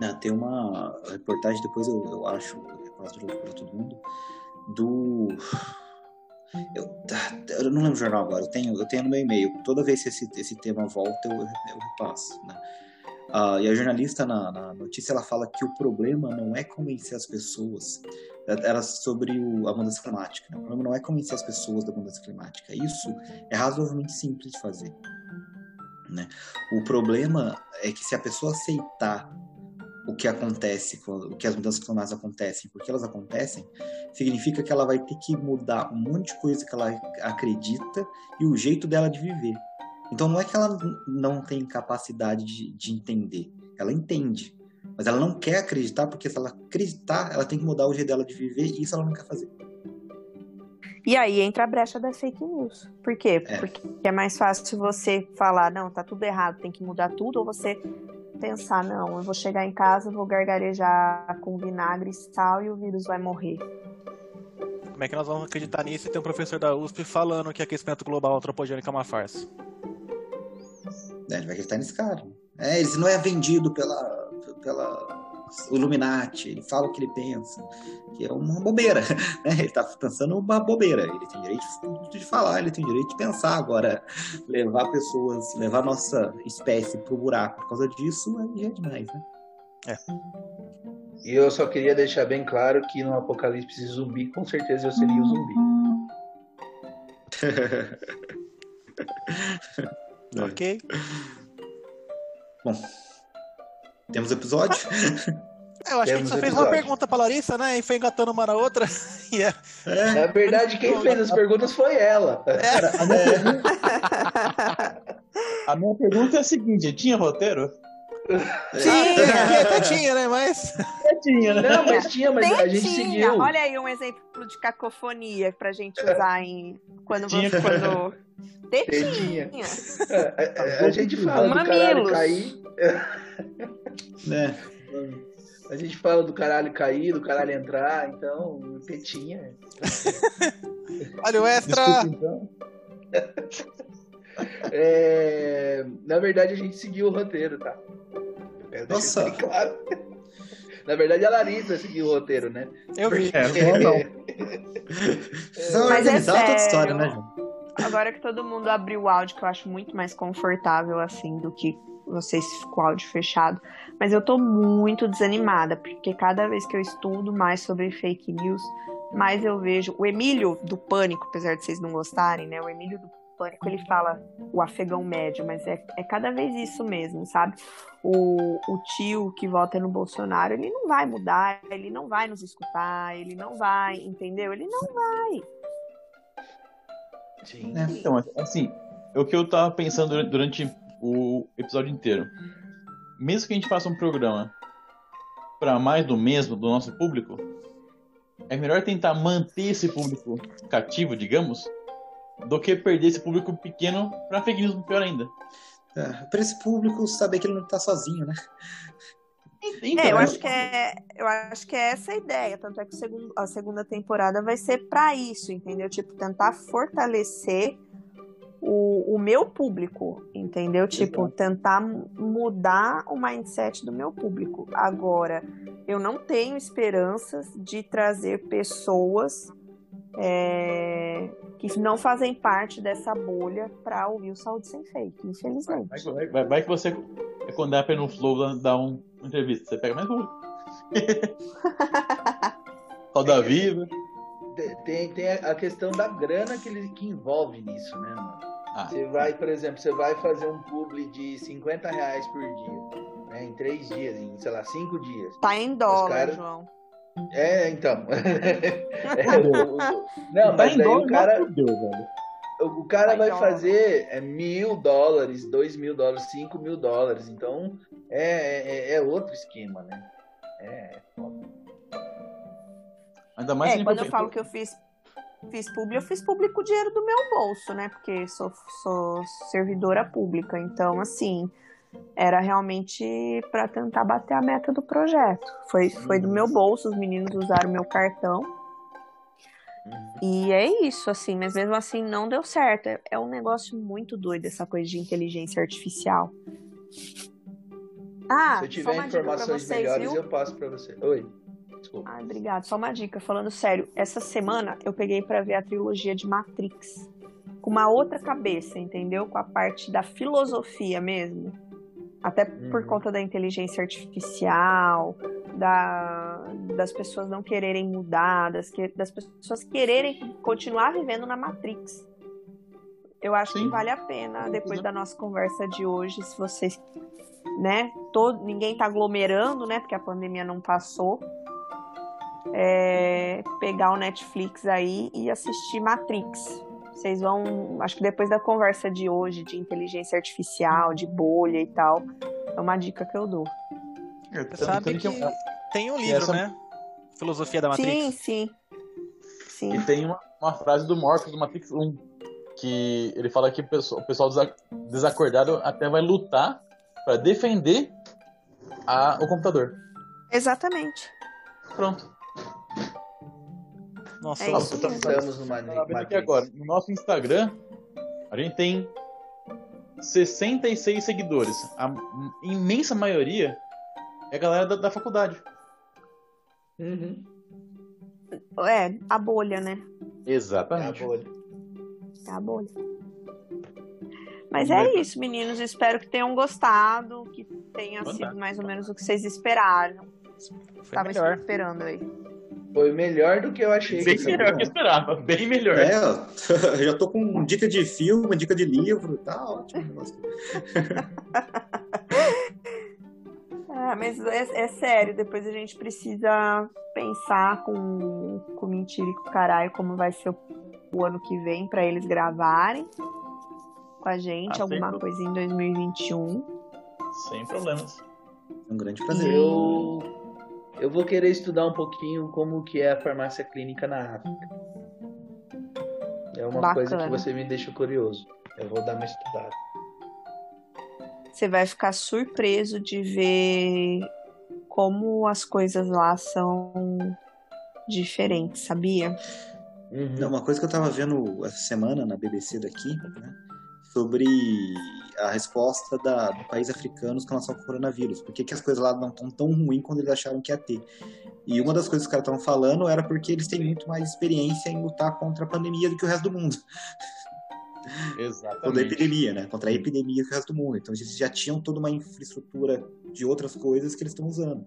Não, tem uma reportagem, depois eu, eu acho, eu para todo mundo, do. Eu, eu, não lembro o jornal agora, eu tenho, eu tenho no meu e-mail. Toda vez que esse, esse tema volta, eu, eu repasso. Né? Uh, e a jornalista na, na, notícia ela fala que o problema não é convencer as pessoas, era sobre o, a mudança climática. Né? O problema não é convencer as pessoas da mudança climática. Isso é razoavelmente simples de fazer. Né? O problema é que se a pessoa aceitar o que acontece, o que as mudanças climáticas acontecem, porque elas acontecem, significa que ela vai ter que mudar um monte de coisa que ela acredita e o jeito dela de viver. Então não é que ela não tem capacidade de, de entender, ela entende, mas ela não quer acreditar porque se ela acreditar, ela tem que mudar o jeito dela de viver e isso ela não quer fazer. E aí entra a brecha da fake news. Por quê? É. Porque é mais fácil você falar, não, tá tudo errado, tem que mudar tudo, ou você pensar, não, eu vou chegar em casa, vou gargarejar com vinagre e sal e o vírus vai morrer. Como é que nós vamos acreditar nisso e ter um professor da USP falando que aquecimento global antropogênico é uma farsa? É, ele vai acreditar nesse cara. É, ele não é vendido pela, pela Illuminati, ele fala o que ele pensa, que é uma bobeira. Né? Ele está pensando uma bobeira. Ele tem direito de falar, ele tem direito de pensar. Agora, levar pessoas, levar nossa espécie pro buraco por causa disso aí é demais, né? É. E eu só queria deixar bem claro que no apocalipse zumbi, com certeza eu seria o zumbi. ok. Bom, temos episódio? É, eu acho Temos que a gente só fez uma pergunta pra Larissa, né? E foi engatando uma na outra. Yeah. É. Na verdade, quem fez as perguntas foi ela. É. A, minha pergunta... a minha pergunta é a seguinte: tinha roteiro? Tinha, até tinha, né? Mas. Tinha, né? Não, mas tinha, mas a gente seguiu. Olha aí um exemplo de cacofonia pra gente usar em. Quando tinha. você. Quando... Tetinha. Tetinha. É, a, a, gente fala Mamilos. do caralho cair. né? A gente fala do caralho cair, do caralho entrar, então, tetinha. Olha o extra! Desculpa, então. É, na verdade, a gente seguiu o roteiro, tá? Nossa! Claro. Na verdade, a Larissa seguiu o roteiro, né? Eu vi. É, não. é, Mas é sério. história, né, Agora que todo mundo abriu o áudio, que eu acho muito mais confortável, assim, do que vocês com o áudio fechado. Mas eu tô muito desanimada, porque cada vez que eu estudo mais sobre fake news, mais eu vejo. O Emílio do Pânico, apesar de vocês não gostarem, né? O Emílio do Pânico, ele fala o afegão médio, mas é, é cada vez isso mesmo, sabe? O, o tio que vota no Bolsonaro, ele não vai mudar, ele não vai nos escutar, ele não vai, entendeu? Ele não vai. Sim. É, então, assim, é o que eu tava pensando durante o episódio inteiro. Mesmo que a gente faça um programa para mais do mesmo do nosso público, é melhor tentar manter esse público cativo, digamos, do que perder esse público pequeno para fake news pior ainda. É, para esse público saber que ele não tá sozinho, né? Então, é, eu acho que é, eu acho que é essa a ideia, tanto é que a segunda temporada vai ser para isso, entendeu? Tipo, tentar fortalecer o, o meu público, entendeu? Tipo, tentar mudar o mindset do meu público. Agora, eu não tenho esperanças de trazer pessoas é, que não fazem parte dessa bolha para ouvir o Saúde Sem Fake, infelizmente. Vai, vai, vai, vai que você, quando é no Flow, dar uma entrevista, você pega mais público. Roda Viva. Tem, tem a questão da grana que, ele, que envolve nisso, né, mano? Ah. Você vai, por exemplo, você vai fazer um publi de 50 reais por dia, né? Em três dias, em, sei lá, cinco dias. Tá em dólar, cara... João. É, então. é, o, o... Não, mas tá aí o cara. Deus, o cara vai fazer é, mil dólares, dois mil dólares, cinco mil dólares. Então é, é, é outro esquema, né? É Ainda mais é, quando eu falo que eu fiz fiz público, eu fiz público com o dinheiro do meu bolso, né? Porque sou, sou servidora pública. Então, assim, era realmente para tentar bater a meta do projeto. Foi, foi do meu bolso, os meninos usaram meu cartão. E é isso, assim, mas mesmo assim não deu certo. É, é um negócio muito doido essa coisa de inteligência artificial. Ah, Se eu tiver informações vocês, melhores, viu? eu passo para você. Oi. Desculpa. Ai, obrigado. Só uma dica, falando sério. Essa semana eu peguei para ver a trilogia de Matrix. Com uma outra cabeça, entendeu? Com a parte da filosofia mesmo. Até por uhum. conta da inteligência artificial, da, das pessoas não quererem mudar, das, que, das pessoas quererem continuar vivendo na Matrix. Eu acho Sim. que vale a pena, depois da nossa conversa de hoje, se vocês, né, todo, ninguém tá aglomerando, né, porque a pandemia não passou, é, pegar o Netflix aí e assistir Matrix. Vocês vão, acho que depois da conversa de hoje de inteligência artificial, de bolha e tal, é uma dica que eu dou. Você sabe que, que tem um livro, essa... né? Filosofia da Matrix. Sim, sim. sim. E tem uma, uma frase do Morpheus do Matrix 1 que ele fala que o pessoal, o pessoal desacordado até vai lutar para defender a, o computador. Exatamente. Pronto. Nossa, é estamos numa, numa aqui agora, no nosso Instagram, a gente tem 66 seguidores. A imensa maioria é a galera da, da faculdade. Uhum. É, a bolha, né? Exatamente. É a bolha. É a bolha. Mas é isso, meninos. Espero que tenham gostado, que tenha sido mais ou menos o que vocês esperaram. Estava esperando aí. Foi melhor do que eu achei. Bem que melhor que eu esperava, bem melhor. É, eu já tô com dica de filme, dica de livro, tá ótimo. ah, mas é, é, sério, depois a gente precisa pensar com, com mentira e com caralho como vai ser o, o ano que vem para eles gravarem com a gente, ah, alguma coisa em 2021. Sem problemas. É um grande prazer. Eu eu vou querer estudar um pouquinho como que é a farmácia clínica na África. É uma Bacana. coisa que você me deixa curioso. Eu vou dar uma estudada. Você vai ficar surpreso de ver como as coisas lá são diferentes, sabia? Uhum. Uma coisa que eu tava vendo essa semana na BBC daqui, né, sobre a resposta da, do país africanos com relação ao coronavírus. Por que, que as coisas lá não estão tão ruins quando eles acharam que ia ter? E uma das coisas que os caras estavam falando era porque eles têm muito mais experiência em lutar contra a pandemia do que o resto do mundo. Exatamente. Contra a epidemia, né? Contra a epidemia do resto do mundo. Então eles já tinham toda uma infraestrutura de outras coisas que eles estão usando.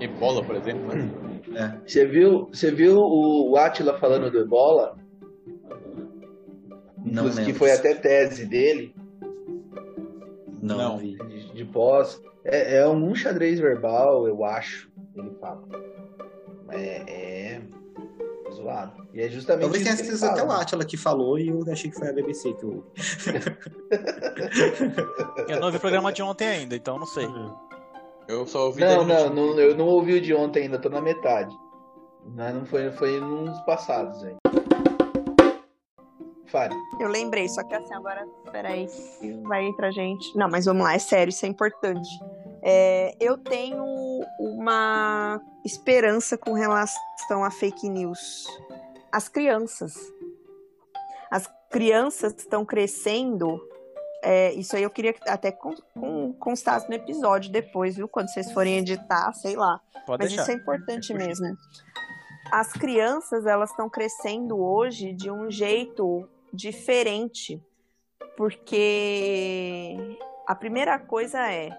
Ebola, por exemplo. Né? É. Você viu, você viu o, o Atila falando do Ebola? Não lembro. que foi até tese dele, Não, Não. vi. de, de pós. É, é um xadrez verbal, eu acho, ele fala. É, é zoado. E é justamente Talvez tenha sido até o. Atila que falou e eu achei que foi a BBC que eu. Eu não vi o programa de ontem ainda, então não sei. Eu só ouvi Não, não, não, eu não ouvi o de ontem ainda, tô na metade. Mas não foi, foi nos passados aí. Fale. Eu lembrei, só que assim, agora, peraí, vai entrar gente. Não, mas vamos lá, é sério, isso é importante. É, eu tenho uma esperança com relação a fake news. As crianças. As crianças estão crescendo. é, isso aí eu queria que até con, con, constasse no episódio depois, viu? Quando vocês forem editar, sei lá. Pode Mas deixar. isso é importante mesmo. As crianças, elas estão crescendo hoje de um jeito diferente, porque a primeira coisa é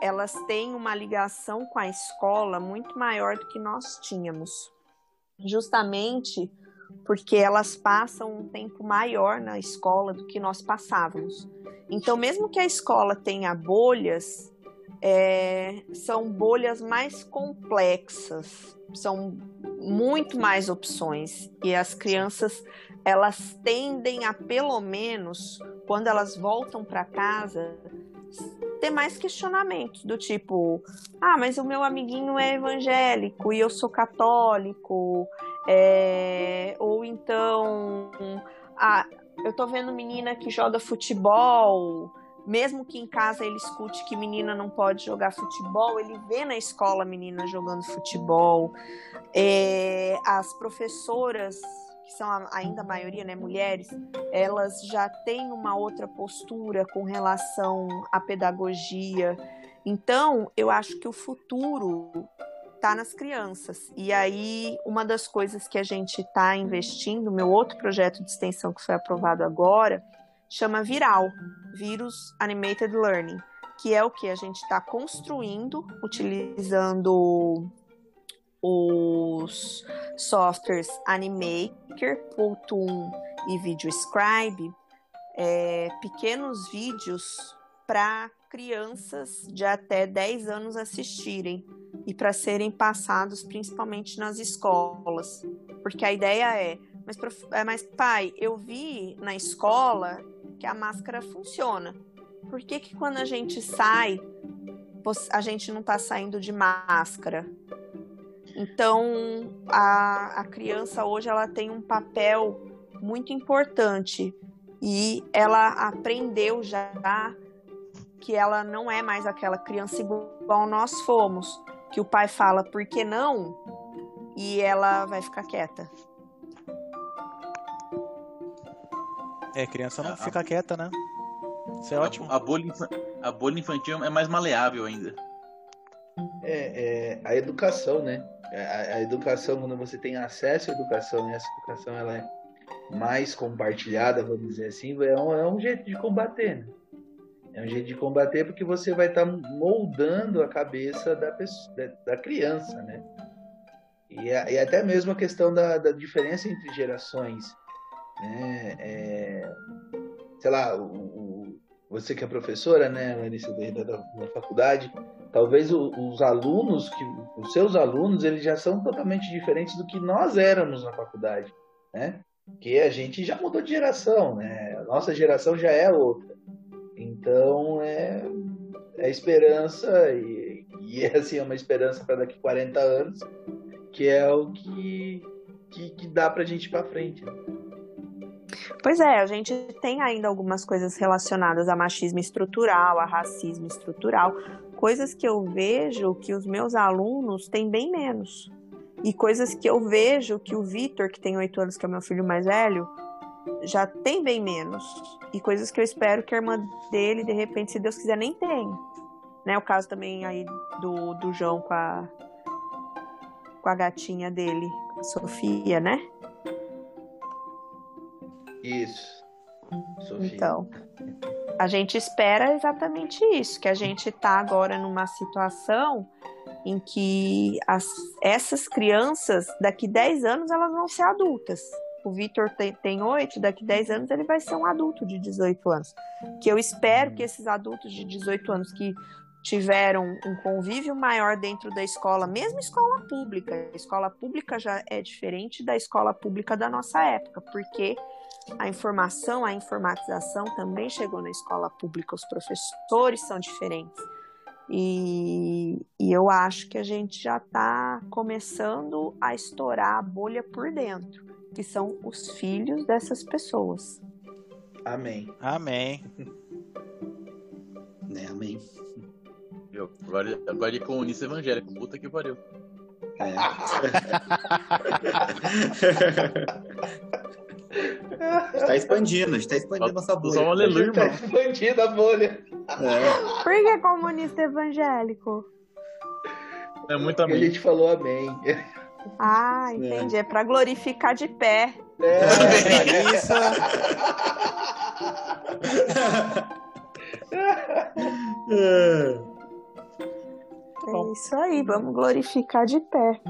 elas têm uma ligação com a escola muito maior do que nós tínhamos. Justamente porque elas passam um tempo maior na escola do que nós passávamos. Então, mesmo que a escola tenha bolhas, é, são bolhas mais complexas, são muito mais opções e as crianças elas tendem a pelo menos quando elas voltam para casa ter mais questionamentos do tipo ah mas o meu amiguinho é evangélico e eu sou católico é, ou então ah, eu tô vendo menina que joga futebol mesmo que em casa ele escute que menina não pode jogar futebol, ele vê na escola menina jogando futebol. É, as professoras, que são ainda a maioria, né, mulheres, elas já têm uma outra postura com relação à pedagogia. Então, eu acho que o futuro está nas crianças. E aí, uma das coisas que a gente está investindo, meu outro projeto de extensão que foi aprovado agora, chama Viral, Virus Animated Learning, que é o que a gente está construindo utilizando os softwares Animaker, Photoon e VideoScribe, é, pequenos vídeos para crianças de até 10 anos assistirem e para serem passados principalmente nas escolas. Porque a ideia é, mas, prof- é, mas pai, eu vi na escola que a máscara funciona. Por que, que quando a gente sai, a gente não está saindo de máscara? Então, a, a criança hoje ela tem um papel muito importante e ela aprendeu já que ela não é mais aquela criança igual nós fomos, que o pai fala por que não e ela vai ficar quieta. É, criança não Ah, fica quieta, né? Isso é ótimo. A, a bolha, a bolha infantil é mais maleável ainda. É, é a educação, né? A, a educação, quando você tem acesso à educação, e essa educação ela é mais compartilhada, vamos dizer assim, é um, é um jeito de combater, né? É um jeito de combater porque você vai estar moldando a cabeça da, pessoa, da, da criança, né? E, a- e até mesmo a questão da, da diferença entre gerações, né? É, sei lá, você que é professora, né, Larissa, da, da, da faculdade, talvez o- os alunos, que os seus alunos, eles já são totalmente diferentes do que nós éramos na faculdade, né? Que a gente já mudou de geração, né? A nossa geração já é outra. Então, é, é esperança e, e é assim, é uma esperança para daqui 40 anos, que é o que, que, que dá pra gente ir pra frente. né? Pois é, a gente tem ainda algumas coisas relacionadas a machismo estrutural, a racismo estrutural, coisas que eu vejo que os meus alunos têm bem menos. E coisas que eu vejo que o Vitor, que tem oito anos, que é o meu filho mais velho, já tem bem menos. E coisas que eu espero que a irmã dele, de repente, se Deus quiser, nem tenha. Né? O caso também aí do, do João com a, com a gatinha dele, a Sofia, né? Isso. Sofia. Então, a gente espera exatamente isso, que a gente tá agora numa situação em que as, essas crianças, daqui 10 anos, elas vão ser adultas. O Vitor tem, 8, daqui 10 anos ele vai ser um adulto de 18 anos. Que eu espero que esses adultos de 18 anos que tiveram um convívio maior dentro da escola, mesmo escola pública. Escola pública já é diferente da escola pública da nossa época, porque a informação, a informatização também chegou na escola pública, os professores são diferentes. E, e eu acho que a gente já está começando a estourar a bolha por dentro, que são os filhos dessas pessoas. Amém. Amém. Né, amém. Viu? Agora, agora de comunista evangélico. Puta que pariu. É. está expandindo, está expandindo nossa Só um bolha. aleluia, Tá irmão. expandida a bolha. É. Por que comunista evangélico? É muito Porque a gente falou amém. Ah, entendi. É para glorificar de pé. É, Isso. É. É isso aí, vamos glorificar de pé.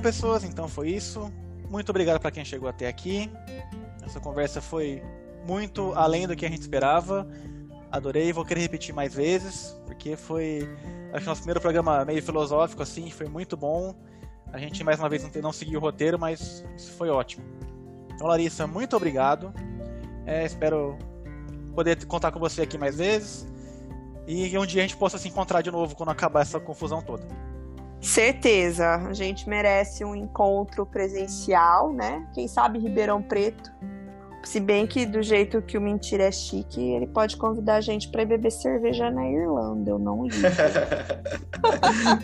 Pessoas, então foi isso. Muito obrigado para quem chegou até aqui. Essa conversa foi muito além do que a gente esperava. Adorei, vou querer repetir mais vezes, porque foi acho que nosso primeiro programa meio filosófico assim, foi muito bom. A gente mais uma vez não seguiu o roteiro, mas isso foi ótimo. Então, Larissa, muito obrigado. É, espero poder contar com você aqui mais vezes. E um dia a gente possa se encontrar de novo quando acabar essa confusão toda. Certeza, a gente merece um encontro presencial, né? Quem sabe Ribeirão Preto. Se bem que do jeito que o Mentira é chique, ele pode convidar a gente para beber cerveja na Irlanda. Eu não ligo.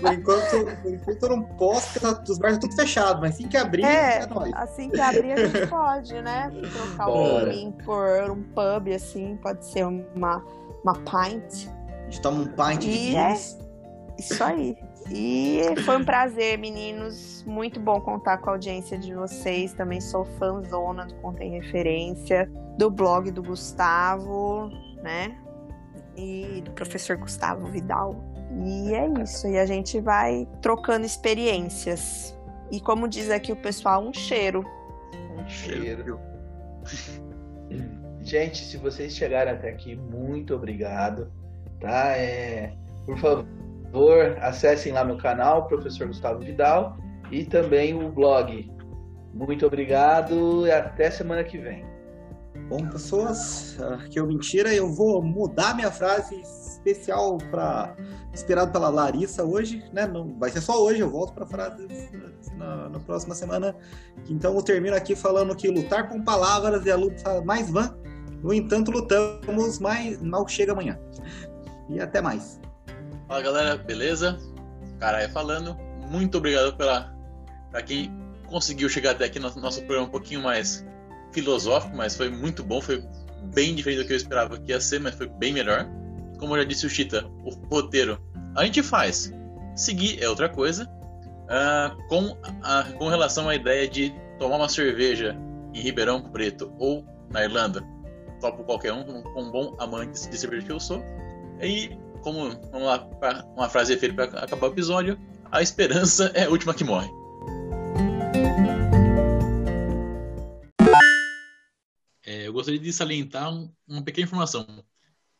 por, enquanto, por enquanto eu não posso, porque os bares estão tudo fechados, mas assim que abrir, É. é, nóis. Assim que abrir, a gente pode, né? Trocar Bora. link por um pub, assim, pode ser uma, uma pint. A gente toma um pint de E é Guinness. isso aí. E foi um prazer, meninos. Muito bom contar com a audiência de vocês. Também sou fãzona do Contém Referência, do blog do Gustavo, né? E do professor Gustavo Vidal. E é isso. E a gente vai trocando experiências. E como diz aqui o pessoal, um cheiro. Um cheiro. Gente, se vocês chegaram até aqui, muito obrigado, tá? É, por favor, acessem lá meu canal, Professor Gustavo Vidal, e também o blog. Muito obrigado e até semana que vem. Bom, pessoas, aqui é o Mentira. Eu vou mudar minha frase especial para inspirado pela Larissa hoje, né? Não vai ser só hoje. Eu volto para frases na, na próxima semana. Então eu termino aqui falando que lutar com palavras é a luta mais vã. No entanto, lutamos, mas mal chega amanhã. E até mais. Fala galera, beleza? Caralho falando. Muito obrigado pela para quem conseguiu chegar até aqui no nosso programa um pouquinho mais filosófico, mas foi muito bom, foi bem diferente do que eu esperava que ia ser, mas foi bem melhor. Como já disse o Chita, o roteiro a gente faz. Seguir é outra coisa. Ah, com, a, com relação à ideia de tomar uma cerveja em Ribeirão Preto ou na Irlanda, topo qualquer um, com um bom amante de cerveja que eu sou. E como vamos lá para uma frase efeito para acabar o episódio, a esperança é a última que morre. É, eu gostaria de salientar um- uma pequena informação.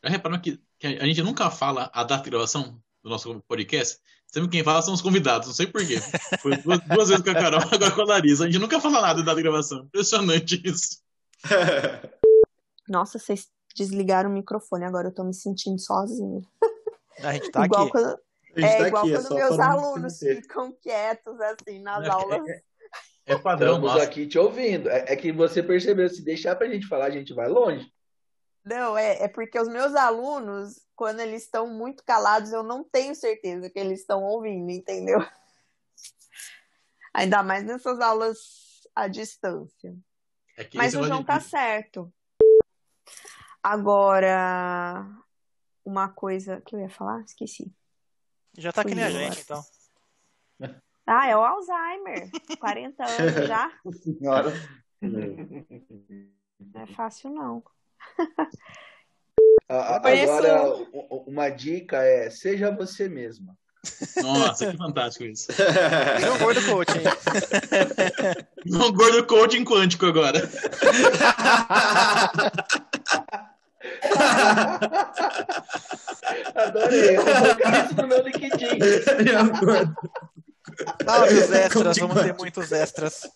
Já repararam que, que a gente nunca fala a data de gravação do nosso podcast? Sempre quem fala são os convidados, não sei porquê. Foi duas, duas vezes com a Carol, agora com a Larissa. A gente nunca fala nada da data de gravação. Impressionante isso. Nossa, vocês desligaram o microfone, agora eu tô me sentindo sozinha. A gente tá igual aqui. quando, é tá igual aqui, é quando só meus alunos ficam quietos assim nas É, aulas. É padrão Estamos nosso. aqui te ouvindo. É, é que você percebeu, se deixar pra gente falar, a gente vai longe. Não, é, é porque os meus alunos, quando eles estão muito calados, eu não tenho certeza que eles estão ouvindo, entendeu? Ainda mais nessas aulas à distância. É que Mas o João tá certo. Agora, uma coisa que eu ia falar, esqueci. Já tá que nem a Fui gente, então. Ah, é o Alzheimer. 40 anos já. Senhora. Não é fácil, não. A- Agora, uma dica é: seja você mesma. Nossa, que fantástico isso. Um gordo coaching. Um gordo coaching quântico agora. Adorei. Eu vou colocar isso no meu LinkedIn. Salve os extras, vamos ter muitos extras.